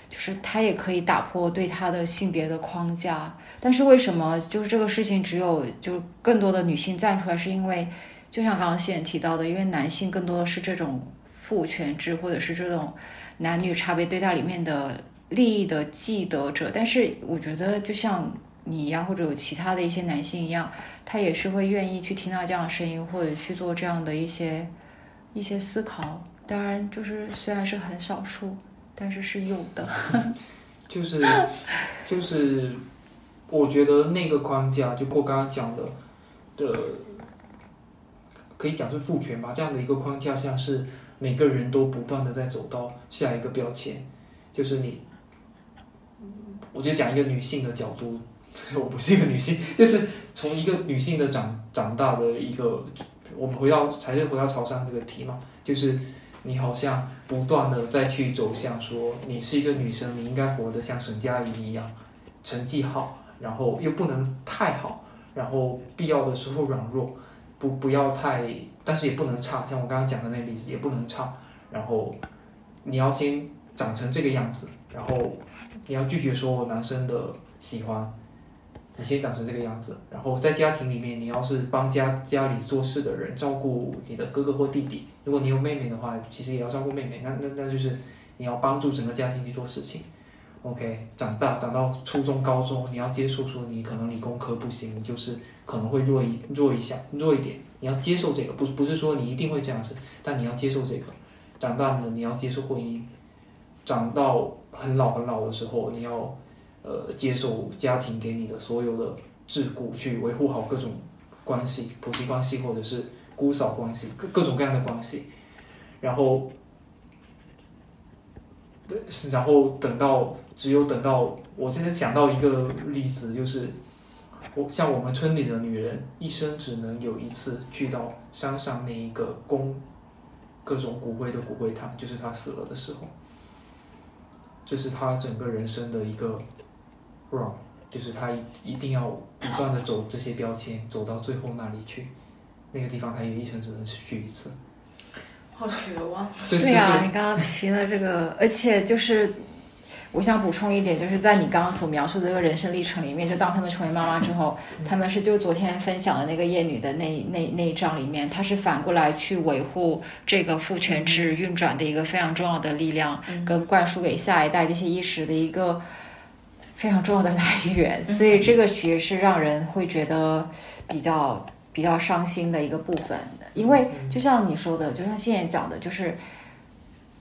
[SPEAKER 2] 就是他也可以打破对他的性别的框架。但是为什么就是这个事情只有就更多的女性站出来，是因为就像刚刚谢提到的，因为男性更多的是这种父权制或者是这种男女差别对待里面的。利益的既得者，但是我觉得就像你一样，或者有其他的一些男性一样，他也是会愿意去听到这样的声音，或者去做这样的一些一些思考。当然，就是虽然是很少数，但是是有的。[laughs]
[SPEAKER 1] 就是就是，我觉得那个框架，就过刚刚讲的的，可以讲是父权吧，这样的一个框架下，是每个人都不断的在走到下一个标签，就是你。我觉得讲一个女性的角度，我不是一个女性，就是从一个女性的长长大的一个，我们回到还是回到潮汕这个题嘛，就是你好像不断的再去走向说，你是一个女生，你应该活得像沈佳宜一样，成绩好，然后又不能太好，然后必要的时候软弱，不不要太，但是也不能差，像我刚刚讲的那个例子也不能差，然后你要先长成这个样子，然后。你要拒绝说男生的喜欢，你先长成这个样子，然后在家庭里面，你要是帮家家里做事的人，照顾你的哥哥或弟弟。如果你有妹妹的话，其实也要照顾妹妹。那那那就是你要帮助整个家庭去做事情。OK，长大长到初中、高中，你要接受说你可能理工科不行，就是可能会弱一弱一下弱一点。你要接受这个，不不是说你一定会这样子，但你要接受这个。长大了，你要接受婚姻。长到很老很老的时候，你要，呃，接受家庭给你的所有的桎梏，去维护好各种关系，婆媳关系或者是姑嫂关系，各各种各样的关系。然后，然后等到只有等到我今天想到一个例子，就是我像我们村里的女人，一生只能有一次去到山上那一个供各种骨灰的骨灰坛，就是她死了的时候，这是他整个人生的一个 run，就是他一一定要不断的走这些标签，走到最后那里去，那个地方他也一生只能去一次。
[SPEAKER 3] 好绝望。
[SPEAKER 2] 对呀，你刚刚提了这个，而且就是，我想补充一点，就是在你刚刚所描述的这个人生历程里面，就当他们成为妈妈之后，他们是就昨天分享的那个叶女的那那那一章里面，她是反过来去维护这个父权制运转的一个非常重要的力量，跟灌输给下一代这些意识的一个非常重要的来源，所以这个其实是让人会觉得比较。比较伤心的一个部分，因为就像你说的，就像现在讲的，就是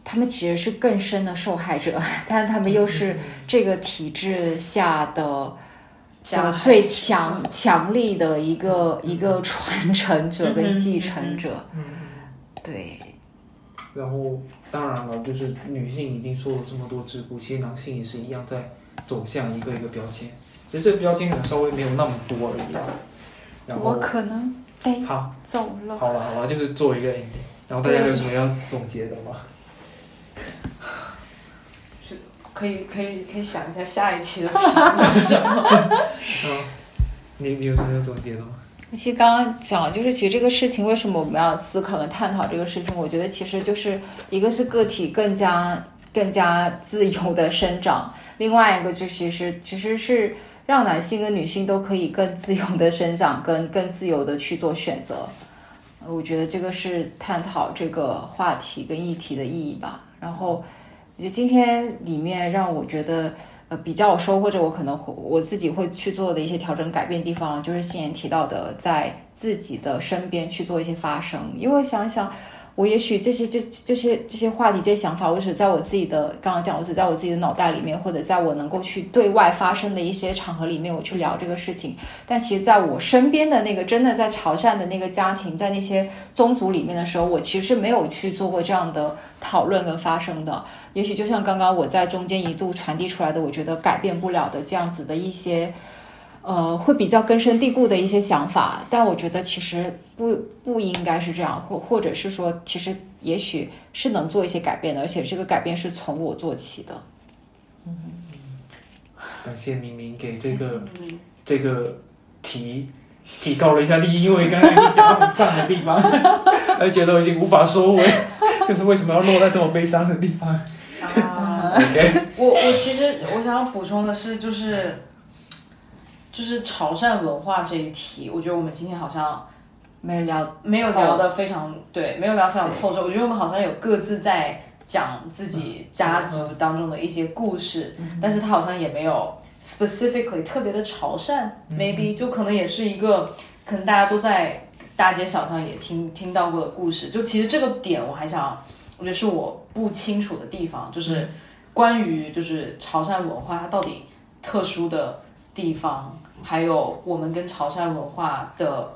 [SPEAKER 2] 他们其实是更深的受害者，[laughs] 但他们又是这个体制下的的最强强力的一个一个传承者跟继承者。对。
[SPEAKER 1] 然后，当然了，就是女性已经受了这么多桎梏，其实男性也是一样在走向一个一个标签。其实这个标签可能稍微没有那么多而已啊。
[SPEAKER 2] 我可能得
[SPEAKER 1] 好
[SPEAKER 2] 走了。
[SPEAKER 1] 好了好了，就是做一个 ending。然后大家有什么要总结的吗？
[SPEAKER 3] 是可以可以可以想一下下一期的题目是 [laughs] 什么？
[SPEAKER 1] 嗯，你你有什么要总结的吗？
[SPEAKER 2] 其实刚刚讲，就是其实这个事情为什么我们要思考跟探讨这个事情？我觉得其实就是一个是个体更加更加自由的生长，另外一个就其实其实是。让男性跟女性都可以更自由的生长，跟更自由的去做选择，我觉得这个是探讨这个话题跟议题的意义吧。然后，我觉得今天里面让我觉得呃比较有收获，者我可能我自己会去做的一些调整改变地方，就是信言提到的，在自己的身边去做一些发声，因为想想。我也许这些这这些这些话题、这些想法，我只在我自己的刚刚讲，我只在我自己的脑袋里面，或者在我能够去对外发生的一些场合里面，我去聊这个事情。但其实，在我身边的那个真的在潮汕的那个家庭，在那些宗族里面的时候，我其实没有去做过这样的讨论跟发生的。也许就像刚刚我在中间一度传递出来的，我觉得改变不了的这样子的一些。呃，会比较根深蒂固的一些想法，但我觉得其实不不应该是这样，或或者是说，其实也许是能做一些改变的，而且这个改变是从我做起的。
[SPEAKER 1] 嗯，感谢明明给这个这个提提高了一下利益，因为刚才已经讲到很丧的地方，[laughs] 而且都已经无法收尾，就是为什么要落在这么悲伤的地方？啊，OK，
[SPEAKER 3] 我我其实我想要补充的是，就是。就是潮汕文化这一题，我觉得我们今天好像
[SPEAKER 2] 没聊，
[SPEAKER 3] 没有聊的非常对，没有聊非常透彻。我觉得我们好像有各自在讲自己家族当中的一些故事，但是他好像也没有 specifically 特别的潮汕，maybe 就可能也是一个可能大家都在大街小巷也听听到过的故事。就其实这个点我还想，我觉得是我不清楚的地方，就是关于就是潮汕文化它到底特殊的地方。还有我们跟潮汕文化的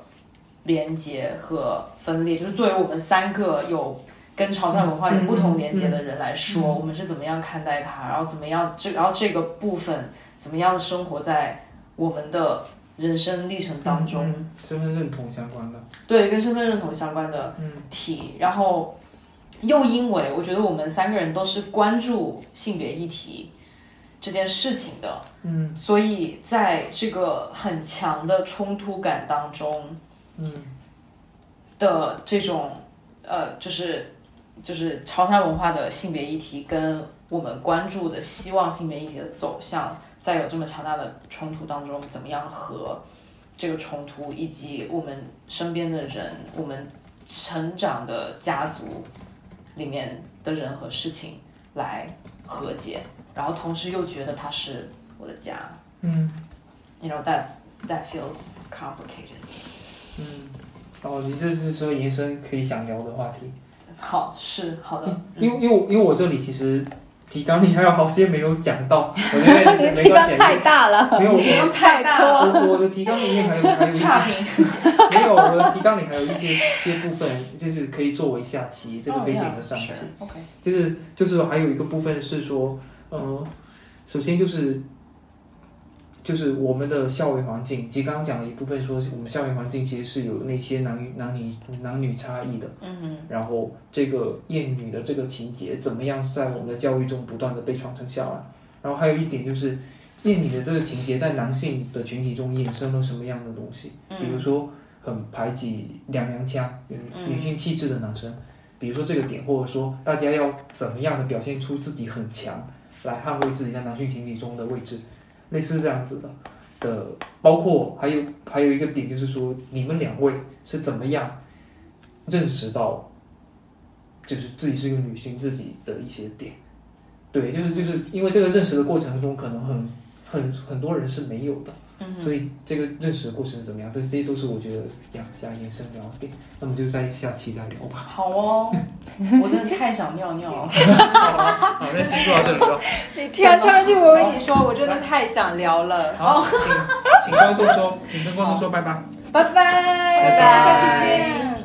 [SPEAKER 3] 连接和分裂，就是作为我们三个有跟潮汕文化有不同连接的人来说，我们是怎么样看待它，然后怎么样这然后这个部分怎么样生活在我们的人生历程当中，
[SPEAKER 1] 身份认同相关的，
[SPEAKER 3] 对，跟身份认同相关的题，然后又因为我觉得我们三个人都是关注性别议题。这件事情的，
[SPEAKER 1] 嗯，
[SPEAKER 3] 所以在这个很强的冲突感当中，
[SPEAKER 1] 嗯，
[SPEAKER 3] 的这种呃，就是就是潮汕文化的性别议题跟我们关注的希望性别议题的走向，在有这么强大的冲突当中，怎么样和这个冲突以及我们身边的人，我们成长的家族里面的人和事情来和解。然后同时又觉得它是我的家，
[SPEAKER 1] 嗯
[SPEAKER 3] ，You know that that feels complicated。
[SPEAKER 1] 嗯，哦，你这是说延伸可以想聊的话题？
[SPEAKER 3] 好，是好的。
[SPEAKER 1] 因为因为因为我这里其实提纲里还有好些没有讲到，我觉得 [laughs] 没
[SPEAKER 4] 提纲太大了，
[SPEAKER 1] 没有
[SPEAKER 3] 提纲太大了。
[SPEAKER 1] 我我的提纲里面还有还有差评，没有我的提纲里还有一些些部分，就是可以作为下期，这个可以剪成上期。
[SPEAKER 3] OK，
[SPEAKER 1] 就是就是还有一个部分是说，嗯，首先就是。就是我们的校园环境，其实刚刚讲了一部分，说我们校园环境其实是有那些男女男女男女差异的。
[SPEAKER 3] 嗯
[SPEAKER 1] 然后这个厌女的这个情节，怎么样在我们的教育中不断的被传承下来？然后还有一点就是，厌女的这个情节在男性的群体中衍生了什么样的东西？比如说很排挤娘娘腔、女性气质的男生，比如说这个点，或者说大家要怎么样的表现出自己很强，来捍卫自己在男性群体中的位置？类似这样子的的，包括还有还有一个点，就是说你们两位是怎么样认识到，就是自己是一个女性自己的一些点，对，就是就是因为这个认识的过程中，可能很很很多人是没有的。所以这个认识的过程是怎么样？这这些都是我觉得想想延伸聊点，那么就在下期再聊吧。
[SPEAKER 3] 好哦，[laughs] 我真的太想尿尿了。
[SPEAKER 1] 好，那先说到这里吧。[laughs]
[SPEAKER 4] 你听上去，我跟你说，我真的太想聊了。
[SPEAKER 1] 好，请请观众说，请跟观众说拜拜。
[SPEAKER 4] 拜拜，拜拜，下期见。